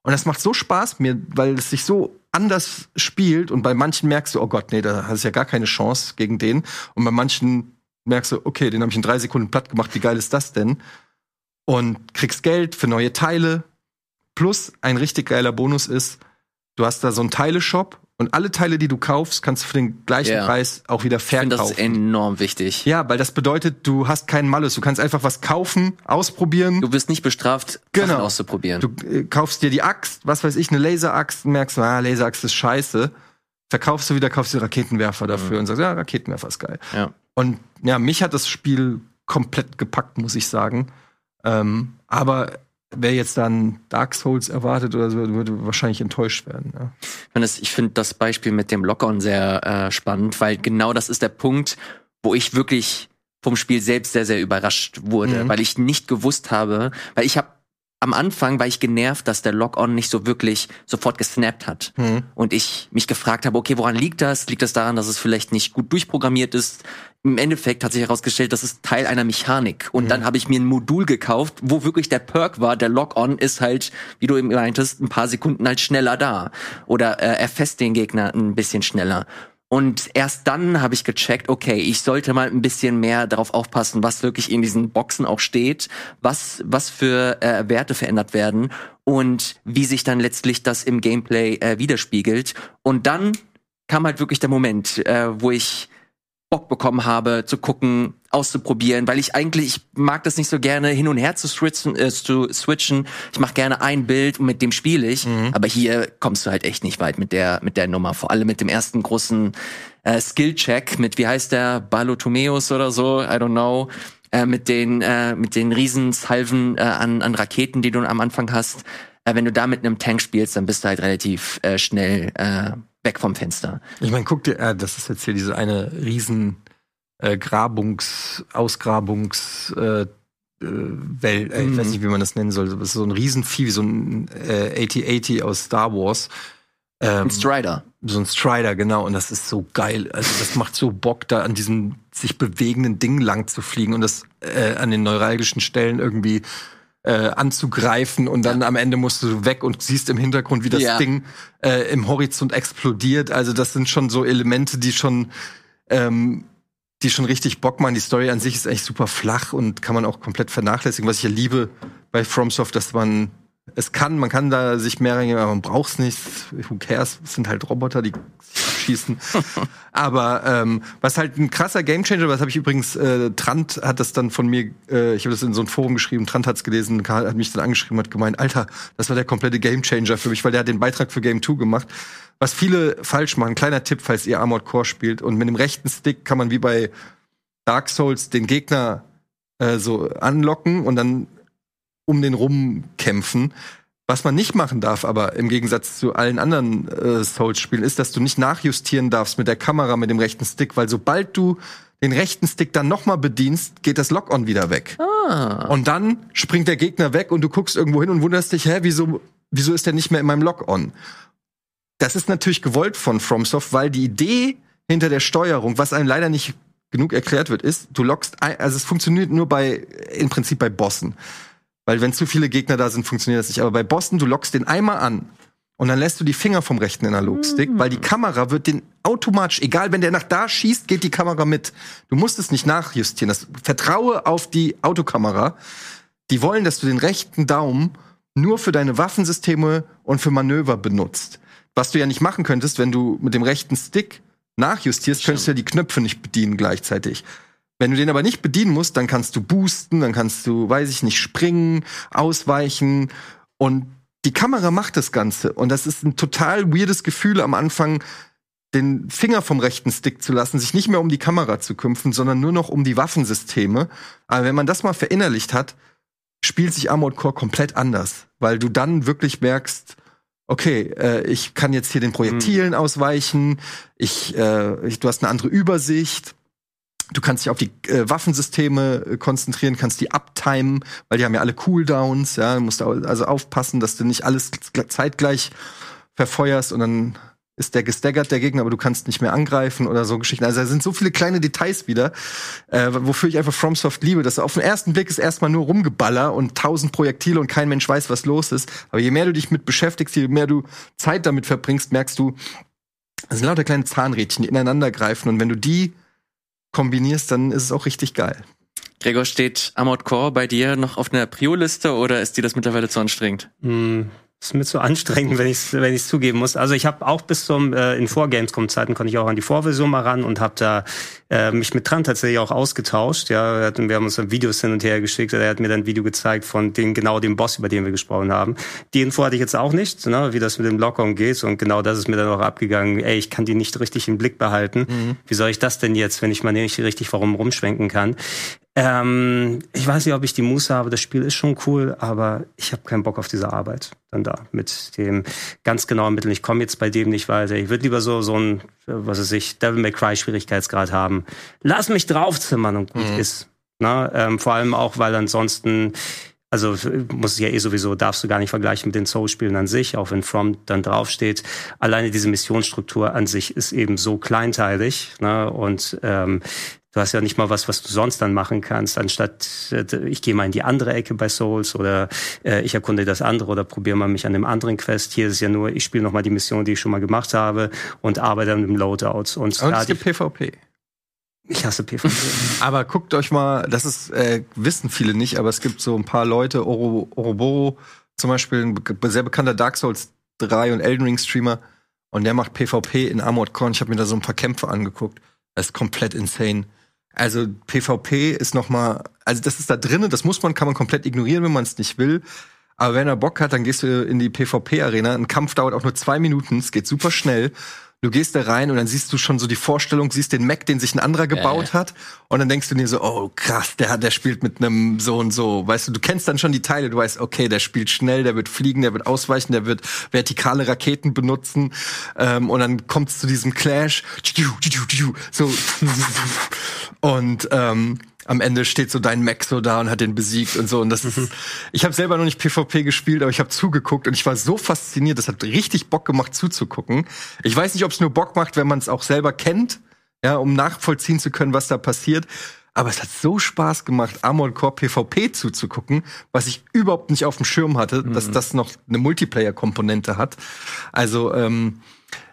Und das macht so Spaß mir, weil es sich so anders spielt und bei manchen merkst du, oh Gott, nee, da hast du ja gar keine Chance gegen den. Und bei manchen merkst du, okay, den habe ich in drei Sekunden platt gemacht, wie geil ist das denn? Und kriegst Geld für neue Teile. Plus ein richtig geiler Bonus ist, du hast da so einen Teileshop und alle Teile, die du kaufst, kannst du für den gleichen Ja. Preis auch wieder Ich finde, das ist verkaufen. enorm wichtig. Ja, weil das bedeutet, du hast keinen Malus. Du kannst einfach was kaufen, ausprobieren. Du wirst nicht bestraft, Genau. Sachen auszuprobieren. Du äh, kaufst dir die Axt, was weiß ich, eine Laseraxt merkst, ah, Laseraxt ist scheiße. Verkaufst du wieder, kaufst einen Raketenwerfer dafür und sagst, ja, Raketenwerfer ist geil. ja. Und ja, mich hat das Spiel komplett gepackt, muss ich sagen. Ähm, aber wer jetzt dann Dark Souls erwartet oder so, würde wahrscheinlich enttäuscht werden. Ja. Ich finde das, Beispiel mit dem Lock-on sehr äh, spannend, weil genau das ist der Punkt, wo ich wirklich vom Spiel selbst sehr, sehr überrascht wurde, Mhm. weil ich nicht gewusst habe, weil ich habe am Anfang war ich genervt, dass der Lock-on nicht so wirklich sofort gesnappt hat. Mhm. Und ich mich gefragt habe, okay, woran liegt das? Liegt das daran, dass es vielleicht nicht gut durchprogrammiert ist? Im Endeffekt hat sich herausgestellt, das ist Teil einer Mechanik. Und dann habe ich mir ein Modul gekauft, wo wirklich der Perk war, der Lock-on ist halt, wie du eben meintest, ein paar Sekunden halt schneller da. Oder äh, er fest den Gegner ein bisschen schneller. Und erst dann habe ich gecheckt, okay, ich sollte mal ein bisschen mehr darauf aufpassen, was wirklich in diesen Boxen auch steht, was, was für äh, Werte verändert werden und wie sich dann letztlich das im Gameplay äh, widerspiegelt. Und dann kam halt wirklich der Moment, äh, wo ich Bock bekommen habe, zu gucken, auszuprobieren, weil ich eigentlich, ich mag das nicht so gerne, hin und her zu switchen. Äh, zu switchen. Ich mache gerne ein Bild und mit dem spiele ich. Mhm. Aber hier kommst du halt echt nicht weit mit der, mit der Nummer. Vor allem mit dem ersten großen äh, Skill-Check mit, wie heißt der, Balotomeus oder so, I don't know. Äh, mit den, äh, mit den Riesensalven äh, an, an Raketen, die du am Anfang hast. Äh, wenn du da mit einem Tank spielst, dann bist du halt relativ äh, schnell äh, weg vom Fenster. Ich meine, guck dir, äh, das ist jetzt hier diese eine riesen äh, Grabungs, Ausgrabungs, äh, äh Welt, äh, ich weiß mhm. nicht, wie man das nennen soll. Das ist so ein Riesenvieh, wie so ein äh, 8080 aus Star Wars. Ähm, ein Strider. So ein Strider, genau. Und das ist so geil. Also das macht so Bock, da an diesem sich bewegenden Ding lang zu fliegen und das äh, an den neuralgischen Stellen irgendwie äh, anzugreifen und dann ja. am Ende musst du weg und siehst im Hintergrund, wie das ja. Ding äh, im Horizont explodiert. Also das sind schon so Elemente, die schon ähm, die schon richtig Bock machen. Die Story an sich ist echt super flach und kann man auch komplett vernachlässigen. Was ich ja liebe bei FromSoft, dass man es kann, man kann da sich mehr reingehen, aber man braucht es nicht. Who cares? Es sind halt Roboter, die schießen. aber ähm, was halt ein krasser Gamechanger, was habe ich übrigens, äh, Trant hat das dann von mir, äh, ich habe das in so ein Forum geschrieben, Trant hat's gelesen, hat mich dann angeschrieben, hat gemeint, Alter, das war der komplette Gamechanger für mich, weil der hat den Beitrag für Game 2 gemacht. Was viele falsch machen, kleiner Tipp, falls ihr Armored Core spielt und mit dem rechten Stick kann man wie bei Dark Souls den Gegner äh, so anlocken und dann um den rumkämpfen. Was man nicht machen darf, aber im Gegensatz zu allen anderen äh, Souls-Spielen, ist, dass du nicht nachjustieren darfst mit der Kamera, mit dem rechten Stick, weil sobald du den rechten Stick dann nochmal bedienst, geht das Lock-on wieder weg. Ah. Und dann springt der Gegner weg und du guckst irgendwo hin und wunderst dich, hä, wieso, wieso ist der nicht mehr in meinem Lock-on? Das ist natürlich gewollt von FromSoft, weil die Idee hinter der Steuerung, was einem leider nicht genug erklärt wird, ist, du lockst, ein, also es funktioniert nur bei, im Prinzip bei Bossen. Weil wenn zu viele Gegner da sind, funktioniert das nicht. Aber bei Bossen, du lockst den einmal an und dann lässt du die Finger vom rechten Analogstick, mhm. weil die Kamera wird den automatisch, egal wenn der nach da schießt, geht die Kamera mit. Du musst es nicht nachjustieren. Das vertraue auf die Autokamera. Die wollen, dass du den rechten Daumen nur für deine Waffensysteme und für Manöver benutzt. Was du ja nicht machen könntest, wenn du mit dem rechten Stick nachjustierst, könntest du ja die Knöpfe nicht bedienen gleichzeitig. Wenn du den aber nicht bedienen musst, dann kannst du boosten, dann kannst du, weiß ich nicht, springen, ausweichen und die Kamera macht das Ganze. Und das ist ein total weirdes Gefühl am Anfang, den Finger vom rechten Stick zu lassen, sich nicht mehr um die Kamera zu kümpfen, sondern nur noch um die Waffensysteme. Aber wenn man das mal verinnerlicht hat, spielt sich Armored Core komplett anders, weil du dann wirklich merkst, okay, äh, ich kann jetzt hier den Projektilen mhm. ausweichen, ich, äh, ich, du hast eine andere Übersicht Du kannst dich auf die äh, Waffensysteme äh, konzentrieren, kannst die uptimen, weil die haben ja alle Cooldowns, ja, du musst also aufpassen, dass du nicht alles zeitgleich verfeuerst und dann ist der gestaggert, der Gegner, aber du kannst nicht mehr angreifen oder so Geschichten. Also da sind so viele kleine Details wieder, äh, wofür ich einfach FromSoft liebe. Dass auf den ersten Blick ist erstmal nur Rumgeballer und tausend Projektile und kein Mensch weiß, was los ist. Aber je mehr du dich mit beschäftigst, je mehr du Zeit damit verbringst, merkst du, das sind lauter kleine Zahnrädchen, die ineinander greifen. Und wenn du die kombinierst, dann ist es auch richtig geil. Gregor, steht Armored Core bei dir noch auf einer Prio-Liste oder ist dir das mittlerweile zu anstrengend? Mm, ist mir zu anstrengend, wenn ich es wenn ich's zugeben muss. Also ich habe auch bis zum äh, in Vor-Gamescom-Zeiten konnte ich auch an die Vorversion mal ran und habe da äh, mich mit Trant tatsächlich auch ausgetauscht. Ja, wir haben uns dann Videos hin und her geschickt. Er hat mir dann ein Video gezeigt von den genau dem Boss, über den wir gesprochen haben. Die Info hatte ich jetzt auch nicht, ne, wie das mit dem Lockdown geht und genau das ist mir dann auch abgegangen. Ey, ich kann die nicht richtig im Blick behalten. Mhm. Wie soll ich das denn jetzt, wenn ich mal nicht richtig warum rumschwenken kann? Ähm, ich weiß nicht, ob ich die Muße habe. Das Spiel ist schon cool, aber ich habe keinen Bock auf diese Arbeit dann da mit dem ganz genauen Mittel. Ich komme jetzt bei dem nicht weiter. Ich würde lieber so so ein, was weiß ich, Devil May Cry Schwierigkeitsgrad haben. Lass mich draufzimmern und gut mhm. ist. Na, ähm, vor allem auch, weil ansonsten also muss es ja eh sowieso, darfst du gar nicht vergleichen mit den Souls-Spielen an sich, auch wenn From dann draufsteht. Alleine diese Missionsstruktur an sich ist eben so kleinteilig. Ne? Und ähm, Du hast ja nicht mal was, was du sonst dann machen kannst, anstatt äh, ich gehe mal in die andere Ecke bei Souls oder äh, ich erkunde das andere oder probiere mal mich an einem anderen Quest. Hier ist es ja nur, ich spiele nochmal die Mission, die ich schon mal gemacht habe und arbeite an dem Loadout. Und, Und es gibt PvP. ich hasse PvP. Aber guckt euch mal, das ist, äh, wissen viele nicht, aber es gibt so ein paar Leute, Oro, Oroboro zum Beispiel, ein sehr bekannter Dark Souls 3 und Elden Ring Streamer, und der macht PvP in Armored Core. Ich habe mir da so ein paar Kämpfe angeguckt. Das ist komplett insane. Also PvP ist noch mal, also das ist da drinnen, das muss man, kann man komplett ignorieren, wenn man es nicht will. Aber wenn er Bock hat, dann gehst du in die PvP-Arena. Ein Kampf dauert auch nur zwei Minuten, es geht super schnell. Du gehst da rein und dann siehst du schon so die Vorstellung, siehst den Mac, den sich ein anderer gebaut hat. Und dann denkst du dir so, oh krass, der, der spielt mit einem so und so. Weißt du, du kennst dann schon die Teile, du weißt, okay, der spielt schnell, der wird fliegen, der wird ausweichen, der wird vertikale Raketen benutzen. Ähm, und dann kommt es zu diesem Clash. So. Und ähm, am Ende steht so dein Mac so da und hat den besiegt und so. Und das ist, ich habe selber noch nicht PvP gespielt, aber ich habe zugeguckt und ich war so fasziniert. Das hat richtig Bock gemacht zuzugucken. Ich weiß nicht, ob es nur Bock macht, wenn man es auch selber kennt, ja, um nachvollziehen zu können, was da passiert. Aber es hat so Spaß gemacht, Armored Core PvP zuzugucken, was ich überhaupt nicht auf dem Schirm hatte, dass das noch eine Multiplayer-Komponente hat. Also ähm,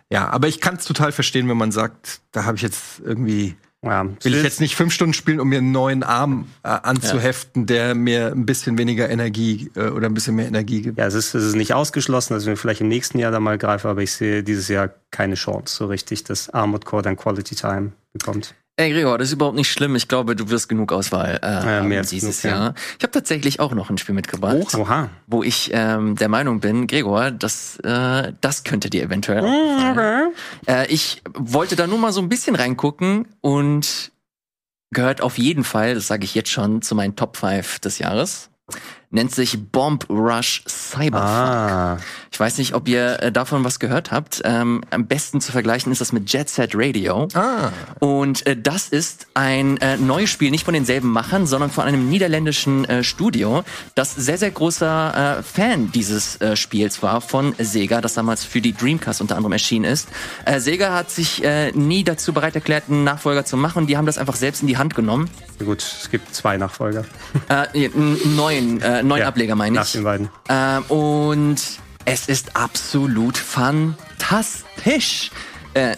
ja, aber ich kann es total verstehen, wenn man sagt, da habe ich jetzt irgendwie ja, will ich jetzt nicht fünf Stunden spielen, um mir einen neuen Arm äh, anzuheften, der mir ein bisschen weniger Energie äh, oder ein bisschen mehr Energie gibt. Ja, es ist, es ist nicht ausgeschlossen, dass wir vielleicht im nächsten Jahr da mal greifen, aber ich sehe dieses Jahr keine Chance so richtig, dass Armored Core dann Quality Time bekommt. Ey, Gregor, das ist überhaupt nicht schlimm. Ich glaube, du wirst genug Auswahl äh, haben mehr dieses genug, ja. Jahr. Ich habe tatsächlich auch noch ein Spiel mitgebracht, Oha. wo ich ähm, der Meinung bin, Gregor, das, äh, das könnte dir eventuell auffallen. Äh, ich wollte da nur mal so ein bisschen reingucken und gehört auf jeden Fall, das sage ich jetzt schon, zu meinen Top 5 des Jahres. Nennt sich Bomb Rush Cyberpunk. Ah. Ich weiß nicht, ob ihr äh, davon was gehört habt. Ähm, am besten zu vergleichen ist das mit Jet Set Radio. Ah. Und äh, das ist ein äh, neues Spiel, nicht von denselben Machern, sondern von einem niederländischen äh, Studio, das sehr, sehr großer äh, Fan dieses äh, Spiels war von Sega, das damals für die Dreamcast unter anderem erschienen ist. Äh, Sega hat sich äh, nie dazu bereit erklärt, einen Nachfolger zu machen. Die haben das einfach selbst in die Hand genommen. Gut, es gibt zwei Nachfolger. Äh, einen neuen, äh, neuen Ja, Ableger meine nach ich. den beiden. Ähm, und es ist absolut fantastisch. Äh,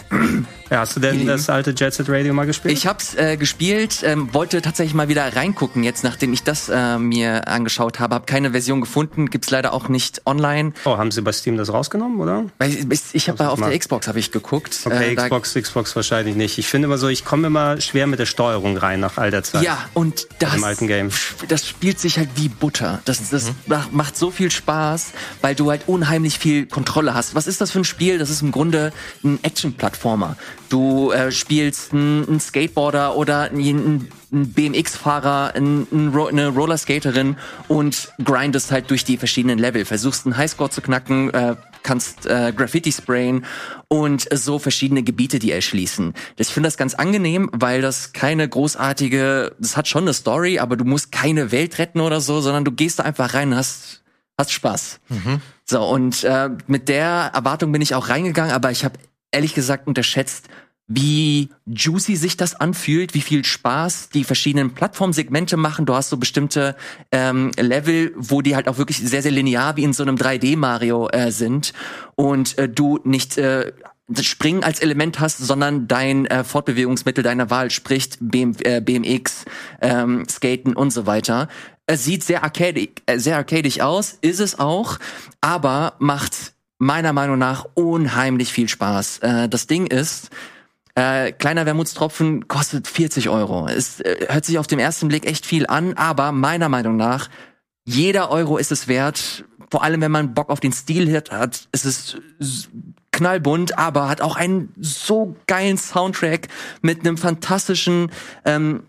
Ja, hast du denn das alte Jet Set Radio mal gespielt? ich hab's äh, gespielt, ähm, wollte tatsächlich mal wieder reingucken, jetzt nachdem ich das äh, mir angeschaut habe. Hab keine Version gefunden, gibt's leider auch nicht online. oh, haben sie bei Steam das rausgenommen, oder? Weil ich, ich habe auf mal. der Xbox habe ich geguckt. Okay, Äh, Xbox, Xbox wahrscheinlich nicht. Ich finde immer so, ich komme immer schwer mit der Steuerung rein nach all der Zeit. Ja, und das, Im alten Game. das spielt sich halt wie Butter. Das, das macht- macht so viel Spaß, weil du halt unheimlich viel Kontrolle hast. Was ist das für ein Spiel? Das ist im Grunde ein Action-Plattformer. Du äh, spielst einen, Skateboarder oder einen, BMX-Fahrer, eine Rollerskaterin und grindest halt durch die verschiedenen Level. Versuchst einen Highscore zu knacken, äh, kannst äh, Graffiti sprayen und so verschiedene Gebiete, die erschließen. Ich finde das ganz angenehm, weil das keine großartige, das hat schon eine Story, aber du musst keine Welt retten oder so, sondern du gehst da einfach rein und hast, hast Spaß. So, und äh, mit der Erwartung bin ich auch reingegangen, aber ich habe ehrlich gesagt unterschätzt, wie juicy sich das anfühlt, wie viel Spaß die verschiedenen Plattformsegmente machen. Du hast so bestimmte ähm, Level, wo die halt auch wirklich sehr, sehr linear wie in so einem 3D-Mario äh, sind und äh, du nicht äh, Springen als Element hast, sondern dein äh, Fortbewegungsmittel deiner Wahl, sprich BM, äh, BMX, ähm, Skaten und so weiter. Es sieht sehr arcadic, äh, sehr arcadisch aus, ist es auch, aber macht meiner Meinung nach unheimlich viel Spaß. Äh, das Ding ist, äh, kleiner Wermutstropfen kostet 40 Euro. Es äh, hört sich auf den ersten Blick echt viel an, aber meiner Meinung nach, jeder Euro ist es wert. Vor allem, wenn man Bock auf den Stil hat, hat ist knallbunt, aber hat auch einen so geilen Soundtrack mit einem fantastischen ähm,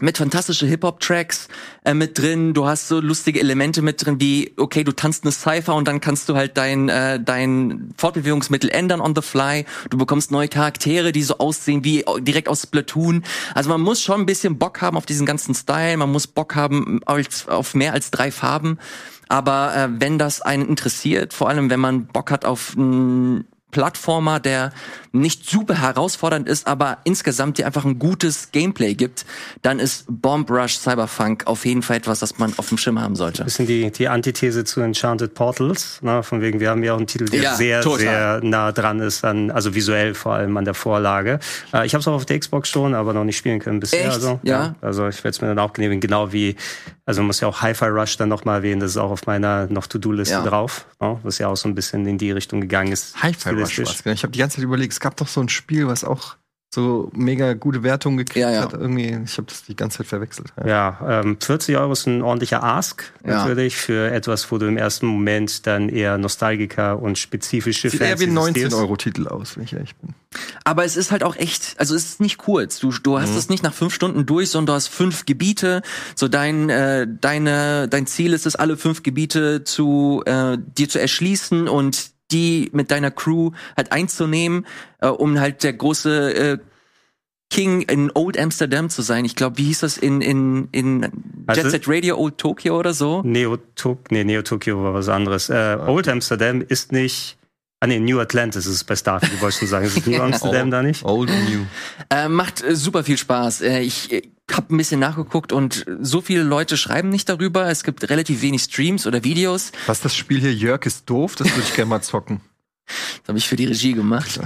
mit fantastische Hip-Hop-Tracks äh, mit drin. Du hast so lustige Elemente mit drin, wie, okay, du tanzt eine Cypher und dann kannst du halt dein, äh, dein Fortbewegungsmittel ändern on the fly. Du bekommst neue Charaktere, die so aussehen wie direkt aus Splatoon. Also man muss schon ein bisschen Bock haben auf diesen ganzen Style. Man muss Bock haben als, auf mehr als drei Farben. Aber äh, wenn das einen interessiert, vor allem wenn man Bock hat auf ein Plattformer, der nicht super herausfordernd ist, aber insgesamt dir einfach ein gutes Gameplay gibt, dann ist Bomb Rush Cyberpunk auf jeden Fall etwas, das man auf dem Schirm haben sollte. Bisschen die, die Antithese zu Enchanted Portals, ne? von wegen, wir haben ja auch einen Titel, der Ja, sehr, total. sehr nah dran ist, an, also visuell vor allem an der Vorlage. Äh, ich habe es auch auf der Xbox schon, aber noch nicht spielen können bisher. Echt? Also, Ja. Also ich werde es mir dann auch genehmigen, genau wie, also man muss ja auch Hi-Fi Rush dann noch mal erwähnen, das ist auch auf meiner noch To-Do-Liste Ja. drauf, ne? was ja auch so ein bisschen in die Richtung gegangen ist. Hi-Fi Rush genau. Ich habe die ganze Zeit überlegt, es gab doch so ein Spiel, was auch so mega gute Wertungen gekriegt Ja, ja. hat. Irgendwie, ich habe das die ganze Zeit verwechselt. Ja, ähm, 40 Euro ist ein ordentlicher Ask Ja. natürlich für etwas, wo du im ersten Moment dann eher Nostalgiker und spezifische Sieht eher wie ein Fans dieses Stils- 19-Euro-Titel aus, wenn ich ehrlich bin. Aber es ist halt auch echt, also es ist nicht kurz. Du, du hast es nicht nach fünf Stunden durch, sondern du hast fünf Gebiete. So dein, äh, deine, dein Ziel ist es, alle fünf Gebiete zu äh, dir zu erschließen und die mit deiner Crew halt einzunehmen, äh, um halt der große äh, King in Old Amsterdam zu sein. Ich glaube, wie hieß das in in in Also- Jet Set Radio Old Tokyo oder so? Neo, Tok nee, Neo Tokyo war was anderes. Äh, Old Amsterdam ist nicht. Ah nee, New Atlantis ist es bei Starfield, wollte ich schon sagen. Ist es New Amsterdam da nicht? Old New. Äh, macht äh, super viel Spaß. Äh, ich äh, habe ein bisschen nachgeguckt und so viele Leute schreiben nicht darüber. Es gibt relativ wenig Streams oder Videos. Was das Spiel hier, Jörg ist doof, das würde ich gerne mal zocken. Das habe ich für die Regie gemacht.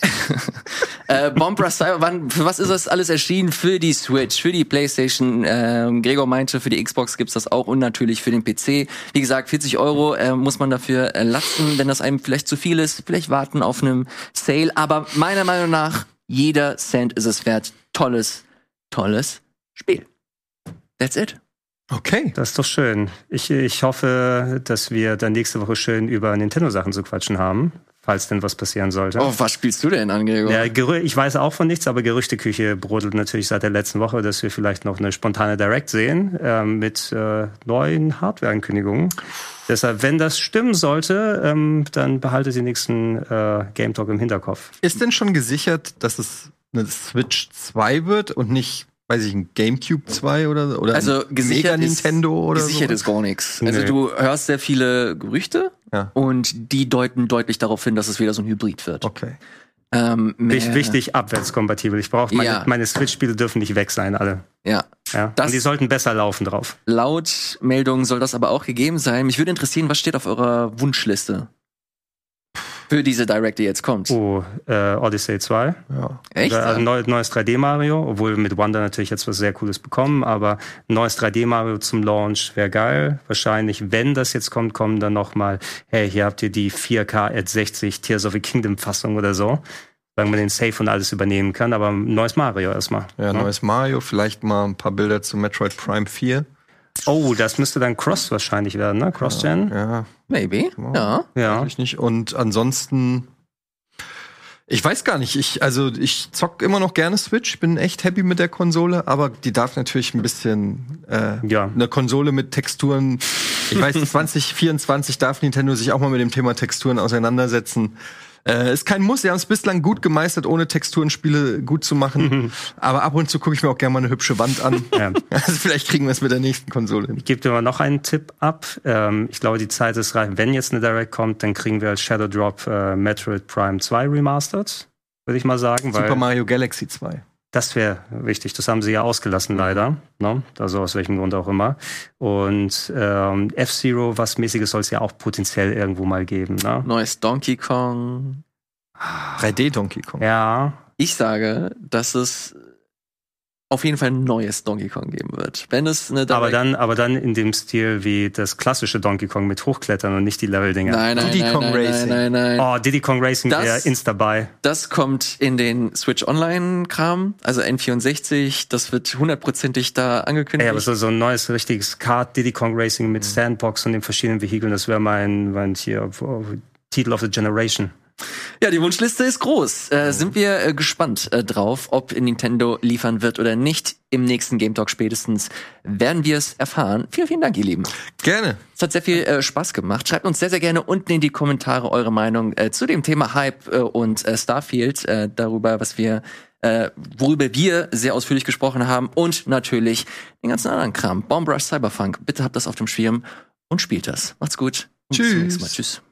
äh, Bomb Rush Cyber, wann, für was ist das alles erschienen? Für die Switch, für die Playstation. Ähm, Gregor meinte, für die Xbox gibt's das auch und natürlich für den PC. Wie gesagt, 40 Euro äh, muss man dafür äh, latzen, wenn das einem vielleicht zu viel ist. Vielleicht warten auf einem Sale. Aber meiner Meinung nach, jeder Cent ist es wert. Tolles, tolles Spiel. That's it. Okay. Das ist doch schön. Ich, ich hoffe, dass wir dann nächste Woche schön über Nintendo-Sachen zu quatschen haben, falls denn was passieren sollte. Oh, was spielst du denn an, Gregor? Ja, Gerü ich weiß auch von nichts, aber Gerüchteküche brodelt natürlich seit der letzten Woche, dass wir vielleicht noch eine spontane Direct sehen ähm, mit äh, neuen Hardware-Ankündigungen. Deshalb, wenn das stimmen sollte, ähm, dann behaltet die nächsten äh, Game Talk im Hinterkopf. Ist denn schon gesichert, dass es eine Switch 2 wird und nicht, weiß ich, ein GameCube 2 oder, oder Also gesichert Mega ist, Nintendo oder gesichert so? ist gar nichts. Also Nee. du hörst sehr viele Gerüchte Ja. und die deuten deutlich darauf hin, dass es wieder so ein Hybrid wird. Okay. Ähm, Wichtig, abwärtskompatibel. Ich brauche meine, Ja. meine Switch-Spiele dürfen nicht weg sein, alle. Ja. Ja. Das- Und die sollten besser laufen drauf. Laut Meldungen soll das aber auch gegeben sein. Mich würde interessieren, was steht auf eurer Wunschliste? Für diese Direct, die jetzt kommt. Oh, äh, Odyssey 2. Ja. Echt? Also neu, neues 3D Mario, obwohl wir mit Wonder natürlich jetzt was sehr Cooles bekommen, aber ein neues 3D Mario zum Launch wäre geil. Wahrscheinlich, wenn das jetzt kommt, kommen dann noch mal, hey, hier habt ihr die 4K at 60 Tears of the Kingdom Fassung oder so. Sagen man den Safe und alles übernehmen kann, aber ein neues Mario erstmal. Ja, neues Mario, vielleicht mal ein paar Bilder zu Metroid Prime 4. Oh, das müsste dann Cross wahrscheinlich werden, ne? Cross-Gen? Ja, Maybe. Ja. Ja. ich nicht. Und ansonsten, ich weiß gar nicht. Ich, also ich zock immer noch gerne Switch, bin echt happy mit der Konsole, aber die darf natürlich ein bisschen äh, Ja. eine Konsole mit Texturen. Ich weiß, 2024 darf Nintendo sich auch mal mit dem Thema Texturen auseinandersetzen. Äh, ist kein Muss, sie haben es bislang gut gemeistert, ohne Texturenspiele gut zu machen. Aber ab und zu gucke ich mir auch gerne mal eine hübsche Wand an. Ja. Also vielleicht kriegen wir es mit der nächsten Konsole hin. Ich gebe dir mal noch einen Tipp ab. Ähm, ich glaube, die Zeit ist reif. Wenn jetzt eine Direct kommt, dann kriegen wir als Shadow Drop äh, Metroid Prime 2 Remastered, würde ich mal sagen. Super Mario Galaxy 2. Das wäre wichtig. Das haben sie ja ausgelassen, leider. Ne? Also aus welchem Grund auch immer. Und ähm, F-Zero, was mäßiges soll es ja auch potenziell irgendwo mal geben. Ne? Neues Donkey Kong. 3D Donkey Kong. Ja, Ich sage, dass es auf jeden Fall ein neues Donkey Kong geben wird. Wenn es eine aber Direct- dann, aber dann in dem Stil wie das klassische Donkey Kong mit Hochklettern und nicht die Level-Dinger. Nein, nein, Diddy nein, Kong nein, Racing. nein, nein, nein. Oh, Diddy Kong Racing wäre insta dabei. Das kommt in den Switch Online Kram, also N64, das wird hundertprozentig da angekündigt. Ey, aber so, so ein neues richtiges Kart Diddy Kong Racing mit Sandbox und den verschiedenen Vehikeln, das wäre mein, mein hier, oh, Titel of the Generation. Ja, die Wunschliste ist groß. Äh, sind wir äh, gespannt äh, drauf, ob Nintendo liefern wird oder nicht. Im nächsten Game Talk spätestens werden wir es erfahren. Vielen, vielen Dank, ihr Lieben. Gerne. Es hat sehr viel äh, Spaß gemacht. Schreibt uns sehr, sehr gerne unten in die Kommentare eure Meinung äh, zu dem Thema Hype äh, und Starfield, darüber, was wir, äh, worüber wir sehr ausführlich gesprochen haben und natürlich den ganzen anderen Kram. Bomb Rush Cyberpunk. Bitte habt das auf dem Schirm und spielt das. Macht's gut. Und Bis zum Tschüss. nächsten Mal. Tschüss.